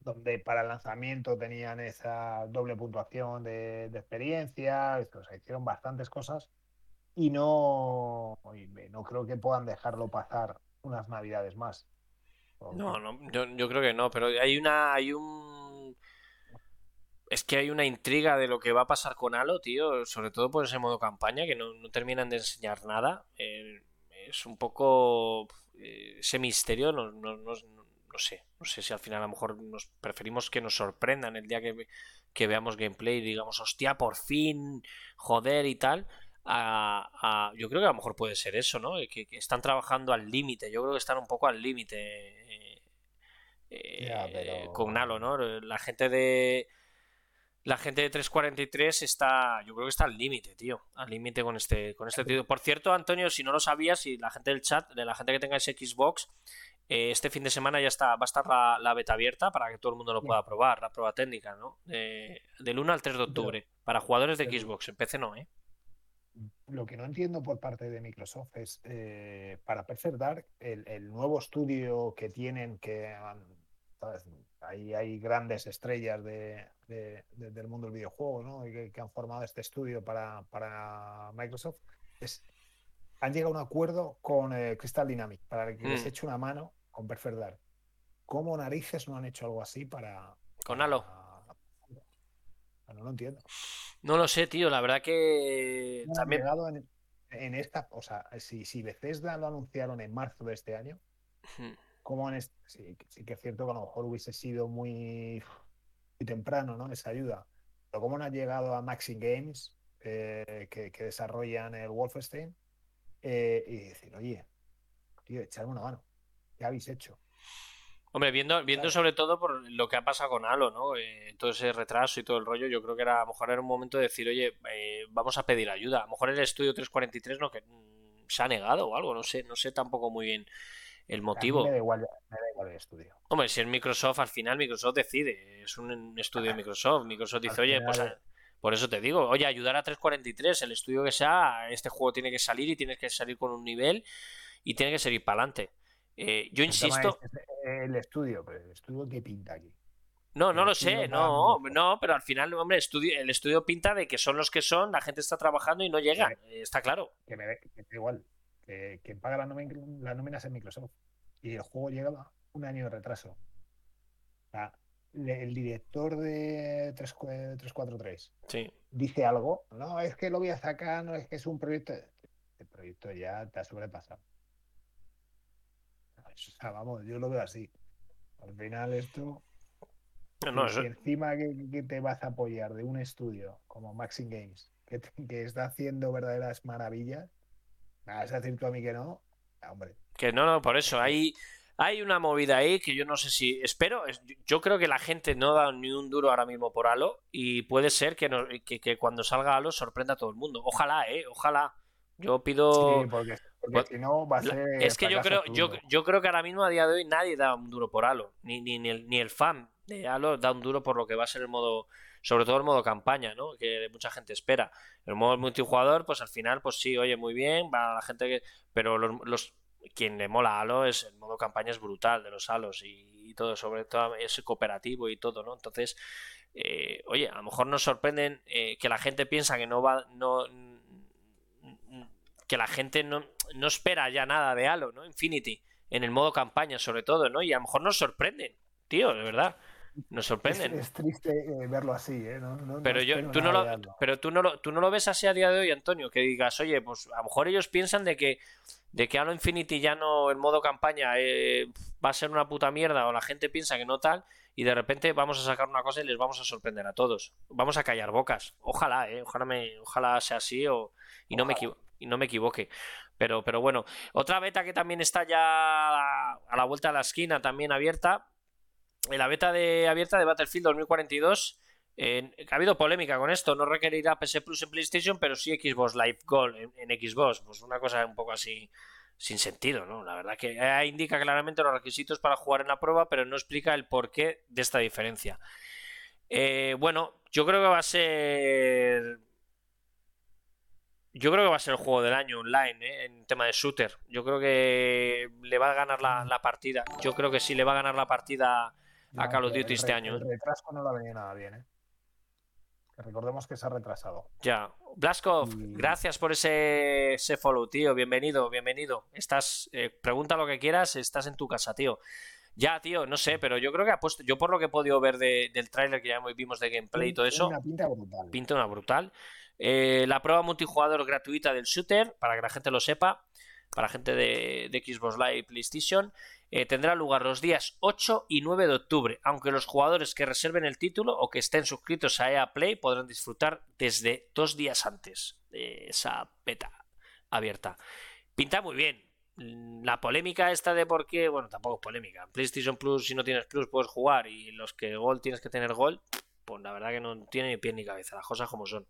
donde para el lanzamiento tenían esa doble puntuación de, experiencia, o sea, hicieron bastantes cosas y no, no creo que puedan dejarlo pasar unas navidades más.
No, no, yo, yo creo que no, pero hay una, hay un es que hay una intriga de lo que va a pasar con Halo, tío, sobre todo por ese modo campaña, que no, terminan de enseñar nada. Eh, es un poco eh, ese misterio, no, sé, no sé si al final a lo mejor nos preferimos que nos sorprendan el día que, veamos gameplay y digamos, hostia, por fin, joder y tal. yo creo que a lo mejor puede ser eso, ¿no? Que, están trabajando al límite, yo creo que están un poco al límite eh, con Halo, ¿no? La gente de la gente de 343 está, yo creo que está al límite, tío, al límite con este, con este tío. Por cierto, Antonio, si no lo sabías, y la gente del chat, de la gente que tenga ese Xbox, eh, este fin de semana ya está, va a estar la, beta abierta para que todo el mundo lo pueda probar, la prueba técnica, ¿no? del 1 al 3 de octubre, para jugadores de Xbox, en PC no, ¿eh?
Lo que no entiendo por parte de Microsoft es, eh, para PC Dark, el, el, nuevo estudio que tienen, que Ahí hay grandes estrellas de, del mundo del videojuego ¿no? que, han formado este estudio para, para Microsoft. Es, han llegado a un acuerdo con eh, Crystal Dynamics para que les mm. eche una mano con Perfect Dark. ¿Cómo narices no han hecho algo así para.
Con Halo?
No lo entiendo.
No lo sé, tío. La verdad que.
también... llegado en, esta. O sea, si, si Bethesda lo anunciaron en marzo de este año. Hmm sí, sí, que es cierto que a lo mejor hubiese sido muy, temprano, ¿no? Esa ayuda. Pero cómo no ha llegado a Maxi Games, eh, que, desarrollan el Wolfenstein, eh, y decir, oye, tío, echarme una mano. ¿Qué habéis hecho?
Hombre, viendo, viendo sobre todo por lo que ha pasado con Halo, ¿no? Eh, todo ese retraso y todo el rollo, yo creo que era, a lo mejor era un momento de decir, oye, eh, vamos a pedir ayuda. A lo mejor el estudio 343 no que mm, se ha negado o algo, no sé, no sé tampoco muy bien el motivo.
Me da igual, me da igual el estudio.
Hombre, si es Microsoft, al final Microsoft decide, es un estudio de Microsoft. Microsoft dice, oye, pues por eso te digo, oye, ayudar a 343, el estudio que sea, este juego tiene que salir y tiene que salir con un nivel y tiene que seguir para adelante. Eh, yo insisto.
el estudio, pero el estudio que pinta aquí.
No, no lo sé, no, no, pero al final, hombre, estudio, el estudio pinta de que son los que son, la gente está trabajando y no llega, está claro.
Que me da igual, que, que paga las nóminas en Microsoft y el juego llega un año de retraso. el director de 343
sí.
dice algo, no, es que lo voy a sacar, no es que es un proyecto. Este proyecto ya te ha sobrepasado vamos, yo lo veo así. Al final esto...
No,
encima que, te vas a apoyar de un estudio como Maxim Games, que, que está haciendo verdaderas maravillas, vas a decir tú a mí que no, hombre.
Que no, no, por eso hay, hay una movida ahí que yo no sé si. Espero, yo creo que la gente no da ni un duro ahora mismo por Halo y puede ser que, que, que cuando salga Halo sorprenda a todo el mundo. Ojalá, ¿eh? Ojalá. Yo pido.
Sí, porque, si no va a ser.
Es que yo creo, yo, yo, creo que ahora mismo a día de hoy nadie da un duro por Halo. Ni, ni, ni, el, ni el fan de Halo da un duro por lo que va a ser el modo. Sobre todo el modo campaña, ¿no? Que mucha gente espera. El modo multijugador, pues al final, pues sí, oye, muy bien, va la gente que. Pero los, los quien le mola Halo es el modo campaña es brutal de los Halos y, todo, sobre todo es cooperativo y todo, ¿no? Entonces, eh, oye, a lo mejor nos sorprenden eh, que la gente piensa que no va, no, que la gente no, no espera ya nada de Halo, ¿no? Infinity, en el modo campaña sobre todo, ¿no? Y a lo mejor nos sorprenden, tío, de verdad. Nos sorprenden.
Es, triste eh, verlo así, ¿eh?
pero yo, tú no lo, pero tú no lo, tú no lo ves así a día de hoy, Antonio, que digas, oye, pues a lo mejor ellos piensan de que, de que Halo Infinity ya no, en modo campaña, eh, va a ser una puta mierda, o la gente piensa que no tal, y de repente vamos a sacar una cosa y les vamos a sorprender a todos. Vamos a callar bocas. Ojalá, eh, ojalá me, ojalá sea así o, y no me y no me equivoque. Pero, pero bueno, otra beta que también está ya a la vuelta de la esquina, también abierta. La beta de abierta de Battlefield 2042. ha habido polémica con esto, no requerirá PS Plus en PlayStation, pero sí Xbox Live Gold en, Xbox. Pues una cosa un poco así sin sentido, ¿no? La verdad que indica claramente los requisitos para jugar en la prueba, pero no explica el porqué de esta diferencia. Eh, bueno, yo creo que va a ser yo creo que va a ser el juego del año online, ¿eh? en tema de shooter. Yo creo que le va a ganar la, partida. Yo creo que sí le va a ganar la partida a Call of Duty este año.
El ¿eh? retraso no le ha venido nada bien, ¿eh? recordemos que se ha retrasado.
Ya. Blaskov, gracias por ese, ese, follow, tío. Bienvenido, bienvenido. Estás, eh, pregunta lo que quieras, estás en tu casa, tío. Ya, tío, no sé, pero yo creo que ha puesto. Yo, por lo que he podido ver del tráiler que ya vimos de gameplay y todo eso.
Pinta brutal.
Pinta una brutal. Eh, la prueba multijugador gratuita del shooter, para que la gente lo sepa, para gente de, Xbox Live y PlayStation, eh, tendrá lugar los días 8 y 9 de octubre, aunque los jugadores que reserven el título o que estén suscritos a EA Play podrán disfrutar desde dos días antes de esa beta abierta. Pinta muy bien. La polémica esta de por qué, bueno, tampoco es polémica. PlayStation Plus, si no tienes Plus, puedes jugar y los que Gold tienes que tener Gold, pues la verdad que no tiene ni pie ni cabeza, las cosas como son.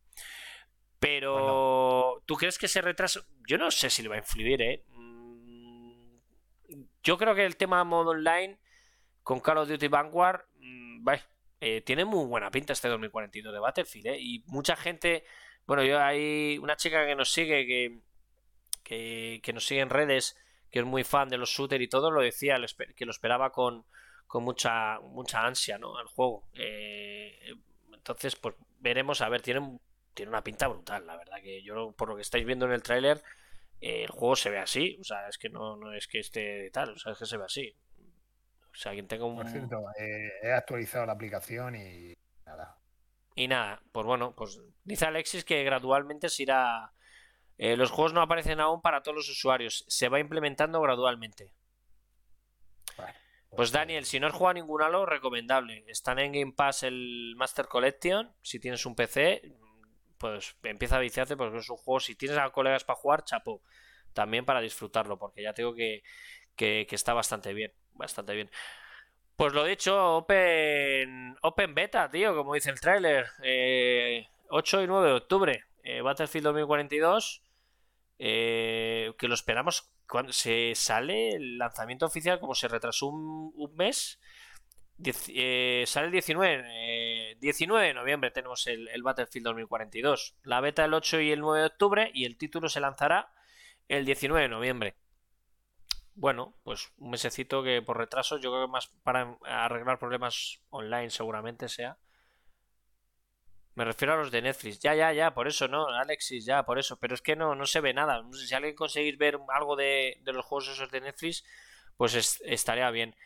Pero, ¿tú crees que ese retraso? Yo no sé si le va a influir, ¿eh? Mm, yo creo que el tema modo online con Call of Duty Vanguard, mm, eh, tiene muy buena pinta este 2042 de Battlefield, ¿eh? Y mucha gente, bueno, yo hay una chica que nos sigue, que, que, nos sigue en redes, que es muy fan de los shooters y todo, lo decía, que lo esperaba con, con mucha, mucha ansia, ¿no? Al juego. Eh, entonces, pues veremos, a ver, tienen tiene una pinta brutal, la verdad que yo por lo que estáis viendo en el tráiler el juego se ve así, o sea, es que no, no es que esté tal, o sea, es que se ve así. O sea, quien tenga un...
Por cierto, eh, he actualizado la aplicación y nada.
Y nada, pues bueno, pues dice Alexis que gradualmente se irá... Eh, los juegos no aparecen aún para todos los usuarios, se va implementando gradualmente. pues, pues Daniel, si no has jugado ningún Halo, recomendable. Están en Game Pass el Master Collection, si tienes un PC, pues empieza a viciarte porque es un juego, si tienes a colegas para jugar, chapo. también para disfrutarlo, porque ya tengo que, que, está bastante bien, bastante bien. Pues lo dicho, Open, open Beta, tío, como dice el tráiler. 8 eh, y 9 de octubre. Eh, Battlefield 2042. Eh, que lo esperamos cuando se sale el lanzamiento oficial, como se retrasó un, mes. Sale el 19, 19 de noviembre tenemos el, el, Battlefield 2042. La beta el 8 y el 9 de octubre y el título se lanzará el 19 de noviembre bueno, pues un mesecito que por retraso, yo creo que más para arreglar problemas online seguramente sea. Me refiero a los de Netflix. Ya, ya, ya, por eso, ¿no? Alexis, ya, por eso. Pero es que no, no se ve nada. Si alguien conseguís ver algo de, los juegos esos de Netflix, pues estaría bien.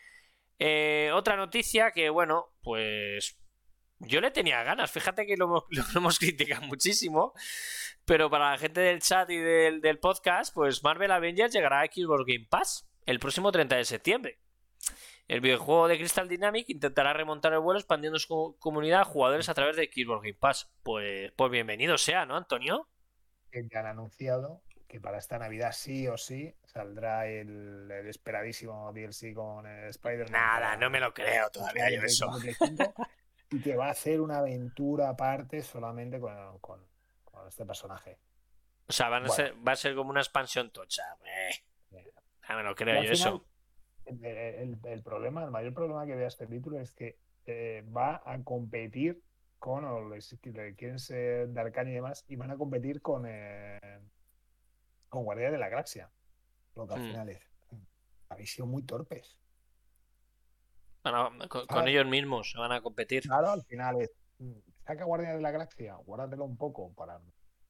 Eh, otra noticia que, bueno, pues yo le tenía ganas. Fíjate que lo, hemos criticado muchísimo. Pero para la gente del chat y del, podcast, pues Marvel Avengers llegará a Xbox Game Pass el próximo 30 de septiembre. El videojuego de Crystal Dynamic intentará remontar el vuelo expandiendo su comunidad a jugadores a través de Xbox Game Pass. Pues, pues bienvenido sea, ¿no, Antonio?
Ya han anunciado que para esta Navidad sí o sí saldrá el, esperadísimo DLC con Spider-Man.
Nada, no me lo creo todavía yo eso.
y que va a hacer una aventura aparte solamente con, este personaje.
O sea, va a ser como una expansión tocha. No me lo creo yo eso.
El, problema, el mayor problema que vea este título es que eh, va a competir con, o les, quieren ser de Arcane y demás, y van a competir con, eh, con Guardia de la Galaxia. Lo que al hmm. final es. Habéis sido muy torpes
con, ellos mismos se van a competir.
Claro, al final es. Saca Guardia de la Galaxia, guárdatelo un poco para.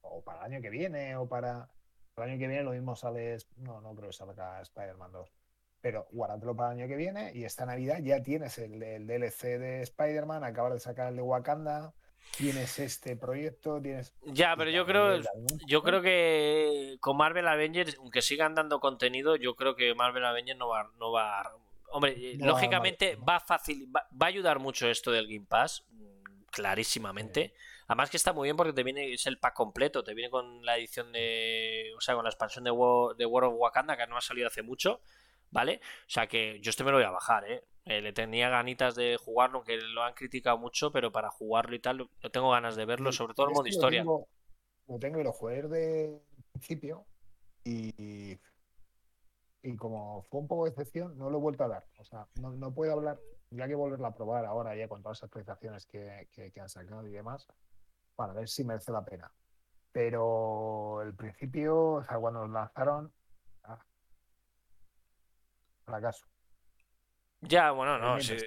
O para el año que viene, o para. El año que viene lo mismo sale. No, no creo que salga Spider-Man 2. Pero guárdatelo para el año que viene y esta Navidad ya tienes el, DLC de Spider-Man, acabas de sacar el de Wakanda, tienes este proyecto, tienes.
Ya, pero yo creo, yo creo que con Marvel Avengers, aunque sigan dando contenido, yo creo que Marvel Avengers no va, no va Hombre, eh, lógicamente va a fácil, va, a ayudar mucho esto del Game Pass, mm, clarísimamente. Además que está muy bien porque te viene, es el pack completo, te viene con la edición de, o sea, con la expansión de, World, de World of Wakanda que no ha salido hace mucho, ¿vale? O sea que yo este me lo voy a bajar, ¿eh? ¿eh? le tenía ganitas de jugarlo, que lo han criticado mucho, pero para jugarlo y tal, no tengo ganas de verlo, sobre todo en modo historia.
Tengo, lo tengo y lo jugué de principio y y como fue un poco de excepción, no lo he vuelto a dar. O sea, no, puedo hablar, ya que volverla a probar ahora ya con todas las actualizaciones que, han sacado y demás, para ver si merece la pena. Pero el principio, o sea, cuando lo lanzaron, fracaso.
Ya, bueno, no, sí,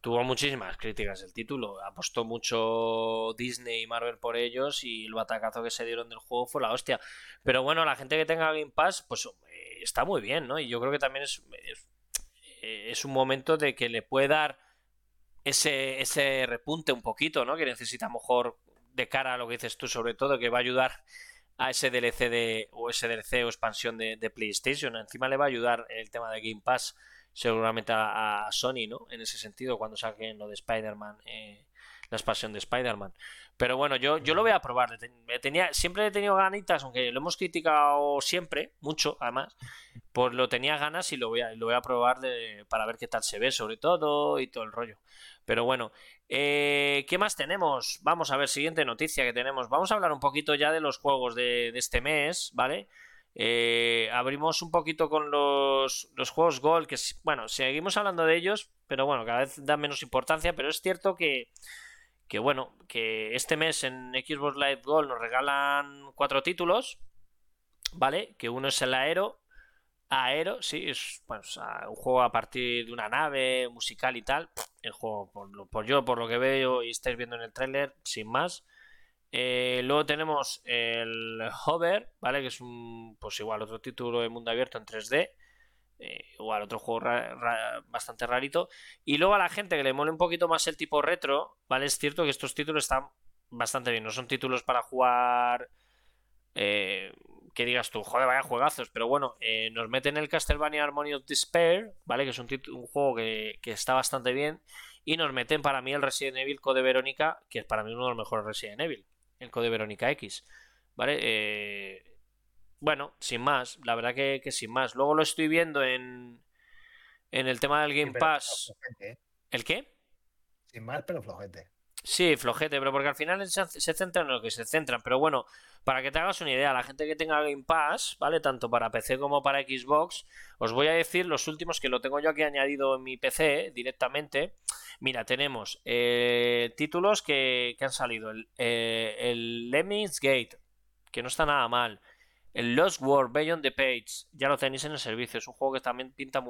tuvo muchísimas críticas el título. Apostó mucho Disney y Marvel por ellos y el batacazo que se dieron del juego fue la hostia. Pero bueno, la gente que tenga Game Pass, pues está muy bien, ¿no? Y yo creo que también es, es, un momento de que le puede dar ese, ese repunte un poquito, ¿no? Que necesita mejor de cara a lo que dices tú, sobre todo, que va a ayudar a ese DLC de, o ese DLC o expansión de, PlayStation. Encima le va a ayudar el tema de Game Pass seguramente a, Sony, ¿no? En ese sentido, cuando saquen lo de Spider-Man, eh, la expansión de Spider-Man. Pero bueno, yo, yo lo voy a probar. Tenía, siempre he tenido ganitas, aunque lo hemos criticado siempre, mucho además, pues lo tenía ganas y lo voy a, lo voy a probar para ver qué tal se ve, sobre todo, y todo el rollo. Pero bueno, eh, ¿qué más tenemos? Vamos a ver, siguiente noticia que tenemos. Vamos a hablar un poquito ya de los juegos de, este mes, ¿vale? Eh, abrimos un poquito con los, los juegos Gold, que bueno, seguimos hablando de ellos, pero bueno, cada vez dan menos importancia, pero es cierto que que bueno, que este mes en Xbox Live Gold nos regalan cuatro títulos, ¿vale? Que uno es el Aero, Aero, sí, es un juego a partir de una nave musical y tal. El juego, por, yo, por lo que veo y estáis viendo en el tráiler, sin más. Eh, luego tenemos el Hover, ¿vale? Que es un, pues igual, otro título de mundo abierto en 3D. Eh, igual otro juego bastante rarito. Y luego a la gente que le mole un poquito más el tipo retro, ¿vale? Es cierto que estos títulos están bastante bien. No son títulos para jugar. Eh, que digas tú, joder, vaya juegazos. Pero bueno, eh, nos meten el Castlevania Harmony of Despair, ¿vale? Que es un, un juego que, que, está bastante bien. Y nos meten para mí el Resident Evil Code Verónica, que es para mí uno de los mejores Resident Evil. El Code Verónica X, ¿vale? Eh bueno, sin más, la verdad que, sin más. Luego lo estoy viendo en, en el tema del Game Pass. ¿eh? ¿El qué?
Sin más, pero flojete.
Sí, flojete, pero porque al final se, se, centran en lo que se centran. Pero bueno, para que te hagas una idea, la gente que tenga Game Pass, ¿vale? Tanto para PC como para Xbox, os voy a decir los últimos que lo tengo yo aquí añadido en mi PC directamente. Mira, tenemos eh, títulos que, han salido. El, eh, el Lemmings Gate, que no está nada mal. El Lost World Beyond the Page, ya lo tenéis en el servicio, es un juego que también pinta,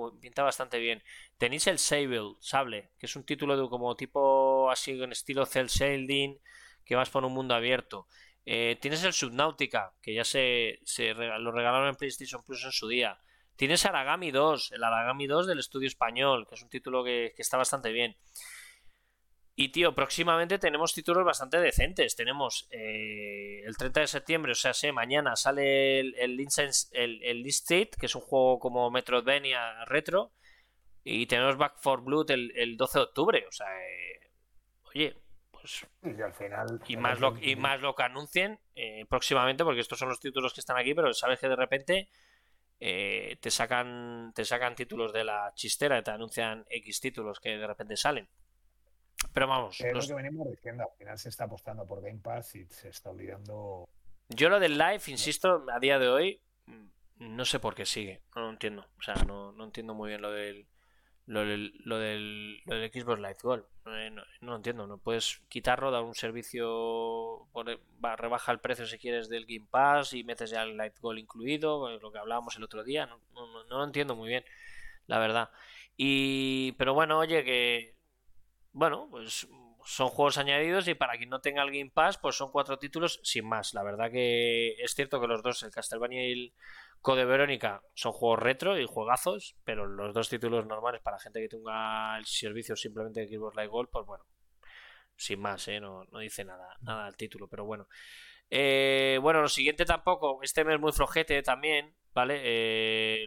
bastante bien. Tenéis el Sable, Sable, que es un título de como tipo así en estilo cel shading, que vas por un mundo abierto. Eh, tienes el Subnautica, que ya se, lo regalaron en PlayStation Plus en su día. Tienes Aragami 2, el Aragami 2 del estudio español, que es un título que está bastante bien. Y tío, próximamente tenemos títulos bastante decentes. Tenemos eh, el 30 de septiembre, o sea, sé, mañana sale el, el, el, el State, que es un juego como Metroidvania retro. Y tenemos Back for Blood el, 12 de octubre. O sea, eh, oye, pues.
Y al final.
Y más lo, y más lo que anuncien eh, próximamente, porque estos son los títulos que están aquí, pero sabes que de repente. te sacan te sacan títulos de la chistera y te anuncian X títulos que de repente salen. Pero vamos.
Es lo que venimos diciendo, al final se está apostando por Game Pass y se está olvidando.
Yo lo del live, insisto, a día de hoy, mm, no sé por qué sigue. No lo entiendo. O sea, no, no entiendo muy bien lo del. Lo del, lo del, lo del Xbox Live Gold. Eh, no, lo entiendo. No puedes quitarlo, dar un servicio, rebaja el precio si quieres del Game Pass y metes ya el Live Gold incluido, lo que hablábamos el otro día. No, no, no lo entiendo muy bien, la verdad. Y, pero bueno, oye, que bueno, pues son juegos añadidos y para quien no tenga el Game Pass, pues son cuatro títulos sin más. La verdad que es cierto que los dos, el Castlevania y el Code Verónica, son juegos retro y juegazos, pero los dos títulos normales para gente que tenga el servicio simplemente de Xbox Live Gold, pues bueno, sin más, ¿eh? no, dice nada, nada el título, pero bueno. Eh, bueno, lo siguiente tampoco, este mes muy flojete también, ¿vale? Eh,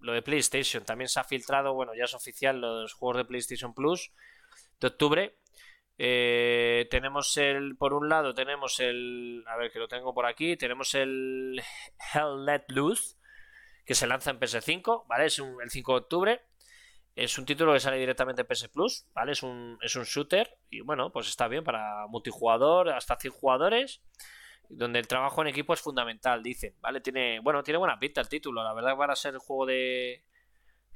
lo de PlayStation también se ha filtrado, bueno, ya es oficial los juegos de PlayStation Plus de octubre. Eh, tenemos el, por un lado, tenemos el, a ver que lo tengo por aquí, tenemos el Hell Let Loose, que se lanza en PS5, ¿vale? Es el 5 de octubre. Es un título que sale directamente en PS Plus, ¿vale? Es un, es un shooter y bueno, pues está bien para multijugador, hasta 100 jugadores, donde el trabajo en equipo es fundamental, dicen, ¿vale? Tiene, bueno, tiene buena pinta el título, la verdad que van a ser el juego de,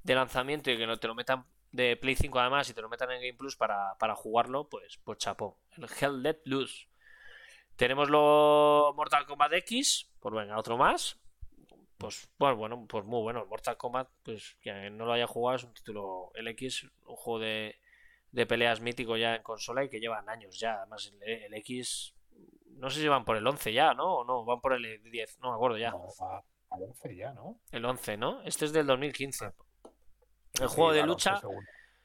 de lanzamiento y que no te lo metan de Play 5 además y te lo metan en Game Plus para, jugarlo, pues, pues chapó. El Hell Let Loose. Tenemos lo Mortal Kombat X, pues venga, otro más. Pues bueno, bueno, pues muy bueno. Mortal Kombat, pues quien no lo haya jugado, es un título LX, un juego de, de peleas mítico ya en consola y que llevan años ya. Además, el, X, no sé si van por el 11 ya, ¿no? O no, van por el 10, no me acuerdo ya.
No, al 11 ya, ¿no?
El 11, ¿no? Este es del 2015. El juego de lucha.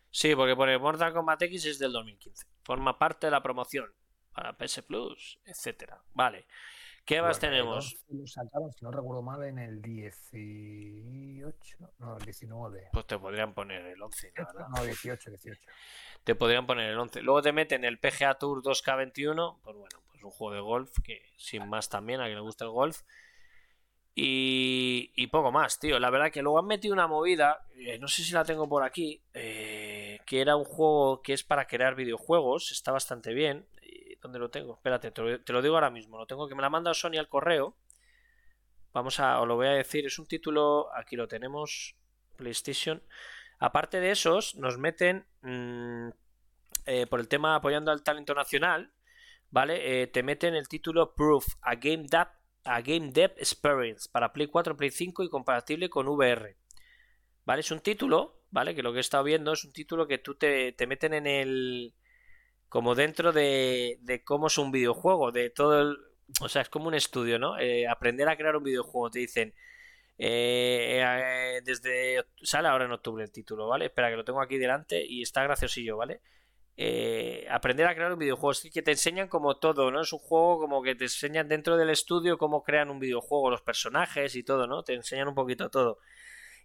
Sí, porque pone Mortal Kombat X es del 2015. Forma parte de la promoción para PS Plus, etcétera. Vale. ¿Qué más tenemos?
Lo sacaron, si no recuerdo mal, en el 18, no, el 19.
Pues te podrían poner el 11,
No, 18, 18.
Te podrían poner el 11. Luego te meten el PGA Tour 2K21, pues bueno, un juego de golf que sin más también, a quien le gusta el golf. Y, poco más, tío. La verdad que luego han metido una movida, eh, no sé si la tengo por aquí, eh, que era un juego que es para crear videojuegos, está bastante bien. ¿Dónde lo tengo? Espérate, te lo, digo ahora mismo. Lo tengo que me la manda Sony al correo. Vamos a, os lo voy a decir, es un título, aquí lo tenemos, PlayStation. Aparte de esos, nos meten mm, eh, por el tema apoyando al talento nacional, ¿vale? te meten el título Proof, a Game That a Game Dev Experience para Play 4, Play 5 y compatible con VR. ¿Vale? Es un título, ¿vale? Que lo que he estado viendo es un título que tú te, te meten en el... como dentro de, de cómo es un videojuego, de todo el... O sea, es como un estudio, ¿no? Eh, aprender a crear un videojuego. Te dicen... Eh, eh, desde... Sale ahora en octubre el título, ¿vale? Espera, que lo tengo aquí delante y está graciosillo, ¿vale? Eh, aprender a crear un videojuego. Es que te enseñan como todo, ¿no? Es un juego como que te enseñan dentro del estudio cómo crean un videojuego, los personajes y todo, ¿no? Te enseñan un poquito todo.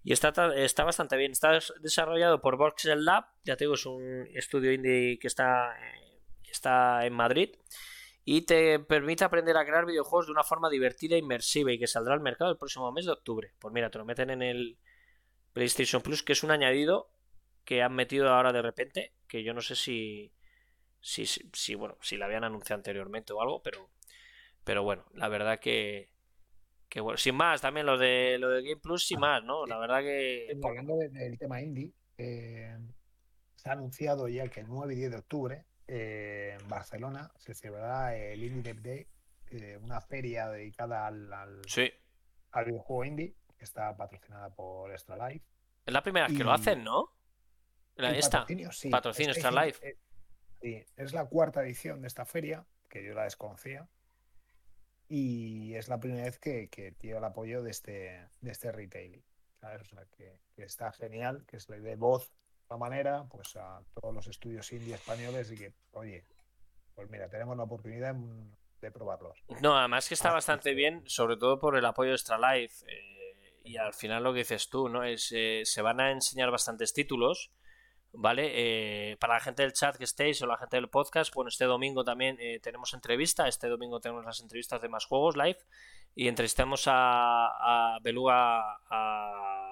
Y está, está bastante bien. Está desarrollado por Voxel Lab. Ya te digo, es un estudio indie que está, está en Madrid. y te permite aprender a crear videojuegos de una forma divertida e inmersiva y que saldrá al mercado el próximo mes de octubre. Pues mira, te lo meten en el PlayStation Plus, que es un añadido que han metido ahora de repente, que yo no sé si, si, si, bueno, si la habían anunciado anteriormente o algo, pero, pero bueno, la verdad que, que bueno, sin más, también lo de lo de Game Plus, sin ah, más, ¿no? La verdad que.
Hablando del tema indie, eh, se ha anunciado ya que el 9 y 10 de octubre eh, en Barcelona se celebrará el Indie Dev Day, eh, una feria dedicada al, al, al, videojuego indie, que está patrocinada por Extra Life.
Es la primera vez que lo hacen, ¿no? Esta.
Patrocinio, sí.
Patrocinio Extra Life.
Eh, sí, es la cuarta edición de esta feria, que yo la desconocía. Y es la primera vez que, que tiene el apoyo de este, de este retail. O sea, que, que, está genial, que es la de voz manera pues a todos los estudios indie españoles y que, oye, pues mira, tenemos la oportunidad de probarlos.
No, además que está bastante bien, sobre todo por el apoyo de Extra Life. Eh, y al final lo que dices tú, ¿no? Es, eh, se van a enseñar bastantes títulos, ¿vale? Eh, para la gente del chat que estéis o la gente del podcast, bueno, este domingo también tenemos entrevista, este domingo tenemos las entrevistas de más juegos live y entrevistamos a, a Beluga, a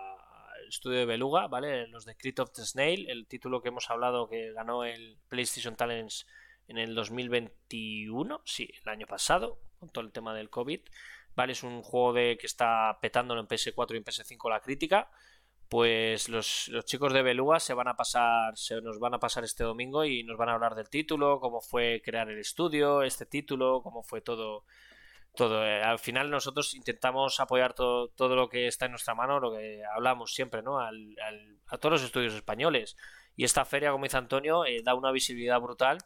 estudio de Beluga, ¿vale? Los de Crit of the Snail, el título que hemos hablado que ganó el PlayStation Talents en el 2021, sí, el año pasado, con todo el tema del COVID, ¿vale? Es un juego de que está petándolo en PS4 y en PS5 la crítica. Pues los, los chicos de Beluga se van a pasar, se nos van a pasar este domingo y nos van a hablar del título, cómo fue crear el estudio, este título, cómo fue todo todo. Eh, al final nosotros intentamos apoyar todo, todo, lo que está en nuestra mano, lo que hablamos siempre, ¿no? Al, a todos los estudios españoles. Y esta feria, como dice Antonio, eh, da una visibilidad brutal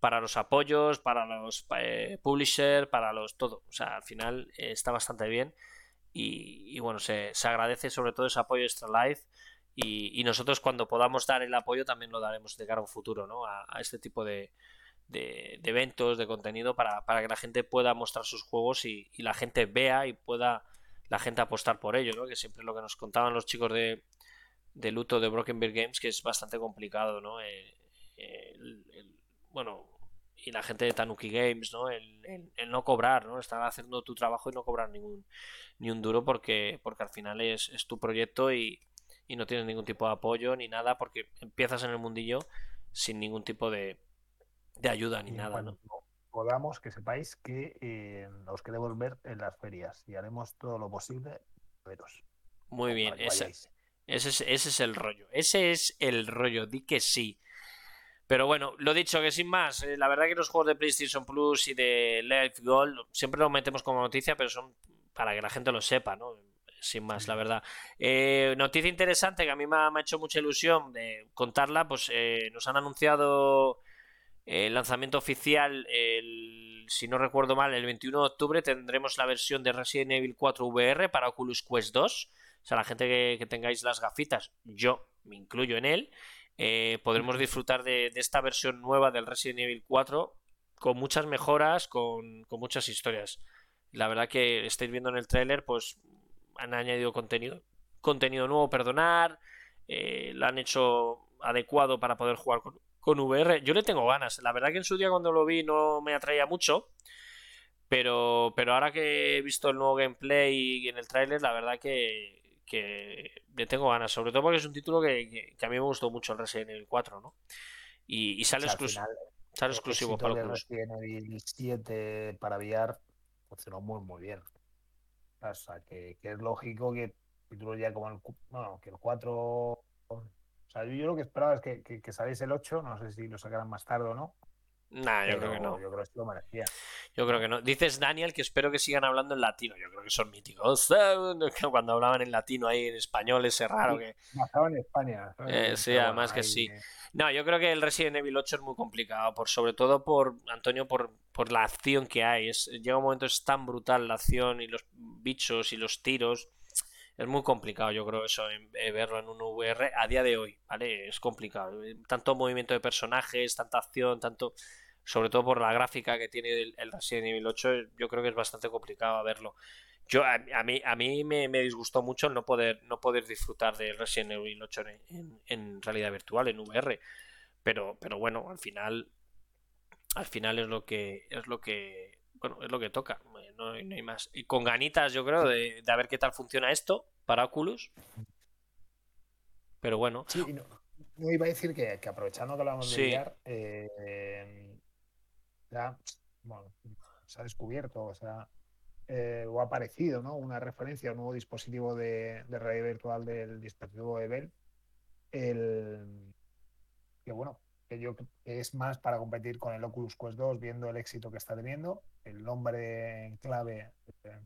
para los apoyos, para los eh, publishers, para los todo. O sea, al final está bastante bien. Y, bueno, se, se, agradece sobre todo ese apoyo Extra Life. Y, y, nosotros cuando podamos dar el apoyo también lo daremos de cara a un futuro, ¿no? a este tipo de, de, eventos, de contenido, para, que la gente pueda mostrar sus juegos y, la gente vea y pueda la gente apostar por ello, ¿no? Que siempre lo que nos contaban los chicos de, de luto de Broken Bear Games, que es bastante complicado, ¿no? Eh, bueno, y la gente de Tanuki Games, ¿no? El, no cobrar, ¿no? Estar haciendo tu trabajo y no cobrar ningún ni un duro porque, porque al final es, es tu proyecto y, y no tienes ningún tipo de apoyo ni nada porque empiezas en el mundillo sin ningún tipo de, de ayuda ni nada, ¿no?
Podamos que sepáis que eh, os queremos ver en las ferias y haremos todo lo posible veros.
Muy bien, ese, ese, es, ese es el rollo. Ese es el rollo, di que sí. Pero bueno, lo dicho, que sin más, eh, la verdad que los juegos de PlayStation Plus y de Life Gold siempre los metemos como noticia, pero son para que la gente lo sepa, ¿no? Sin más, la verdad. Eh, noticia interesante que a mí me ha, hecho mucha ilusión de contarla, pues nos han anunciado el lanzamiento oficial, el, si no recuerdo mal, el 21 de octubre tendremos la versión de Resident Evil 4 VR para Oculus Quest 2. O sea, la gente que, tengáis las gafitas, yo me incluyo en él, eh, podremos disfrutar de, esta versión nueva del Resident Evil 4 con muchas mejoras, con, muchas historias. La verdad que estáis viendo en el tráiler, pues han añadido contenido, contenido nuevo, perdonar, eh, lo han hecho adecuado para poder jugar con, con VR. Yo le tengo ganas. La verdad que en su día cuando lo vi no me atraía mucho. Pero, pero ahora que he visto el nuevo gameplay y en el tráiler, la verdad que, que le tengo ganas. Sobre todo porque es un título que, a mí me gustó mucho el Resident Evil 4, ¿no? Y, sale, exclusivo sale exclusivo para
los Resident Evil 7 para VR funcionó muy, muy bien. O sea, que, es lógico que títulos ya como el, bueno, que el 4 o sea, yo, lo que esperaba es que, que, saliese el 8, no sé si lo sacarán más tarde o no.
Nah, yo creo que no.
Yo creo que lo merecía.
Yo creo que no. Dices, Daniel, que espero que sigan hablando en latino. Yo creo que son míticos. Cuando hablaban en latino ahí en español, ese raro que.
en España.
Eh, sí, además que sí. No, yo creo que el Resident Evil 8 es muy complicado, por, sobre todo por, Antonio, por, por la acción que hay. Es, llega un momento, es tan brutal la acción y los bichos y los tiros es muy complicado, yo creo, eso, eh, verlo en un VR a día de hoy, ¿vale? Es complicado. Tanto movimiento de personajes, tanta acción, tanto. Sobre todo por la gráfica que tiene el, Resident Evil 8, yo creo que es bastante complicado verlo. Yo, a, mí, a mí me, disgustó mucho el no poder, no poder disfrutar del Resident Evil 8 en, realidad virtual, en VR. Pero, pero bueno, al final al final es lo que es lo que bueno, es lo que toca, no, hay más. Y con ganitas, yo creo, de, de, ver qué tal funciona esto para Oculus. Pero bueno.
Sí, no, iba a decir que, aprovechando que hablamos de VR, eh, ya, bueno, se ha descubierto, o sea, eh, o ha aparecido, ¿no? Una referencia a un nuevo dispositivo de, de realidad virtual del dispositivo de Bell. El, que bueno, que yo es más para competir con el Oculus Quest 2, viendo el éxito que está teniendo. El nombre en clave eh,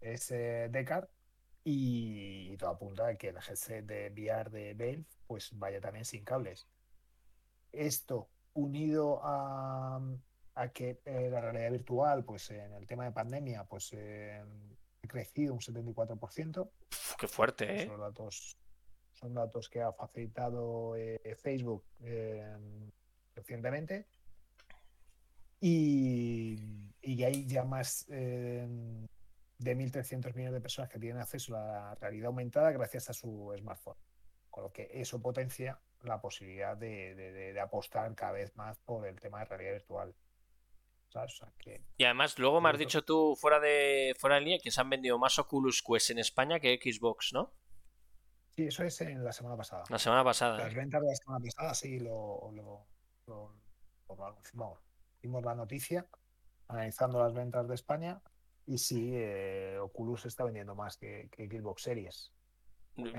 es eh, Descartes y, todo apunta a que el headset de VR de Valve pues vaya también sin cables. Esto unido a, a que eh, la realidad virtual, pues en el tema de pandemia, pues ha crecido un 74%.
qué fuerte, ¿eh?
datos son datos que ha facilitado eh, Facebook eh, recientemente. Y, hay ya más eh, de 1.300 millones de personas que tienen acceso a la realidad aumentada gracias a su smartphone. Con lo que eso potencia la posibilidad de, apostar cada vez más por el tema de realidad virtual.
Y además, luego me has dicho tú fuera de fuera de línea que se han vendido más Oculus Quest en España que Xbox, ¿no?
Sí, eso es en la semana pasada.
La semana pasada.
Las ventas de la semana pasada sí lo, lo, vimos la noticia analizando las ventas de España y sí, eh, Oculus está vendiendo más que, que Xbox Series.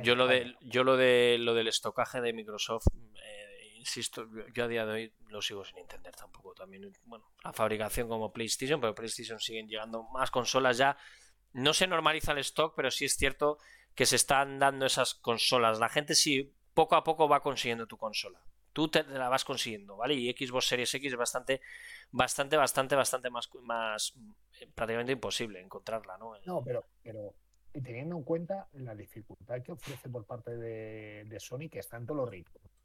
Yo lo de yo lo de lo del estocaje de Microsoft, insisto, yo a día de hoy lo sigo sin entender tampoco. También, bueno, la fabricación como PlayStation, pero PlayStation siguen llegando más consolas ya. No se normaliza el stock, pero sí es cierto que se están dando esas consolas. La gente sí poco a poco va consiguiendo tu consola. Tú te la vas consiguiendo, ¿vale? Y Xbox Series X es bastante, bastante, bastante, bastante más, más eh, prácticamente imposible encontrarla, ¿no?
No, pero, pero teniendo en cuenta la dificultad que ofrece por parte de, Sony, que está en todo,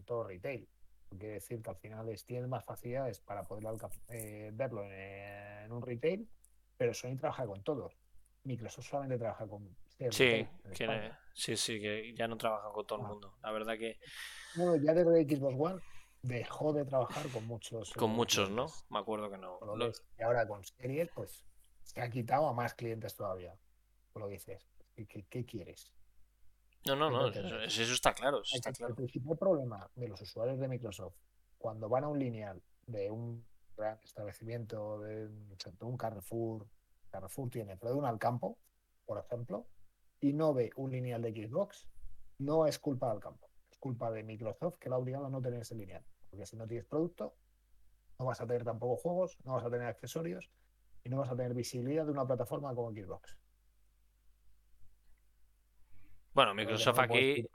todo retail. Quiere decir que al final tiene más facilidades para poder eh, verlo en, un retail, pero Sony trabaja con todos. Microsoft solamente trabaja con
Sí, sí, sí, que ya no trabaja con todo el mundo. La verdad que.
Bueno, ya desde Xbox One dejó de trabajar con muchos.
Con muchos, ¿no? Me acuerdo que no.
Y ahora con series, pues se ha quitado a más clientes todavía. Por lo que dices. ¿Qué, quieres?
No, no, no, eso, está claro.
El principal problema de los usuarios de Microsoft cuando van a un lineal de un gran establecimiento, de un Carrefour, Carrefour tiene pero de al campo, por ejemplo, y no ve un lineal de Xbox, no es culpa del campo. Es culpa de Microsoft que la ha obligado a no tener ese lineal. Porque si no tienes producto, no vas a tener tampoco juegos, no vas a tener accesorios y no vas a tener visibilidad de una plataforma como Xbox.
Bueno, Microsoft aquí.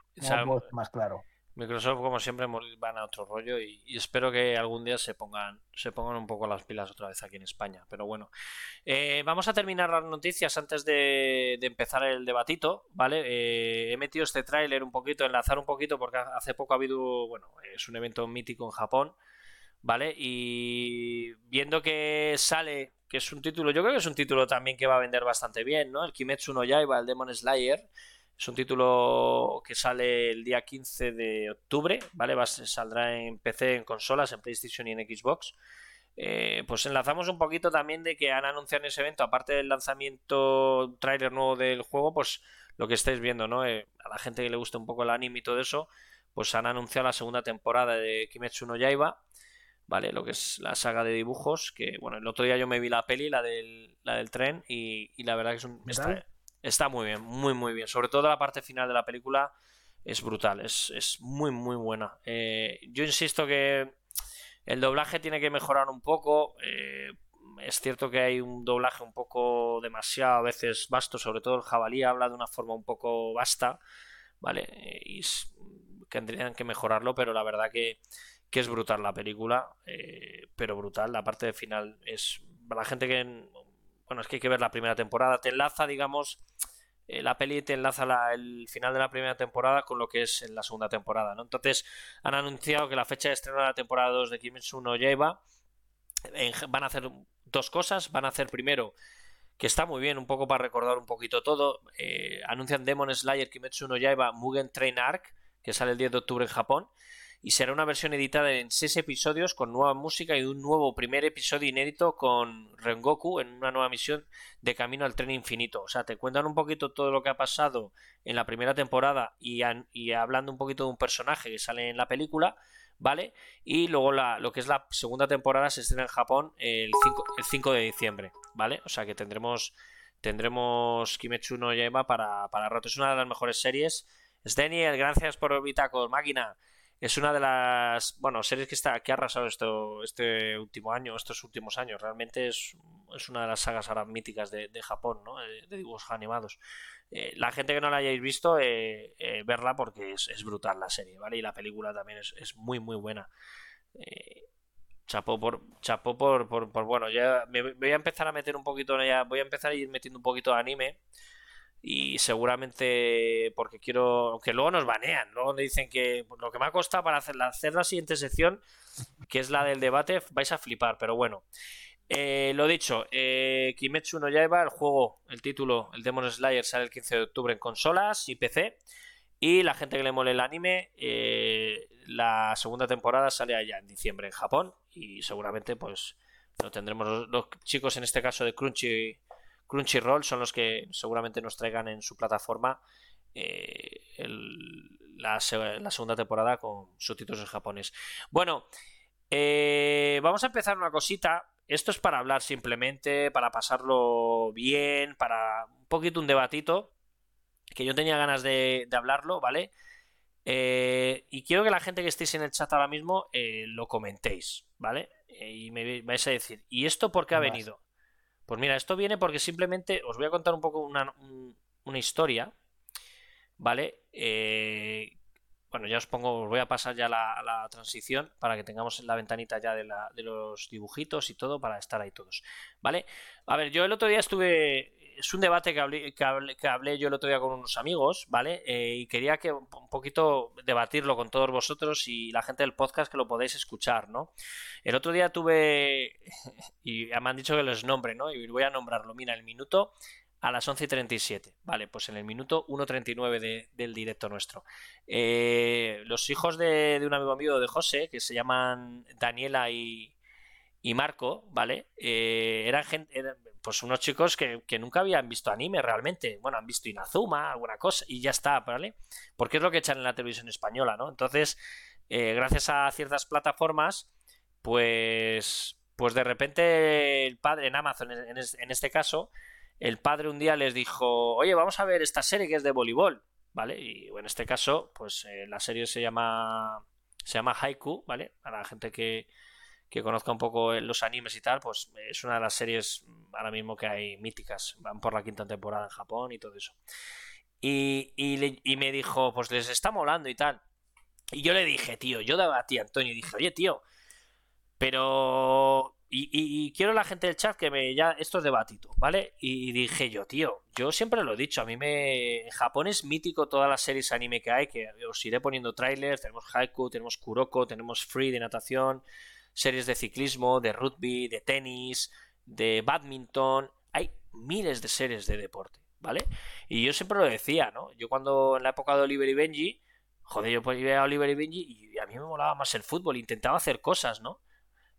más claro.
Microsoft, como siempre, van a otro rollo y, espero que algún día se pongan, se pongan un poco las pilas otra vez aquí en España. Pero bueno, eh, vamos a terminar las noticias antes de, empezar el debatito, ¿vale? Eh, he metido este tráiler un poquito, enlazar un poquito, porque hace poco ha habido, bueno, es un evento mítico en Japón, ¿vale? Y viendo que sale, que es un título, yo creo que es un título también que va a vender bastante bien, ¿no? El Kimetsu no Yaiba, el Demon Slayer es un título que sale el día 15 de octubre, ¿vale? Va, saldrá en PC, en consolas, en PlayStation y en Xbox. Eh, pues enlazamos un poquito también de que han anunciado en ese evento, aparte del lanzamiento trailer nuevo del juego, pues lo que estáis viendo, ¿no? Eh, a la gente que le gusta un poco el anime y todo eso, pues han anunciado la segunda temporada de Kimetsu no Yaiba, ¿vale? Lo que es la saga de dibujos, que bueno, el otro día yo me vi la peli, la del, la del tren, y, la verdad que es un... Está muy bien, muy, muy bien. Sobre todo la parte final de la película es brutal, es, muy, muy buena. Eh, yo insisto que el doblaje tiene que mejorar un poco. Eh, es cierto que hay un doblaje un poco demasiado a veces vasto, sobre todo el jabalí habla de una forma un poco vasta, ¿vale? Eh, y tendrían que mejorarlo, pero la verdad que, que es brutal la película, pero brutal. La parte final es. Para la gente que bueno, es que hay que ver la primera temporada. Te enlaza, digamos, eh, la peli te enlaza el final de la primera temporada con lo que es en la segunda temporada, ¿no? Entonces, han anunciado que la fecha de estreno de la temporada 2 de Kimetsu no Yaiba van a hacer dos cosas. Van a hacer primero, que está muy bien, un poco para recordar un poquito todo, eh, anuncian Demon Slayer Kimetsu no Yaiba Mugen Train Arc, que sale el 10 de octubre en Japón. Y será una versión editada en seis episodios con nueva música y un nuevo primer episodio inédito con Rengoku en una nueva misión de camino al tren infinito. O sea, te cuentan un poquito todo lo que ha pasado en la primera temporada y, hablando un poquito de un personaje que sale en la película, ¿vale? Y luego la, lo que es la segunda temporada se estrena en Japón el 5, el 5 de diciembre, ¿vale? O sea que tendremos tendremos Kimetsu no Yaiba para, para rato. Es una de las mejores series. Daniel, gracias por máquina es una de las bueno series que está que ha arrasado esto este último año estos últimos años. Realmente es, es una de las sagas ahora míticas de, Japón ¿no? de, dibujos animados. Eh, la gente que no la hayáis visto eh, eh, verla porque es, brutal la serie vale y la película también es, muy muy buena. Chapó por chapó por, por, bueno ya me voy a empezar a meter un poquito ya voy a empezar a ir metiendo un poquito de anime y seguramente porque quiero que luego nos banean luego me dicen que lo que me ha costado para hacer la, hacer la siguiente sección que es la del debate vais a flipar pero bueno. Eh, lo dicho eh, Kimetsu no Yaiba el juego el título el Demon Slayer sale el 15 de octubre en consolas y PC y la gente que le mole el anime eh, la segunda temporada sale allá en diciembre en Japón y seguramente pues lo tendremos los chicos en este caso de Crunchy Crunchyroll son los que seguramente nos traigan en su plataforma eh, la, segunda temporada con subtítulos en japonés. Bueno, eh, vamos a empezar una cosita. Esto es para hablar simplemente, para pasarlo bien, para un poquito un debatito, que yo tenía ganas de, hablarlo, ¿vale? Eh, y quiero que la gente que estéis en el chat ahora mismo lo comentéis, ¿vale? y me vais a decir, ¿y esto por qué ha venido? Pues mira, esto viene porque simplemente os voy a contar un poco una, historia, ¿vale? Eh, bueno, ya os pongo, os voy a pasar ya la, la, transición para que tengamos la ventanita ya de, la, de los dibujitos y todo para estar ahí todos, ¿vale? A ver, yo el otro día estuve es un debate que hablé, que hablé, yo el otro día con unos amigos, ¿vale? Eh, y quería que un poquito debatirlo con todos vosotros y la gente del podcast que lo podéis escuchar, ¿no? El otro día tuve, y me han dicho que los nombre, ¿no? Y voy a nombrarlo. Mira, el minuto a las 11.37, ¿vale? Pues en el minuto 1.39 del directo nuestro. Eh, los hijos de, un amigo mío de José, que se llaman Daniela y, y Marco, ¿vale? Eh, eran gente, pues unos chicos que, nunca habían visto anime realmente. Bueno, han visto Inazuma, alguna cosa, y ya está, ¿vale? Porque es lo que echan en la televisión española, ¿no? Entonces, eh, gracias a ciertas plataformas, pues, pues de repente el padre en Amazon, en, este caso, el padre un día les dijo, oye, vamos a ver esta serie que es de voleibol, ¿vale? Y en este caso, pues eh, la serie se llama, se llama Haiku, ¿vale? A la gente que, que conozca un poco los animes y tal, pues es una de las series ahora mismo que hay míticas. Van por la quinta temporada en Japón y todo eso. Y, y, me dijo, pues les está molando y tal. Y yo le dije, tío, yo daba a Antonio, y dije, oye, tío, pero... Y, quiero la gente del chat que me... Ya, esto es debatito, ¿vale? Y dije yo, tío, yo siempre lo he dicho, a mí me... En Japón es mítico todas las series anime que hay, que os iré poniendo trailers, tenemos Haiku, tenemos Kuroko, tenemos Free de natación, series de ciclismo, de rugby, de tenis, de badminton. Hay miles de series de deporte, ¿vale? Y yo siempre lo decía, ¿no? Yo cuando en la época de Oliver y Benji, joder, yo veía a Oliver y Benji y a mí me molaba más el fútbol, intentaba hacer cosas, ¿no?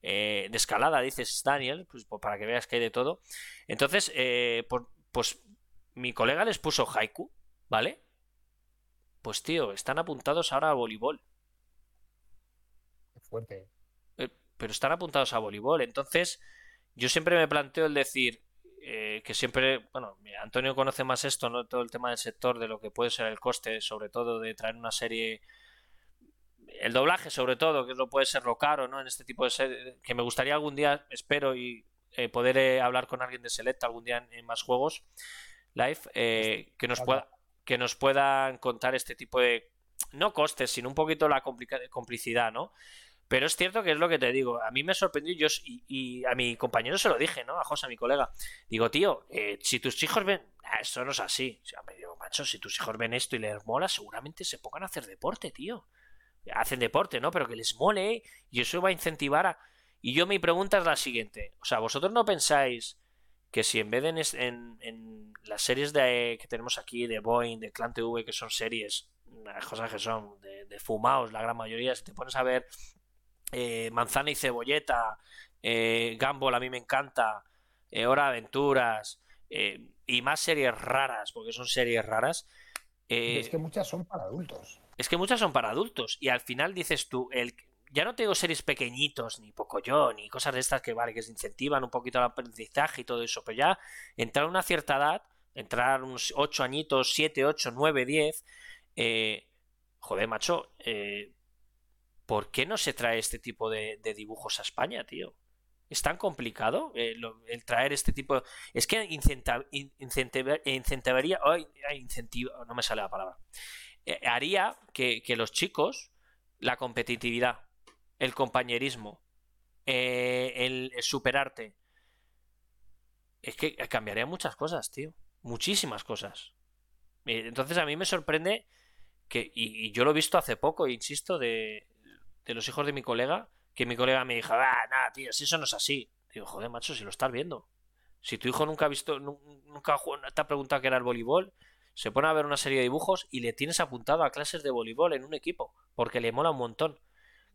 Eh, de escalada, dices Daniel, pues, pues, para que veas que hay de todo. Entonces, eh, pues mi colega les puso haiku, ¿vale? Pues tío, están apuntados ahora a voleibol.
Fuerte
pero están apuntados a voleibol. Entonces, yo siempre me planteo el decir eh, que siempre, bueno, Antonio conoce más esto, ¿no? Todo el tema del sector, de lo que puede ser el coste, sobre todo de traer una serie. El doblaje, sobre todo, que lo puede ser lo caro, ¿no? En este tipo de serie, que me gustaría algún día, espero, y eh, poder eh, hablar con alguien de Select algún día en, más juegos live, que nos pueda que nos puedan contar este tipo de no costes, sino un poquito la complicidad, ¿no? Pero es cierto que es lo que te digo. A mí me sorprendió yo, y, a mi compañero se lo dije, ¿no? A José, a mi colega. Digo, tío, eh, si tus hijos ven. Ah, eso no es así. O sea, me digo, macho, si tus hijos ven esto y les mola, seguramente se pongan a hacer deporte, tío. Hacen deporte, ¿no? Pero que les mole y eso va a incentivar a. Y yo mi pregunta es la siguiente. O sea, ¿vosotros no pensáis que si en vez de en, en, las series de, que tenemos aquí, de Boeing, de Clan TV, que son series las cosas que son de, fumaos, la gran mayoría. Si te pones a ver eh, Manzana y Cebolleta, eh, Gumball a mí me encanta, eh, Hora de Aventuras, eh, y más series raras, porque son series raras.
es que muchas son para adultos.
Es que muchas son para adultos, y al final dices tú, el, ya no tengo series pequeñitos, ni poco yo, ni cosas de estas que vale, que se incentivan un poquito el aprendizaje y todo eso, pero ya entrar a una cierta edad, entrar unos 8 añitos, 7, 8, 9, 10, joder, macho, eh, ¿por qué no se trae este tipo de, dibujos a España, tío? ¿Es tan complicado eh, el traer este tipo? Es que incentivaría, no me sale la palabra, eh, haría que, los chicos, la competitividad, el compañerismo, eh, el, superarte, es que cambiaría muchas cosas, tío, muchísimas cosas. Entonces a mí me sorprende que, y, yo lo he visto hace poco, insisto, de, de los hijos de mi colega, que mi colega me dijo, ah, nada, tío, si eso no es así. Digo, joder, macho, si lo estás viendo. Si tu hijo nunca ha visto, nunca te ha preguntado qué era el voleibol, se pone a ver una serie de dibujos y le tienes apuntado a clases de voleibol en un equipo, porque le mola un montón.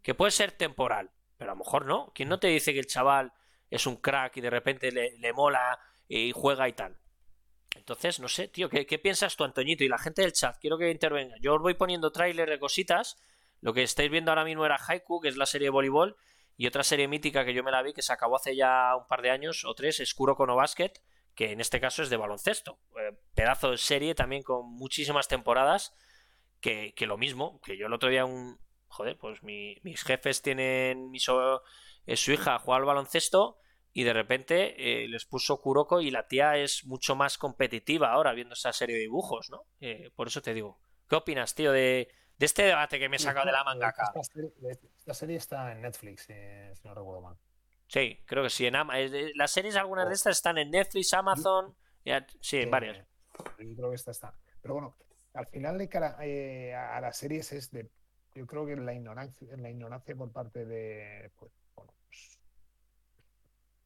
Que puede ser temporal, pero a lo mejor no. ¿Quién no te dice que el chaval es un crack y de repente le, mola y juega y tal? Entonces, no sé, tío, ¿qué, ¿qué, piensas tú, Antoñito? Y la gente del chat, quiero que intervenga. Yo os voy poniendo tráiler de cositas lo que estáis viendo ahora mismo era Haiku, que es la serie de voleibol, y otra serie mítica que yo me la vi, que se acabó hace ya un par de años o tres, es Kuroko Basket, que en este caso es de baloncesto. Eh, pedazo de serie también con muchísimas temporadas, que, lo mismo, que yo el otro día un... Joder, pues mis jefes tienen... Mi eh, su hija juega al baloncesto y de repente eh, les puso Kuroko y la tía es mucho más competitiva ahora viendo esa serie de dibujos, ¿no? por eso te digo. ¿Qué opinas, tío, de, de este debate que me he sacado de la mangaka.
Esta serie, está en Netflix, eh, si no recuerdo mal.
Sí, creo que sí. En las series, algunas de oh. estas están en Netflix, Amazon. sí, en varias.
Yo creo que esta está. Pero bueno, al final de cara eh, a las series es de. Yo creo que la ignorancia, la ignorancia por parte de, pues, pues,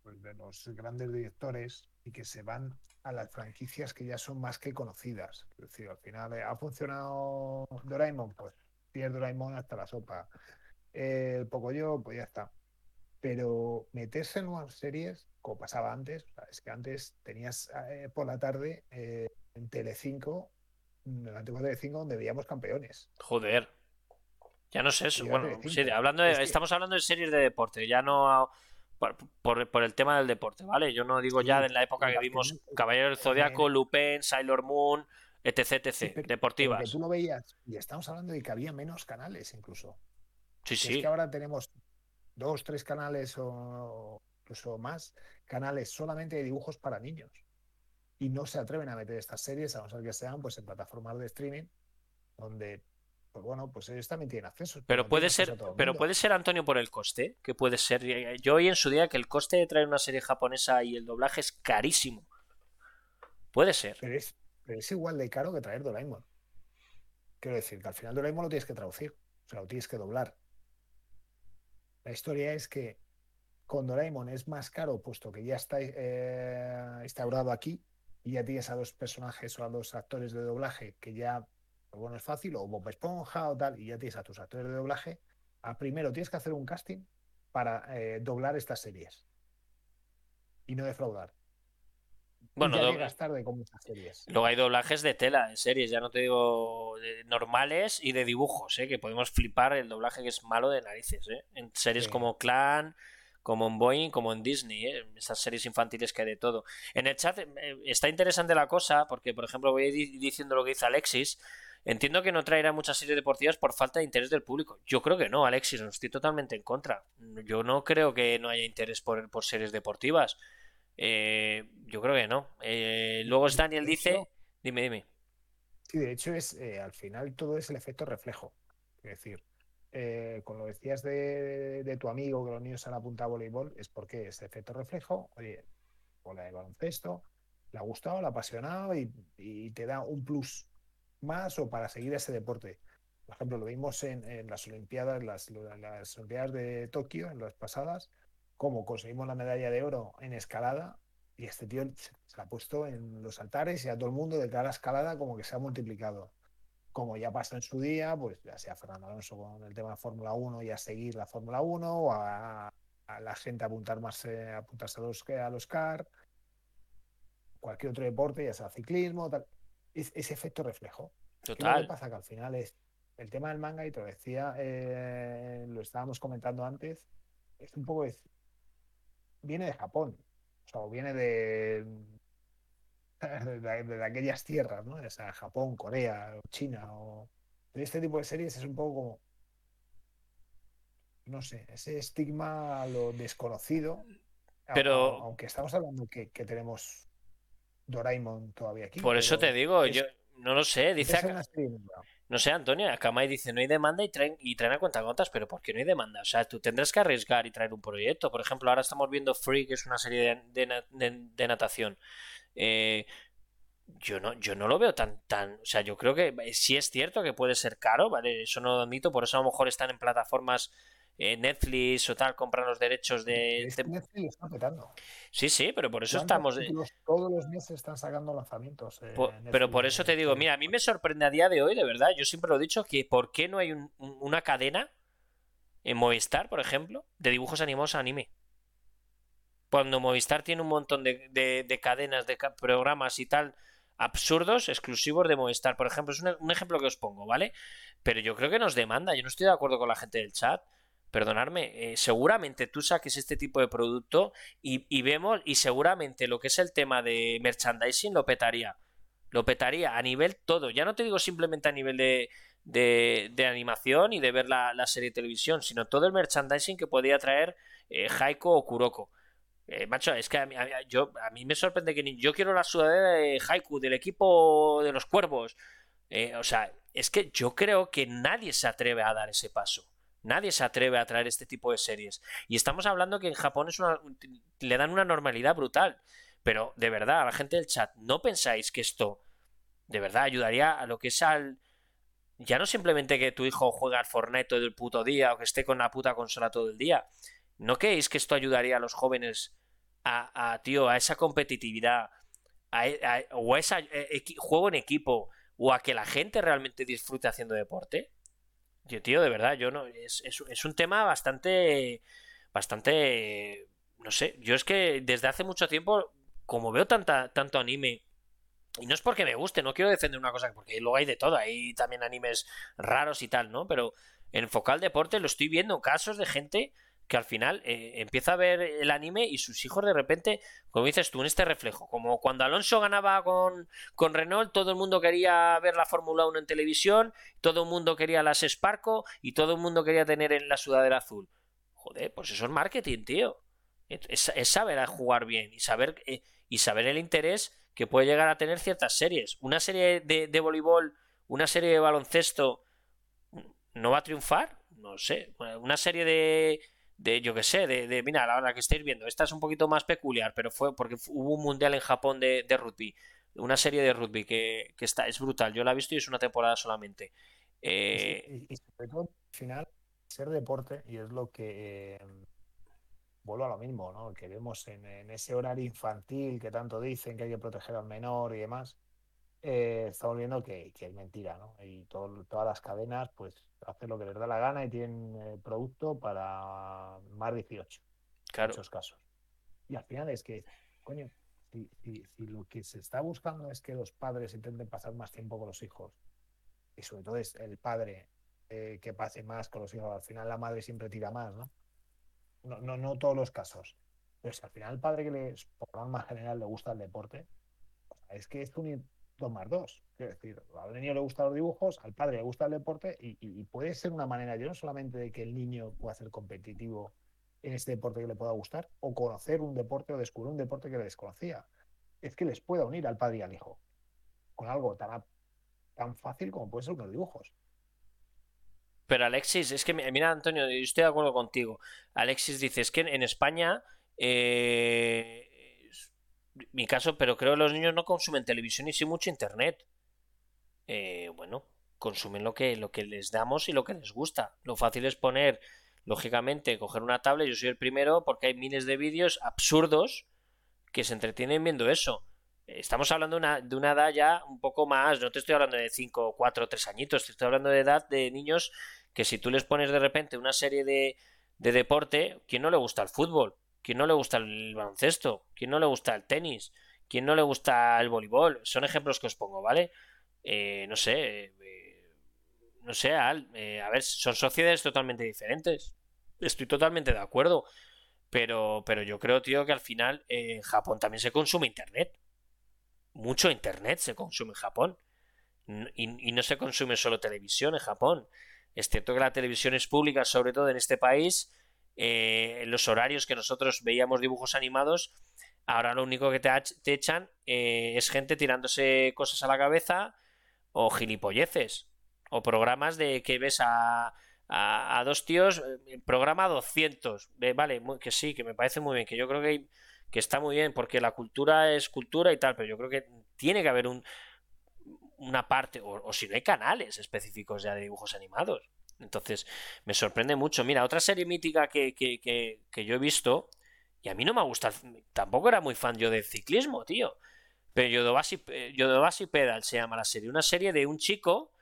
pues, de los grandes directores y que se van a las franquicias que ya son más que conocidas. Es decir, al final eh, ha funcionado Doraemon, pues pierde Doraemon hasta la sopa. El Pocoyo, pues ya está. Pero meterse en nuevas series, como pasaba antes, es que antes tenías eh, por la tarde eh, en Telecinco, en la antigua Telecinco, donde veíamos campeones.
Joder. Ya no sé eso. Bueno, hablando estamos hablando de series de deporte, ya no por, el tema del deporte, ¿vale? Yo no digo ya en la época que vimos Caballero del Zodiaco, Lupin, Sailor Moon, etc, etc, deportivas.
tú lo veías, y estamos hablando de que había menos canales incluso.
Sí, sí.
Es que ahora tenemos dos, tres canales o incluso más canales solamente de dibujos para niños. Y no se atreven a meter estas series, a no ser que sean pues en plataformas de streaming, donde pues bueno, pues ellos también tienen acceso.
Pero puede ser, pero puede ser Antonio por el coste, que puede ser. Yo hoy en su día que el coste de traer una serie japonesa y el doblaje es carísimo. Puede ser.
Pero es, igual de caro que traer Doraemon. Quiero decir que al final Doraemon lo tienes que traducir, o sea, lo tienes que doblar. La historia es que con Doraemon es más caro, puesto que ya está eh, instaurado aquí y ya tienes a dos personajes o a dos actores de doblaje que ya bueno, es fácil, o Bob Esponja o tal, y ya tienes a tus actores de doblaje. A primero tienes que hacer un casting para eh, doblar estas series y no defraudar.
Bueno,
tarde con muchas series.
Luego hay doblajes de tela, en series, ya no te digo normales y de dibujos, ¿eh? que podemos flipar el doblaje que es malo de narices. ¿eh? En series como Clan, como en Boeing, como en Disney, ¿eh? esas series infantiles que hay de todo. En el chat está interesante la cosa, porque por ejemplo voy diciendo lo que dice Alexis. Entiendo que no traerá muchas series deportivas por falta de interés del público. Yo creo que no, Alexis, no estoy totalmente en contra. Yo no creo que no haya interés por, por series deportivas. Eh, yo creo que no. Eh, luego Daniel dice, dime, dime.
Sí, de hecho es eh, al final todo es el efecto reflejo. Es decir, con lo decías de, tu amigo que los niños han apuntado a voleibol, es porque ese efecto reflejo, oye, o la de baloncesto, le ha gustado, le ha apasionado y te da un plus más o para seguir ese deporte. Por ejemplo, lo vimos en, las Olimpiadas, las, Olimpiadas de Tokio, en las pasadas, como conseguimos la medalla de oro en escalada y este tío se la ha puesto en los altares y a todo el mundo de cada escalada como que se ha multiplicado. como ya pasó en su día, pues ya sea Fernando Alonso con el tema de Fórmula 1 y a seguir la Fórmula 1 o a, la gente apuntar más, eh, apuntarse a los, a los CAR, cualquier otro deporte, ya sea ciclismo, tal. Ese efecto reflejo.
Total.
Lo que pasa que al final es el tema del manga, y te lo decía, eh, lo estábamos comentando antes, es un poco viene de Japón, o sea, viene de, de, aquellas tierras, ¿no? O sea, Japón, Corea, China, o este tipo de series es un poco como, no sé, ese estigma a lo desconocido.
Pero.
Aunque estamos hablando que, tenemos Doraemon todavía aquí.
Por eso te digo, yo no lo sé. Dice No sé, Antonio, Akamai dice no hay demanda y traen, y traen a cuentagotas, pero ¿por qué no hay demanda? O sea, tú tendrás que arriesgar y traer un proyecto. Por ejemplo, ahora estamos viendo Free, que es una serie de natación. Eh, yo no, yo no lo veo tan, tan, o sea, yo creo que eh, sí es cierto que puede ser caro, ¿vale? Eso no lo admito, por eso a lo mejor están en plataformas eh, Netflix o tal, compran los derechos de...
Netflix está petando.
Sí, sí, pero por eso estamos...
Todos los meses están sacando lanzamientos.
pero por eso te digo, mira, a mí me sorprende a día de hoy, de verdad, yo siempre lo he dicho, que ¿por qué no hay una cadena en Movistar, por ejemplo, de dibujos animados a anime? cuando Movistar tiene un montón de, cadenas, de programas y tal absurdos, exclusivos de Movistar. Por ejemplo, es un, ejemplo que os pongo, ¿vale? Pero yo creo que nos demanda, yo no estoy de acuerdo con la gente del chat. Perdonadme, eh, seguramente tú saques este tipo de producto y, vemos, y seguramente lo que es el tema de merchandising lo petaría. Lo petaría a nivel todo. Ya no te digo simplemente a nivel de, de, animación y de ver la, serie de televisión, sino todo el merchandising que podía traer eh, o Kuroko. Eh, macho, es que a mí, yo, a mí me sorprende que ni, yo quiero la sudadera de Haiku, del equipo de los cuervos. Eh, o sea, es que yo creo que nadie se atreve a dar ese paso. Nadie se atreve a traer este tipo de series. Y estamos hablando que en Japón es una, le dan una normalidad brutal. Pero de verdad, a la gente del chat, ¿no pensáis que esto de verdad ayudaría a lo que es al. Ya no simplemente que tu hijo juegue al Fortnite todo el puto día o que esté con la puta consola todo el día, ¿No creéis que esto ayudaría a los jóvenes a, tío, a esa competitividad, a, o a ese juego en equipo, o a que la gente realmente disfrute haciendo deporte? Yo, tío, de verdad, yo no. Es, es, un tema bastante. Bastante. No sé. Yo es que desde hace mucho tiempo, como veo tanta, tanto anime. Y no es porque me guste, no quiero defender una cosa, porque luego hay de todo, hay también animes raros y tal, ¿no? Pero en focal deporte lo estoy viendo casos de gente que al final eh, empieza a ver el anime y sus hijos de repente, como dices tú, en este reflejo, como cuando Alonso ganaba con, con Renault, todo el mundo quería ver la Fórmula 1 en televisión, todo el mundo quería las Sparco y todo el mundo quería tener en la sudadera azul. Joder, pues eso es marketing, tío. Es, saber jugar bien y saber, eh, y saber el interés que puede llegar a tener ciertas series. Una serie de, de voleibol, una serie de baloncesto, ¿no va a triunfar? No sé. Una serie de, de yo que sé, de, de, mira, la hora que estáis viendo, esta es un poquito más peculiar, pero fue porque hubo un mundial en Japón de, de rugby, una serie de rugby que, que, está, es brutal, yo la he visto y es una temporada solamente.
Eh... Y, sobre todo, al final, ser deporte, y es lo que eh, vuelvo a lo mismo, ¿no? Que vemos en, en, ese horario infantil que tanto dicen que hay que proteger al menor y demás. Eh, estamos viendo que, que, es mentira, ¿no? Y todo, todas las cadenas, pues hacen lo que les da la gana y tienen eh, producto para más 18. En muchos casos. Y al final es que, coño, si, si, lo que se está buscando es que los padres intenten pasar más tiempo con los hijos, y sobre todo es el padre eh, que pase más con los hijos, al final la madre siempre tira más, ¿no? No, no, no todos los casos. Pero si al final el padre que le, por norma general le gusta el deporte, es que es un dos más dos. Es decir, al niño le gustan los dibujos, al padre le gusta el deporte y, puede ser una manera, yo no solamente de que el niño pueda ser competitivo en este deporte que le pueda gustar, o conocer un deporte o descubrir un deporte que le desconocía. Es que les pueda unir al padre y al hijo con algo tan, tan fácil como puede ser unos dibujos.
Pero Alexis, es que mira Antonio, yo estoy de acuerdo contigo. Alexis dice, es que en España eh, mi caso, pero creo que los niños no consumen televisión y sí mucho internet. Eh, bueno, consumen lo que, lo que les damos y lo que les gusta. Lo fácil es poner, lógicamente, coger una tablet, yo soy el primero, porque hay miles de vídeos absurdos que se entretienen viendo eso. Estamos hablando de una, de una edad ya un poco más, no te estoy hablando de 5, 4, 3 añitos, te estoy hablando de edad de niños que si tú les pones de repente una serie de, de deporte, ¿quién no le gusta el fútbol? ¿Quién no le gusta el baloncesto? ¿Quién no le gusta el tenis? ¿Quién no le gusta el voleibol? Son ejemplos que os pongo, ¿vale? Eh, no sé, eh, no sé, Al, eh, a ver, son sociedades totalmente diferentes. Estoy totalmente de acuerdo. Pero, pero yo creo, tío, que al final en Japón también se consume Internet. Mucho Internet se consume en Japón. Y, y no se consume solo televisión en Japón. Es cierto que la televisión es pública, sobre todo en este país. En los horarios que nosotros veíamos dibujos animados, Ahora lo único que te, echan eh, es gente tirándose cosas a la cabeza o gilipolleces. O programas de que ves a, a, dos tíos, eh, programa 200. vale, que sí, que me parece muy bien, que yo creo que, que está muy bien, porque la cultura es cultura y tal, pero yo creo que tiene que haber un, una parte, o, si no hay canales específicos ya de dibujos animados. Entonces, me sorprende mucho. Mira, otra serie mítica que, que, que, que yo he visto y a mí no me gusta, tampoco era muy fan yo del ciclismo, tío. Pero Yodobasi, Yodobasi Pedal se llama la serie. Una serie de un chico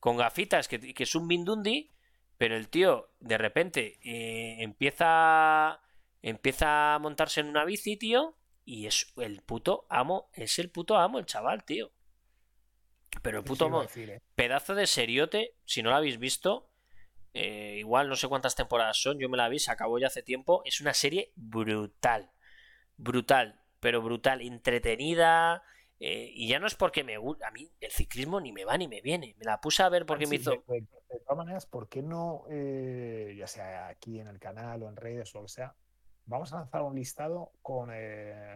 con gafitas que, es un Mindundi, pero el tío de repente eh, empieza, empieza a montarse en una bici, tío, y es el puto amo, es el puto amo el chaval, tío. Pero el puto amo, eh. pedazo de seriote, si no lo habéis visto, eh, igual no sé cuántas temporadas son, yo me la vi, se acabó ya hace tiempo. Es una serie brutal, brutal, pero brutal, entretenida. Eh, y ya no es porque me gusta, a mí el ciclismo ni me va ni me viene. Me la puse a ver porque me hizo.
De, todas maneras, ¿por qué no, eh, ya sea aquí en el canal o en redes o lo que sea, vamos a lanzar un listado con,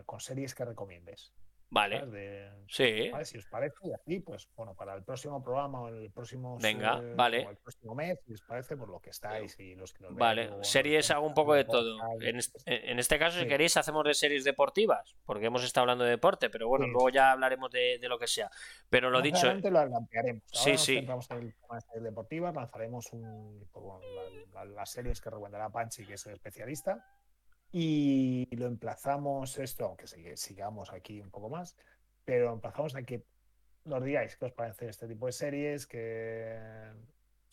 con series que recomiendes?
Vale. sí.
Si os parece, y aquí, pues bueno, para el próximo programa o el próximo,
Venga, vale.
el próximo mes, si os parece, por lo que estáis y los que nos
Vale, series hago un poco de todo. En este, caso, si queréis, hacemos de series deportivas, porque hemos estado hablando de deporte, pero bueno, luego ya hablaremos de, lo que sea. Pero lo dicho.
lo ampliaremos.
sí, sí.
Vamos en el tema de series deportivas, lanzaremos un, pues, las series que recomendará Panchi, que es el especialista y lo emplazamos esto, aunque sigamos aquí un poco más, pero emplazamos a que nos digáis qué os parece este tipo de series, que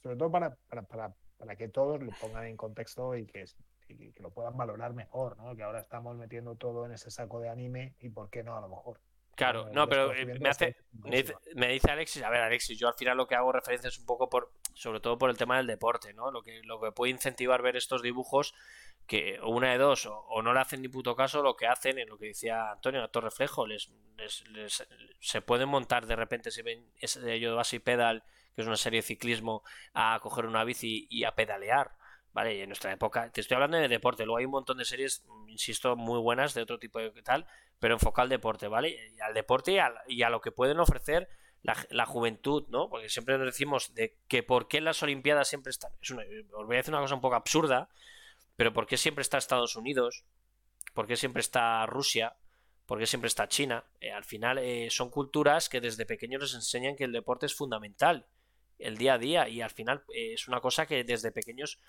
sobre todo para, para, para, para que todos lo pongan en contexto y que, y que lo puedan valorar mejor, ¿no? Que ahora estamos metiendo todo en ese saco de anime y por qué no a lo mejor.
Claro, no, pero eh, me hace, me dice, Alexis, a ver Alexis, yo al final lo que hago referencia es un poco por, sobre todo por el tema del deporte, ¿no? Lo que, lo que puede incentivar ver estos dibujos que una de dos, o, no le hacen ni puto caso lo que hacen, en lo que decía Antonio, acto reflejo, les, les, se pueden montar de repente si ven ese de y Pedal, que es una serie de ciclismo, a coger una bici y a pedalear. Vale, y en nuestra época, te estoy hablando de deporte, luego hay un montón de series, insisto, muy buenas de otro tipo de tal, pero enfoca al deporte, ¿vale? Y al deporte y a, lo que pueden ofrecer la, juventud, ¿no? Porque siempre nos decimos de que por qué las Olimpiadas siempre están. Es una, os voy a decir una cosa un poco absurda, pero ¿por qué siempre está Estados Unidos? ¿Por qué siempre está Rusia? ¿Por qué siempre está China? Eh, al final eh, son culturas que desde pequeños les enseñan que el deporte es fundamental, el día a día, y al final eh, es una cosa que desde pequeños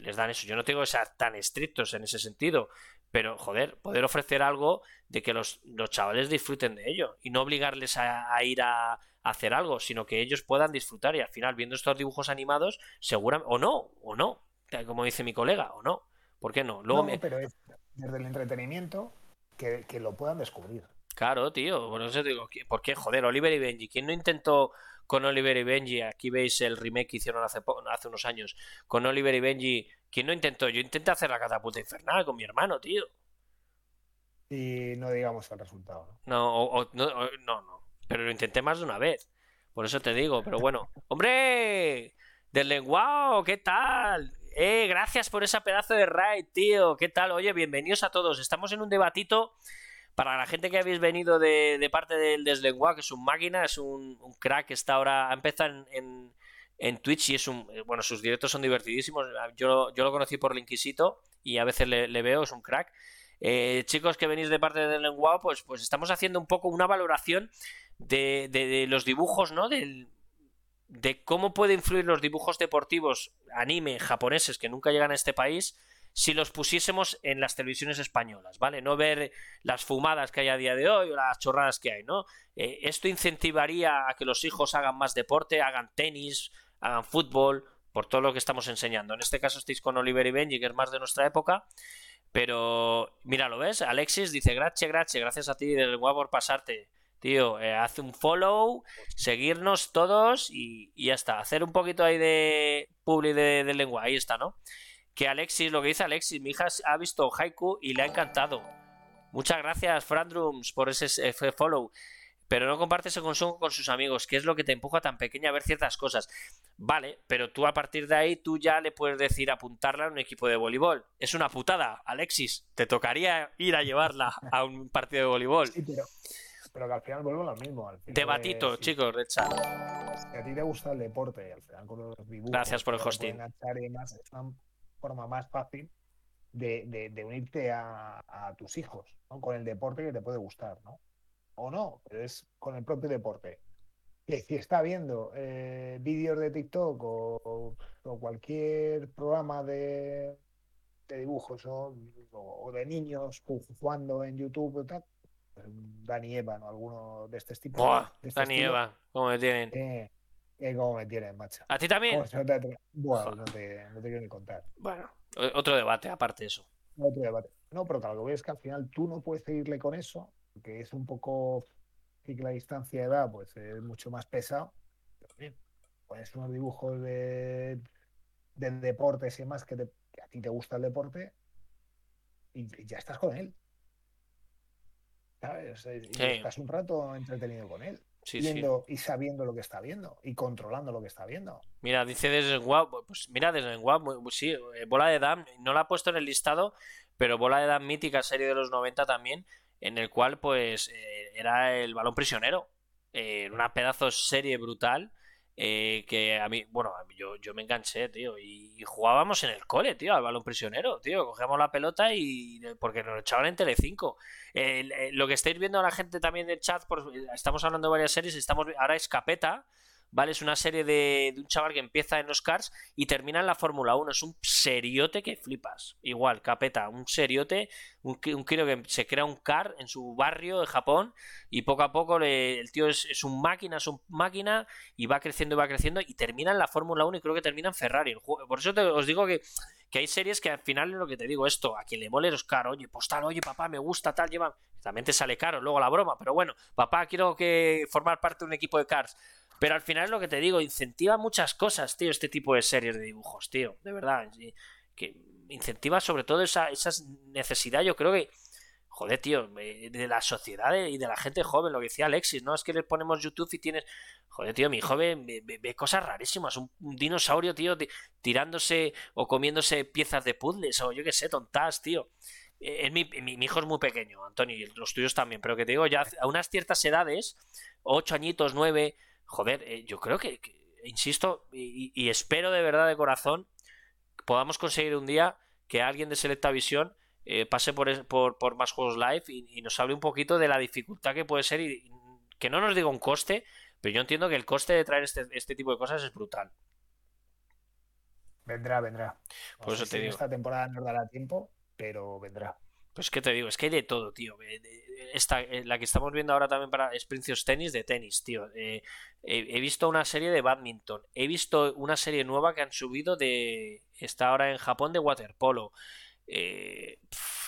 les dan eso. Yo no tengo que ser tan estrictos en ese sentido, pero joder, poder ofrecer algo de que los, chavales disfruten de ello y no obligarles a, ir a, hacer algo, sino que ellos puedan disfrutar y al final viendo estos dibujos animados, seguramente, o no, o no, como dice mi colega, o no. ¿Por qué no? Luego
pero es desde el entretenimiento que, lo puedan descubrir.
Claro, tío. Bueno, eso digo, ¿por qué? Joder, Oliver y Benji. ¿Quién no intentó con Oliver y Benji? Aquí veis el remake que hicieron hace, hace unos años. Con Oliver y Benji. ¿Quién no intentó? Yo intenté hacer la catapulta infernal con mi hermano, tío.
Y no digamos el resultado.
No, no, no, no. Pero lo intenté más de una vez. Por eso te digo, pero bueno. ¡Hombre! Del lenguado, ¿qué tal? Eh, gracias por esa pedazo de raid, tío. ¿Qué tal? Oye, bienvenidos a todos. Estamos en un debatito. Para la gente que habéis venido de, parte del Deslenguado, que es un máquina, es un, crack que está ahora, ha empezado en, en, Twitch y es un. Eh, bueno, sus directos son divertidísimos. Yo, yo lo conocí por Linquisito y a veces le, veo, es un crack. Eh, chicos que venís de parte del lenguado, pues, pues estamos haciendo un poco una valoración de, de los dibujos, ¿no? Del, de cómo puede influir los dibujos deportivos anime japoneses que nunca llegan a este país si los pusiésemos en las televisiones españolas, ¿vale? No ver las fumadas que hay a día de hoy o las chorradas que hay, ¿no? Eh, esto incentivaría a que los hijos hagan más deporte, hagan tenis, hagan fútbol, por todo lo que estamos enseñando. En este caso estáis con Oliver y Benji, que es más de nuestra época. Pero, mira, ¿lo ves? Alexis dice, gracias, gracias, gracias a ti del guapo por pasarte. Tío, eh, hace un follow, seguirnos todos y, ya está. Hacer un poquito ahí de publi de, de, lengua, ahí está, ¿no? Que Alexis, lo que dice Alexis, mi hija ha visto Haiku y le ha encantado. Muchas gracias, Frandrums, por ese follow pero no compartes el consumo con sus amigos, que es lo que te empuja tan pequeña a ver ciertas cosas. Vale, pero tú a partir de ahí tú ya le puedes decir apuntarla a un equipo de voleibol. Es una putada, Alexis. Te tocaría ir a llevarla a un partido de voleibol.
Sí, pero, pero que al final vuelvo lo mismo. Al
Debatito, chicos, de chat.
Si a ti te gusta el deporte y al final con los dibujos.
Gracias por el hosting.
es una forma más fácil de, de, unirte a, a, tus hijos ¿no? con el deporte que te puede gustar, ¿no? o no, pero es con el propio deporte. Que si está viendo eh, vídeos de TikTok o, cualquier programa de, dibujos o, de niños jugando en YouTube o tal, Dani Eva, ¿no? Alguno de este tipo.
Este Dani ¿cómo me tienen?
Eh, eh, ¿Cómo me tienen, macho?
¿A ti también?
Bueno, no te, no te quiero ni contar.
Bueno, otro debate, aparte de eso.
Otro debate. No, pero claro, lo que es que al final tú no puedes seguirle con eso que es un poco que la distancia de edad pues es mucho más pesado. Pero bien, pones unos dibujos de, de deportes y demás que, a ti te gusta el deporte y, ya estás con él. ¿Sabes? Y estás un rato entretenido con él. viendo y sabiendo lo que está viendo y controlando lo que está viendo.
Mira, dice desde pues mira, desde pues sí, eh, Bola de Dam, no la ha puesto en el listado, pero Bola de Dam mítica, serie de los 90 también, en el cual pues eh, era el balón prisionero. Eh, una pedazo serie brutal. Eh, que a mí, bueno, yo, yo me enganché, tío, y, jugábamos en el cole, tío, al balón prisionero, tío, cogíamos la pelota y porque nos echaban en Telecinco. lo que estáis viendo la gente también del chat, por, estamos hablando de varias series, estamos ahora Escapeta, ¿vale? Es una serie de, un chaval que empieza en los cars y termina en la Fórmula 1. Es un seriote que flipas. Igual, capeta, un seriote, un, un que se crea un car en su barrio de Japón y poco a poco el tío es, un máquina, es un máquina y va creciendo y va creciendo y termina en la Fórmula 1 y creo que termina en Ferrari. Por eso os digo que, que hay series que al final es lo que te digo, esto, a quien le mole los car, oye, pues tal, oye, papá, me gusta tal, lleva... También te sale caro luego la broma, pero bueno, papá, quiero que formar parte de un equipo de cars pero al final es lo que te digo, incentiva muchas cosas, tío, este tipo de series de dibujos, tío, de verdad. Que incentiva sobre todo esa, esa necesidad, yo creo que, joder, tío, de la sociedad y de la gente joven, lo que decía Alexis, ¿no? Es que le ponemos YouTube y tienes, joder, tío, mi joven ve, cosas rarísimas, un, dinosaurio, tío, tirándose o comiéndose piezas de puzzles o yo qué sé, tontas, tío. Eh, mi, mi, hijo es muy pequeño, Antonio, y los tuyos también, pero que te digo, ya a unas ciertas edades, ocho añitos, nueve, joder, eh, yo creo que, insisto, y, espero de verdad de corazón, podamos conseguir un día que alguien de Selecta Visión eh, pase por, por, más juegos live y, nos hable un poquito de la dificultad que puede ser y que no nos diga un coste, pero yo entiendo que el coste de traer este, este tipo de cosas es brutal.
Vendrá, vendrá. por eso te digo. Esta temporada no dará tiempo, pero vendrá.
Pues que te digo, es que hay de todo, tío. Esta, eh, la que estamos viendo ahora también para es Princess Tennis de tenis, tío. Eh, he, visto una serie de badminton. He visto una serie nueva que han subido de. Está ahora en Japón de waterpolo. Eh,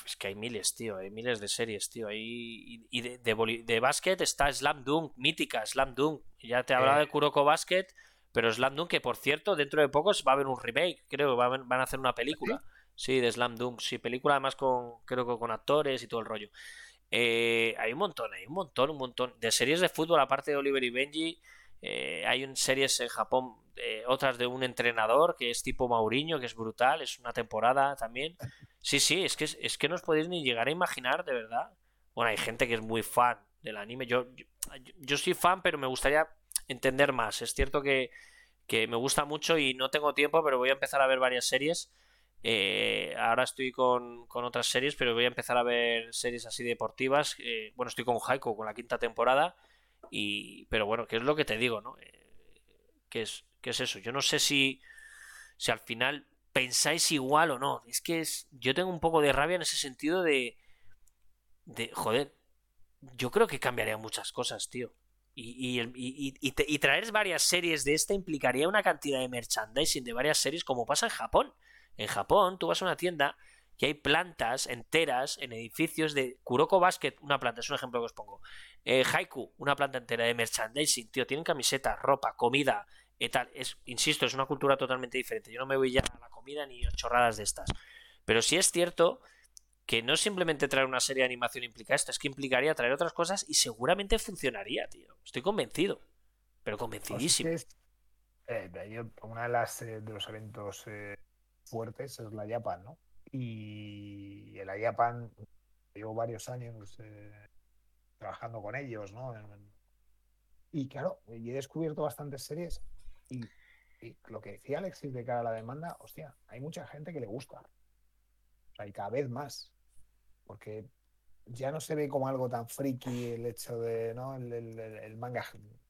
es que hay miles, tío. Hay miles de series, tío. y de, de, básquet está Slam Dunk, mítica Slam Dunk. Ya te hablaba de Kuroko Basket. Pero Slam Dunk, que por cierto, dentro de pocos va a haber un remake. Creo que van a hacer una película. Sí, de Slam Dunk, sí, película además con, creo que con actores y todo el rollo. Eh, hay un montón, hay un montón, un montón. De series de fútbol, aparte de Oliver y Benji, eh, hay series en Japón, eh, otras de un entrenador que es tipo Mauriño, que es brutal, es una temporada también. Sí, sí, es que, es que no os podéis ni llegar a imaginar, de verdad. Bueno, hay gente que es muy fan del anime. Yo, yo, yo soy fan, pero me gustaría entender más. Es cierto que, que me gusta mucho y no tengo tiempo, pero voy a empezar a ver varias series. Eh, ahora estoy con, otras series, pero voy a empezar a ver series así deportivas. Eh, bueno, estoy con Haiku con la quinta temporada. Y, pero bueno, ¿qué es lo que te digo, no? Eh, ¿qué, es, ¿Qué es eso? Yo no sé si, si al final pensáis igual o no. Es que es, yo tengo un poco de rabia en ese sentido de, de joder, yo creo que cambiaría muchas cosas, tío. Y, y, y, traer varias series de esta implicaría una cantidad de merchandising de varias series como pasa en Japón. En Japón, tú vas a una tienda y hay plantas enteras en edificios de Kuroko Basket, una planta, es un ejemplo que os pongo. Eh, Haiku, una planta entera de merchandising, tío, tienen camisetas, ropa, comida, y tal. Es, insisto, es una cultura totalmente diferente. Yo no me voy ya a la comida ni a chorradas de estas. Pero sí es cierto que no simplemente traer una serie de animación implica esto, es que implicaría traer otras cosas y seguramente funcionaría, tío. Estoy convencido, pero convencidísimo.
eh, una de las eh, de los eventos eh, fuertes es la Japan, ¿no? Y la Japan llevo varios años eh, trabajando con ellos, ¿no? Y claro, he descubierto bastantes series y, lo que decía Alexis de cara a la demanda, hostia, hay mucha gente que le gusta. O y cada vez más. Porque ya no se ve como algo tan friki el hecho de, ¿no? El, manga,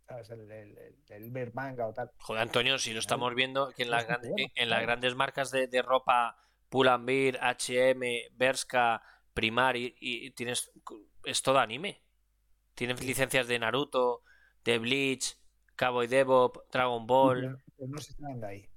¿sabes? El, ver manga o tal.
Joder, Antonio, si lo estamos viendo que en las, grandes, en las grandes marcas de, de ropa, Pull&Bear, H&M, Berska, Primar, y, tienes, es todo anime. Tienen licencias de Naruto, de Bleach, Cowboy Bebop, Dragon Ball.
no se están ahí.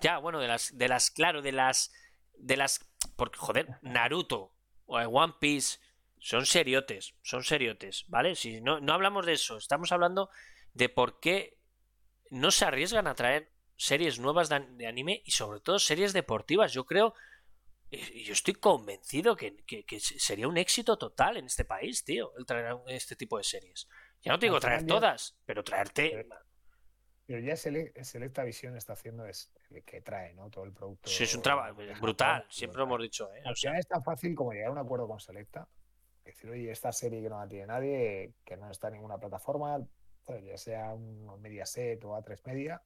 Ya, bueno, de las, de las, claro, de las de las. Porque, joder, Naruto o One Piece son seriotes, son seriotes, ¿vale? Si no, no hablamos de eso, estamos hablando de por qué no se arriesgan a traer series nuevas de, anime y sobre todo series deportivas. Yo creo, y yo estoy convencido que, sería un éxito total en este país, tío, el traer este tipo de series. Ya no te digo traer todas, pero traerte
pero ya Selecta Visión está haciendo es el que trae, ¿no? Todo el producto.
Sí, es un trabajo brutal, siempre lo hemos dicho. ¿eh?
Al final es tan fácil como llegar a un acuerdo con Selecta. Decir, oye, esta serie que no la tiene nadie, que no está en ninguna plataforma, ya sea un Mediaset o A3 Media,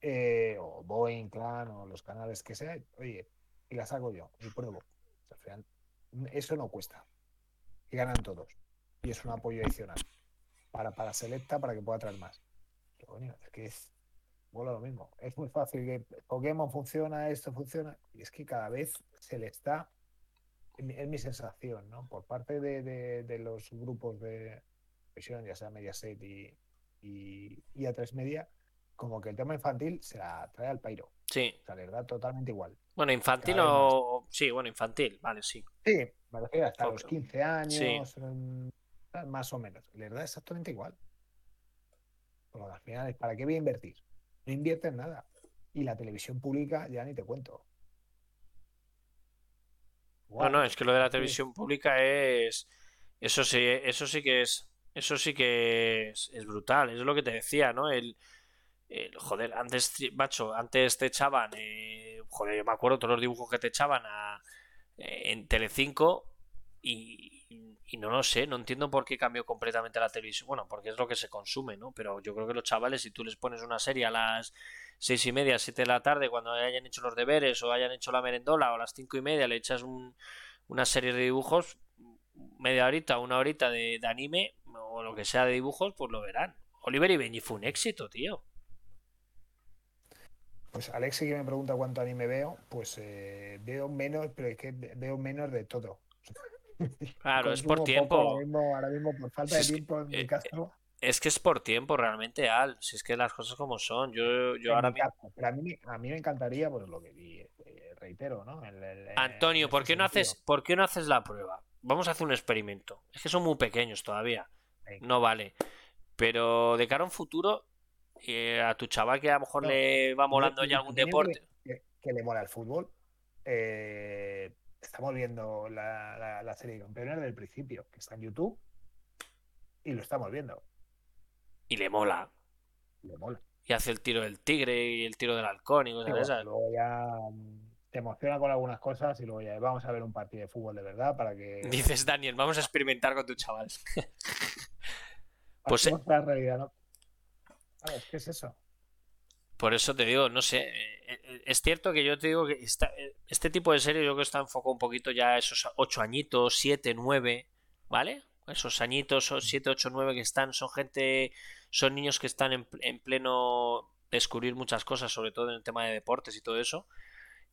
eh, o Boeing, Clan, o los canales que sea, oye, y la saco yo, y pruebo. eso no cuesta. Y ganan todos. Y es un apoyo adicional para, para Selecta para que pueda traer más es que es bueno, lo mismo. Es muy fácil que Pokémon funciona, esto funciona, y es que cada vez se le está, es mi sensación, ¿no? Por parte de, los grupos de visión, ya sea Mediaset y, y, y A3 Media, como que el tema infantil se la trae al pairo.
Sí.
O sea, le da totalmente igual.
Bueno, infantil o. Sí, bueno, infantil, vale, sí.
Sí, me refiero hasta los 15 años, más o menos. Le da exactamente igual al final, ¿para qué voy a invertir? No inviertes nada. Y la televisión pública ya ni te cuento.
No, no, es que lo de la televisión pública es. Eso sí, eso sí que es. Eso sí que es, brutal. Es lo que te decía, ¿no? El, joder, antes, macho, antes te echaban. Eh, joder, yo me acuerdo todos los dibujos que te echaban a, eh, en Telecinco y, y no lo sé, no entiendo por qué cambió completamente la televisión. Bueno, porque es lo que se consume, ¿no? Pero yo creo que los chavales, si tú les pones una serie a las seis y media, siete de la tarde, cuando hayan hecho los deberes o hayan hecho la merendola, o a las cinco y media le echas una serie de dibujos, media horita, una horita de, anime o lo que sea de dibujos, pues lo verán. Oliver y Benji fue un éxito, tío.
Pues Alexi que me pregunta cuánto anime veo, pues eh, veo menos, pero es que veo menos de todo.
Claro, es por tiempo.
ahora, mismo, por falta de tiempo en mi eh, caso.
Es que es por tiempo realmente, Al. Si es que las cosas como son. Yo, yo ahora
mismo. Pero a mí, a mí me encantaría, pues lo que eh, reitero, ¿no?
Antonio, ¿por qué, no haces, ¿por qué no haces la prueba? Vamos a hacer un experimento. Es que son muy pequeños todavía. No vale. Pero de cara a un futuro, eh, a tu chaval que a lo mejor le va molando ya algún deporte.
Que, le mola el fútbol. Eh, estamos viendo la, la, serie de campeones del principio, que está en YouTube, y lo estamos viendo.
Y le mola.
Le mola.
Y hace el tiro del tigre y el tiro del halcón y cosas de esas.
Luego ya mm, te emociona con algunas cosas y luego ya vamos a ver un partido de fútbol de verdad para que.
Dices, Daniel, vamos a experimentar con tu chaval.
pues. La realidad, ¿no? es que es eso.
Por eso te digo, no sé, eh, eh, es cierto que yo te digo que eh, este tipo de serie yo creo que está enfocado un poquito ya a esos 8 añitos, 7, 9, ¿vale? Esos añitos, 7, 8, 9 que están, son gente, son niños que están en, pleno descubrir muchas cosas, sobre todo en el tema de deportes y todo eso.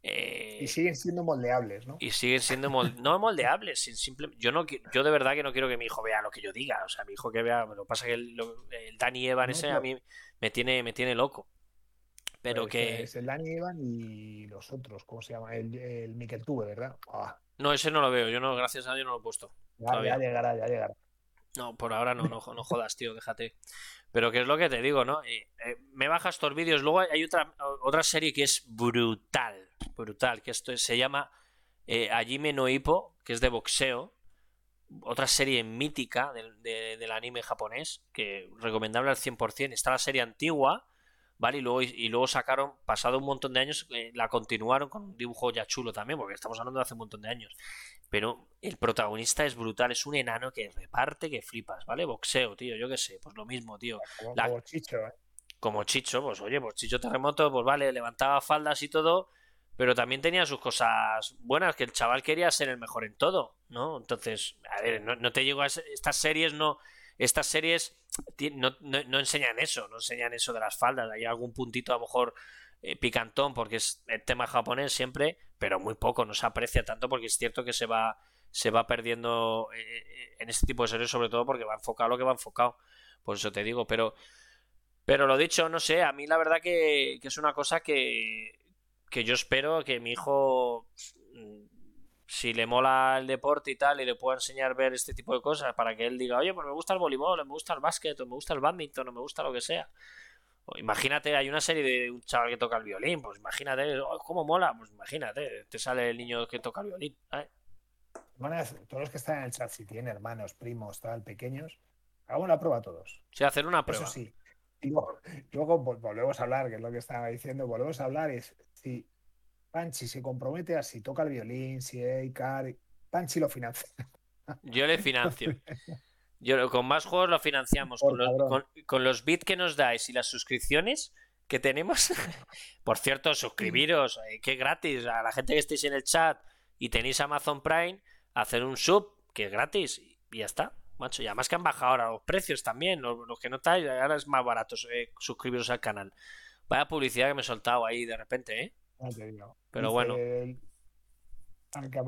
Eh,
y siguen siendo moldeables, ¿no?
Y siguen siendo no moldeables, simple... yo no yo de verdad que no quiero que mi hijo vea lo que yo diga, o sea, mi hijo que vea, lo que pasa es que el, el Danny Evan ese a mí me tiene, me tiene loco. Pero que.
Es el Danny Evan y los otros, ¿cómo se llama? El, el Tube, ¿verdad? Ah.
No, ese no lo veo, yo no, gracias a Dios no lo he puesto.
Ya, ya llegará, ya llegará.
No, por ahora no, no, no jodas, tío, déjate. Pero que es lo que te digo, ¿no? Eh, eh, me bajas estos vídeos. Luego hay otra, otra serie que es brutal, brutal, que esto se llama eh, Ajime no Hippo, que es de boxeo. Otra serie mítica del, del anime japonés, que recomendable al 100%. Está la serie antigua, ¿vale? Y luego, y luego sacaron, pasado un montón de años, eh, la continuaron con un dibujo ya chulo también, porque estamos hablando de hace un montón de años. Pero el protagonista es brutal, es un enano que reparte que flipas, ¿vale? Boxeo, tío, yo qué sé, pues lo mismo, tío.
Como, Chicho, ¿eh?
Como Chicho, pues oye, pues Chicho Terremoto, pues vale, levantaba faldas y todo, pero también tenía sus cosas buenas, que el chaval quería ser el mejor en todo, ¿no? Entonces, a ver, no, no te llego a... Estas series no estas series no, enseñan eso, no enseñan eso de las faldas. Hay algún puntito a lo mejor eh, picantón porque es el tema japonés siempre, pero muy poco, no se aprecia tanto porque es cierto que se va, se va perdiendo eh, eh, en este tipo de series, sobre todo porque va enfocado lo que va enfocado. Por eso te digo, pero, pero lo dicho, no sé, a mí la verdad que, que es una cosa que, que yo espero que mi hijo si le mola el deporte y tal, y le puedo enseñar a ver este tipo de cosas para que él diga, oye, pues me gusta el voleibol, me gusta el básquet, o me gusta el badminton, o me gusta lo que sea. O imagínate, hay una serie de un chaval que toca el violín, pues imagínate, oh, ¿cómo mola? Pues imagínate, te sale el niño que toca el violín.
todos los que están en el chat, si tienen hermanos, primos, tal, pequeños, hago una prueba a todos.
Sí, hacer una prueba.
Eso sí. Y luego, volvemos a hablar, que es lo que estaba diciendo, volvemos a hablar, es si Panchi se compromete a si toca el violín, si hay car... Panchi lo financia.
Yo le financio. Yo con más juegos lo financiamos. Con los, bits que nos dais y las suscripciones que tenemos. Por cierto, suscribiros, eh, que gratis. A la gente que estéis en el chat y tenéis Amazon Prime, hacer un sub, que es gratis. Y ya está, macho. Y además que han bajado ahora los precios también. Los, que no estáis, ahora es más barato eh, suscribiros al canal. Vaya publicidad que me he soltado ahí de repente, ¿eh? Pero bueno.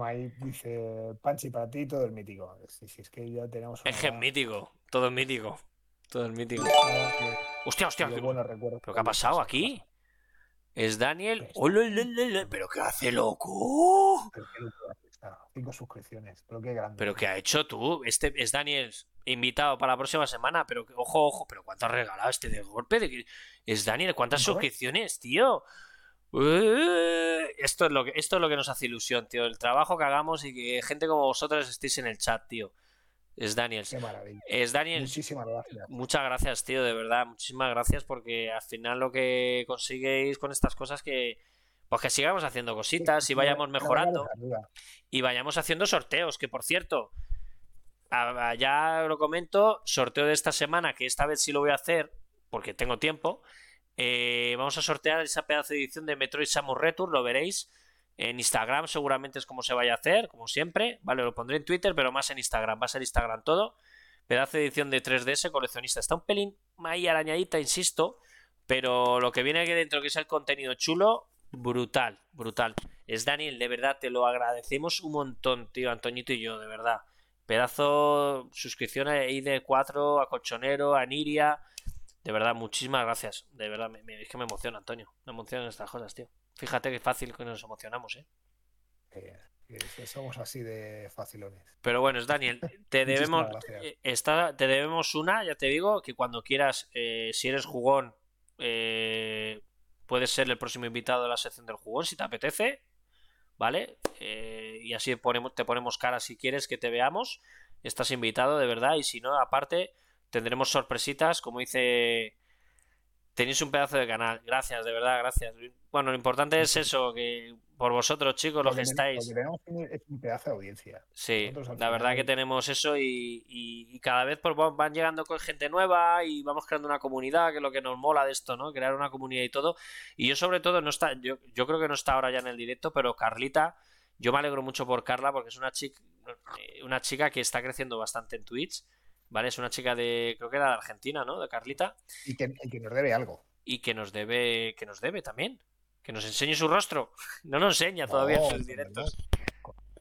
ahí dice Panchi para ti todo el mítico. es que ya tenemos.
Es que es mítico, todo es mítico. Todo es mítico. Hostia, hostia. ¿Pero qué ha pasado aquí? Es Daniel. ¿Pero qué hace, loco?
Cinco suscripciones. Pero qué grande.
¿Pero qué ha hecho tú? Este es Daniel invitado para la próxima semana. Pero ojo, ojo. ¿Pero cuánto has regalado este de golpe? Es Daniel. ¿Cuántas suscripciones, tío? Esto es, lo que, esto es lo que nos hace ilusión, tío. El trabajo que hagamos y que gente como vosotros estéis en el chat, tío. Es Daniel.
Qué maravilla.
Es Daniel.
Muchísimas gracias.
Muchas gracias, tío, de verdad. Muchísimas gracias porque al final lo que conseguís con estas cosas que. Pues que sigamos haciendo cositas y vayamos mejorando. Y vayamos haciendo sorteos, que por cierto. Ya lo comento, sorteo de esta semana, que esta vez sí lo voy a hacer, porque tengo tiempo. Eh, vamos a sortear esa pedazo de edición de Metroid Samus Return, lo veréis. En Instagram seguramente es como se vaya a hacer, como siempre. Vale, lo pondré en Twitter, pero más en Instagram. Va a ser Instagram todo. Pedazo de edición de 3DS coleccionista. Está un pelín ahí arañadita, insisto. Pero lo que viene aquí dentro, que es el contenido chulo, brutal, brutal. Es Daniel, de verdad, te lo agradecemos un montón, tío, Antoñito y yo, de verdad. Pedazo suscripción a ID4, a Colchonero, a Niria. De verdad, muchísimas gracias. De verdad, me, es que me emociona, Antonio. Me emocionan estas cosas, tío. Fíjate qué fácil que nos emocionamos, ¿eh?
somos así de facilones.
Pero bueno, es Daniel, te debemos eh, te debemos una, ya te digo, que cuando quieras, eh, si eres jugón, eh, puedes ser el próximo invitado de la sección del jugón, si te apetece, ¿vale? y así ponemos, te ponemos cara si quieres que te veamos. Estás invitado, de verdad, y si no, aparte, tendremos sorpresitas, como dice... Tenéis un pedazo de canal. Gracias, de verdad, gracias. Bueno, lo importante es eso, que por vosotros, chicos, los que estáis.
tenemos es un pedazo de audiencia.
Sí, la verdad que tenemos eso y, cada vez pues, van llegando con gente nueva y vamos creando una comunidad, que es lo que nos mola de esto, ¿no? Crear una comunidad y todo. Y yo, sobre todo, no está, yo, yo creo que no está ahora ya en el directo, pero Carlita, yo me alegro mucho por Carla porque es una chica, una chica que está creciendo bastante en Twitch ¿vale? Es una chica de, creo que era de Argentina, ¿no? De Carlita.
Y que, nos debe algo.
Y que nos debe, que nos debe también. Que nos enseñe su rostro. No nos enseña todavía en sus directos.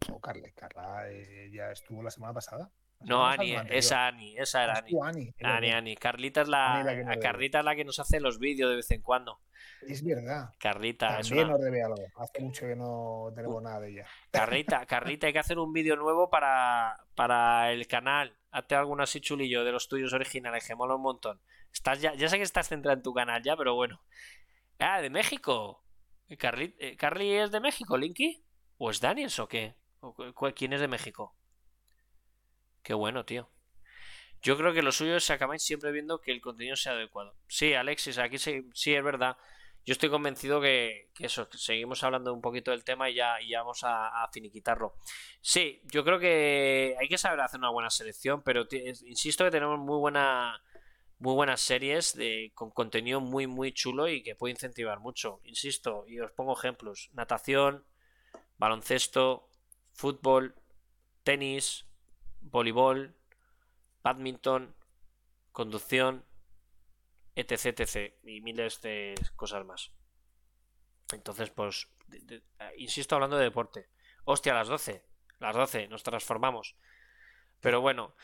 No, Carla, Carla eh, ya estuvo la semana pasada.
No, Ani, esa Ani, esa era Ani. Ani, Ani, Carlita es la, Carlita es la que nos hace los vídeos de vez en cuando.
Es verdad.
Carlita,
También es nos debe algo. Hace mucho que no tenemos nada de ella.
Carlita, Carlita, hay que hacer un vídeo nuevo para, para el canal. Hazte alguno así chulillo de los tuyos originales, que mola un montón. Estás ya, ya sé que estás centrado en tu canal ya, pero bueno. Ah, de México. ¿Carly, eh, ¿Carly es de México, Linky? ¿O es Daniels o qué? ¿Quién es de México? Qué bueno, tío. Yo creo que lo suyo es acabáis siempre viendo que el contenido sea adecuado. Sí, Alexis, aquí sí, sí es verdad. Yo estoy convencido que, eso, seguimos hablando un poquito del tema y ya, vamos a, finiquitarlo. Sí, yo creo que hay que saber hacer una buena selección, pero insisto que tenemos muy buena muy buenas series de, con contenido muy muy chulo y que puede incentivar mucho. Insisto, y os pongo ejemplos. Natación, baloncesto, fútbol, tenis, voleibol, badminton, conducción, etc, etc. Y miles de cosas más. Entonces, pues, insisto hablando de deporte. Hostia, a las 12. Las 12, nos transformamos. Pero bueno.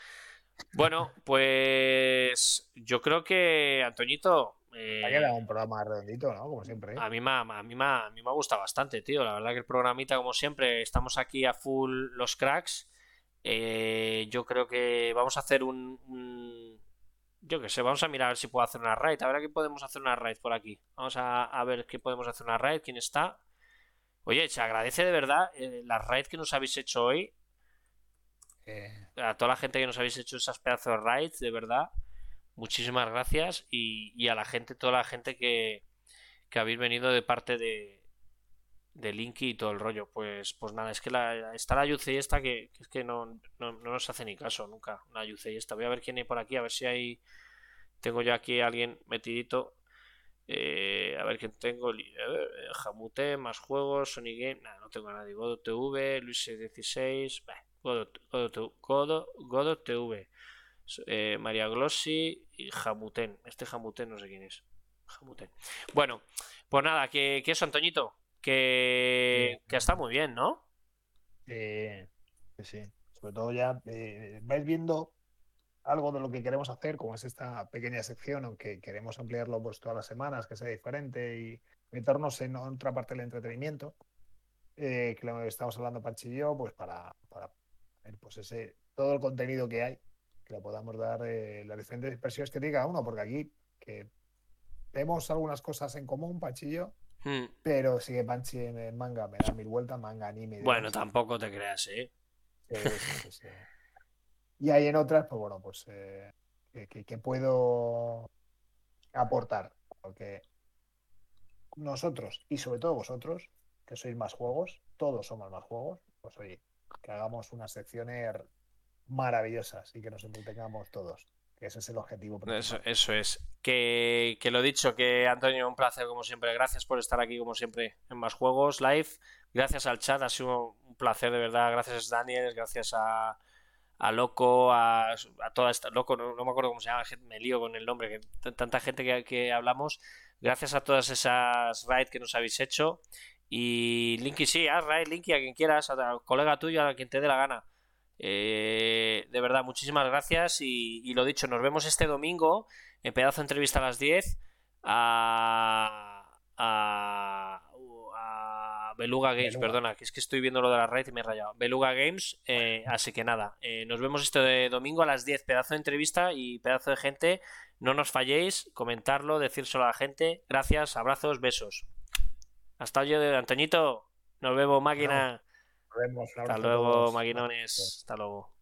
Bueno, pues yo creo que, Antoñito...
Eh, ha quedado un programa redondito, ¿no? Como siempre.
A mí, me, a, mí me, a mí me gusta bastante, tío. La verdad que el programita, como siempre, estamos aquí a full los cracks. Eh, yo creo que vamos a hacer un, Yo qué sé, vamos a mirar si puedo hacer una raid. A ver aquí podemos hacer una raid por aquí. Vamos a, ver qué podemos hacer una raid. ¿Quién está? Oye, se agradece de verdad eh, la raid que nos habéis hecho hoy. Eh. A toda la gente que nos habéis hecho esas pedazos de raids, de verdad. Muchísimas gracias. Y, y, a la gente, toda la gente que, que habéis venido de parte de, de Linky y todo el rollo. Pues, pues nada, es que la, está la Yucei esta que, es que no, no, nos hace ni caso nunca. La Yucei esta. Voy a ver quién hay por aquí, a ver si hay. Tengo yo aquí a alguien metidito. Eh, a ver quién tengo. Ver, más juegos, Sony Game. no tengo a nadie. Godo TV, Luis 16. Godo, Godo, TV. Eh, María Glossi y Jamuten. Este Jamuten no sé quién es. Jamuten. Bueno, pues nada, que, que eso, Antoñito que, que está muy bien, ¿no?
Eh, sí, sobre todo ya eh, vais viendo algo de lo que queremos hacer, como es esta pequeña sección, aunque queremos ampliarlo pues todas las semanas, que sea diferente y meternos en otra parte del entretenimiento, eh, que lo estamos hablando Panchi y yo, pues para, para pues ese, todo el contenido que hay, que le podamos dar eh, las diferentes expresiones que diga uno, porque aquí que vemos algunas cosas en común, Panchi y yo, Hmm. Pero sigue Panchi en manga, me da mil vueltas, manga, anime.
Bueno, tampoco te creas, ¿eh?
y hay en otras, pues bueno, pues eh, que, puedo aportar. Porque nosotros, y sobre todo vosotros, que sois más juegos, todos somos más juegos, pues oye, que hagamos unas secciones maravillosas y que nos entretengamos todos ese es el objetivo.
Eso, eso, es. Que, que lo dicho, que Antonio, un placer como siempre. Gracias por estar aquí como siempre en Más Juegos Live. Gracias al chat, ha sido un placer de verdad. Gracias Daniel, gracias a, a Loco, a, a, toda esta... Loco, no, me acuerdo cómo se llama, me lío con el nombre, que tanta gente que, que hablamos. Gracias a todas esas raids que nos habéis hecho. Y Linky, sí, haz raid, Linky, a quien quieras, a, colega tuyo, a quien te dé la gana. Eh, de verdad, muchísimas gracias y, lo dicho, nos vemos este domingo en pedazo de entrevista a las 10 a, a, Beluga Games, perdona, que es que estoy viendo lo de la red y me he rayado. Beluga Games, eh, así que nada, eh, nos vemos este domingo a las 10, pedazo de entrevista y pedazo de gente. No nos falléis, comentarlo, decírselo a la gente. Gracias, abrazos, besos. Hasta de Antoñito. Nos vemos, máquina. Hasta luego, maquinones. Hasta luego.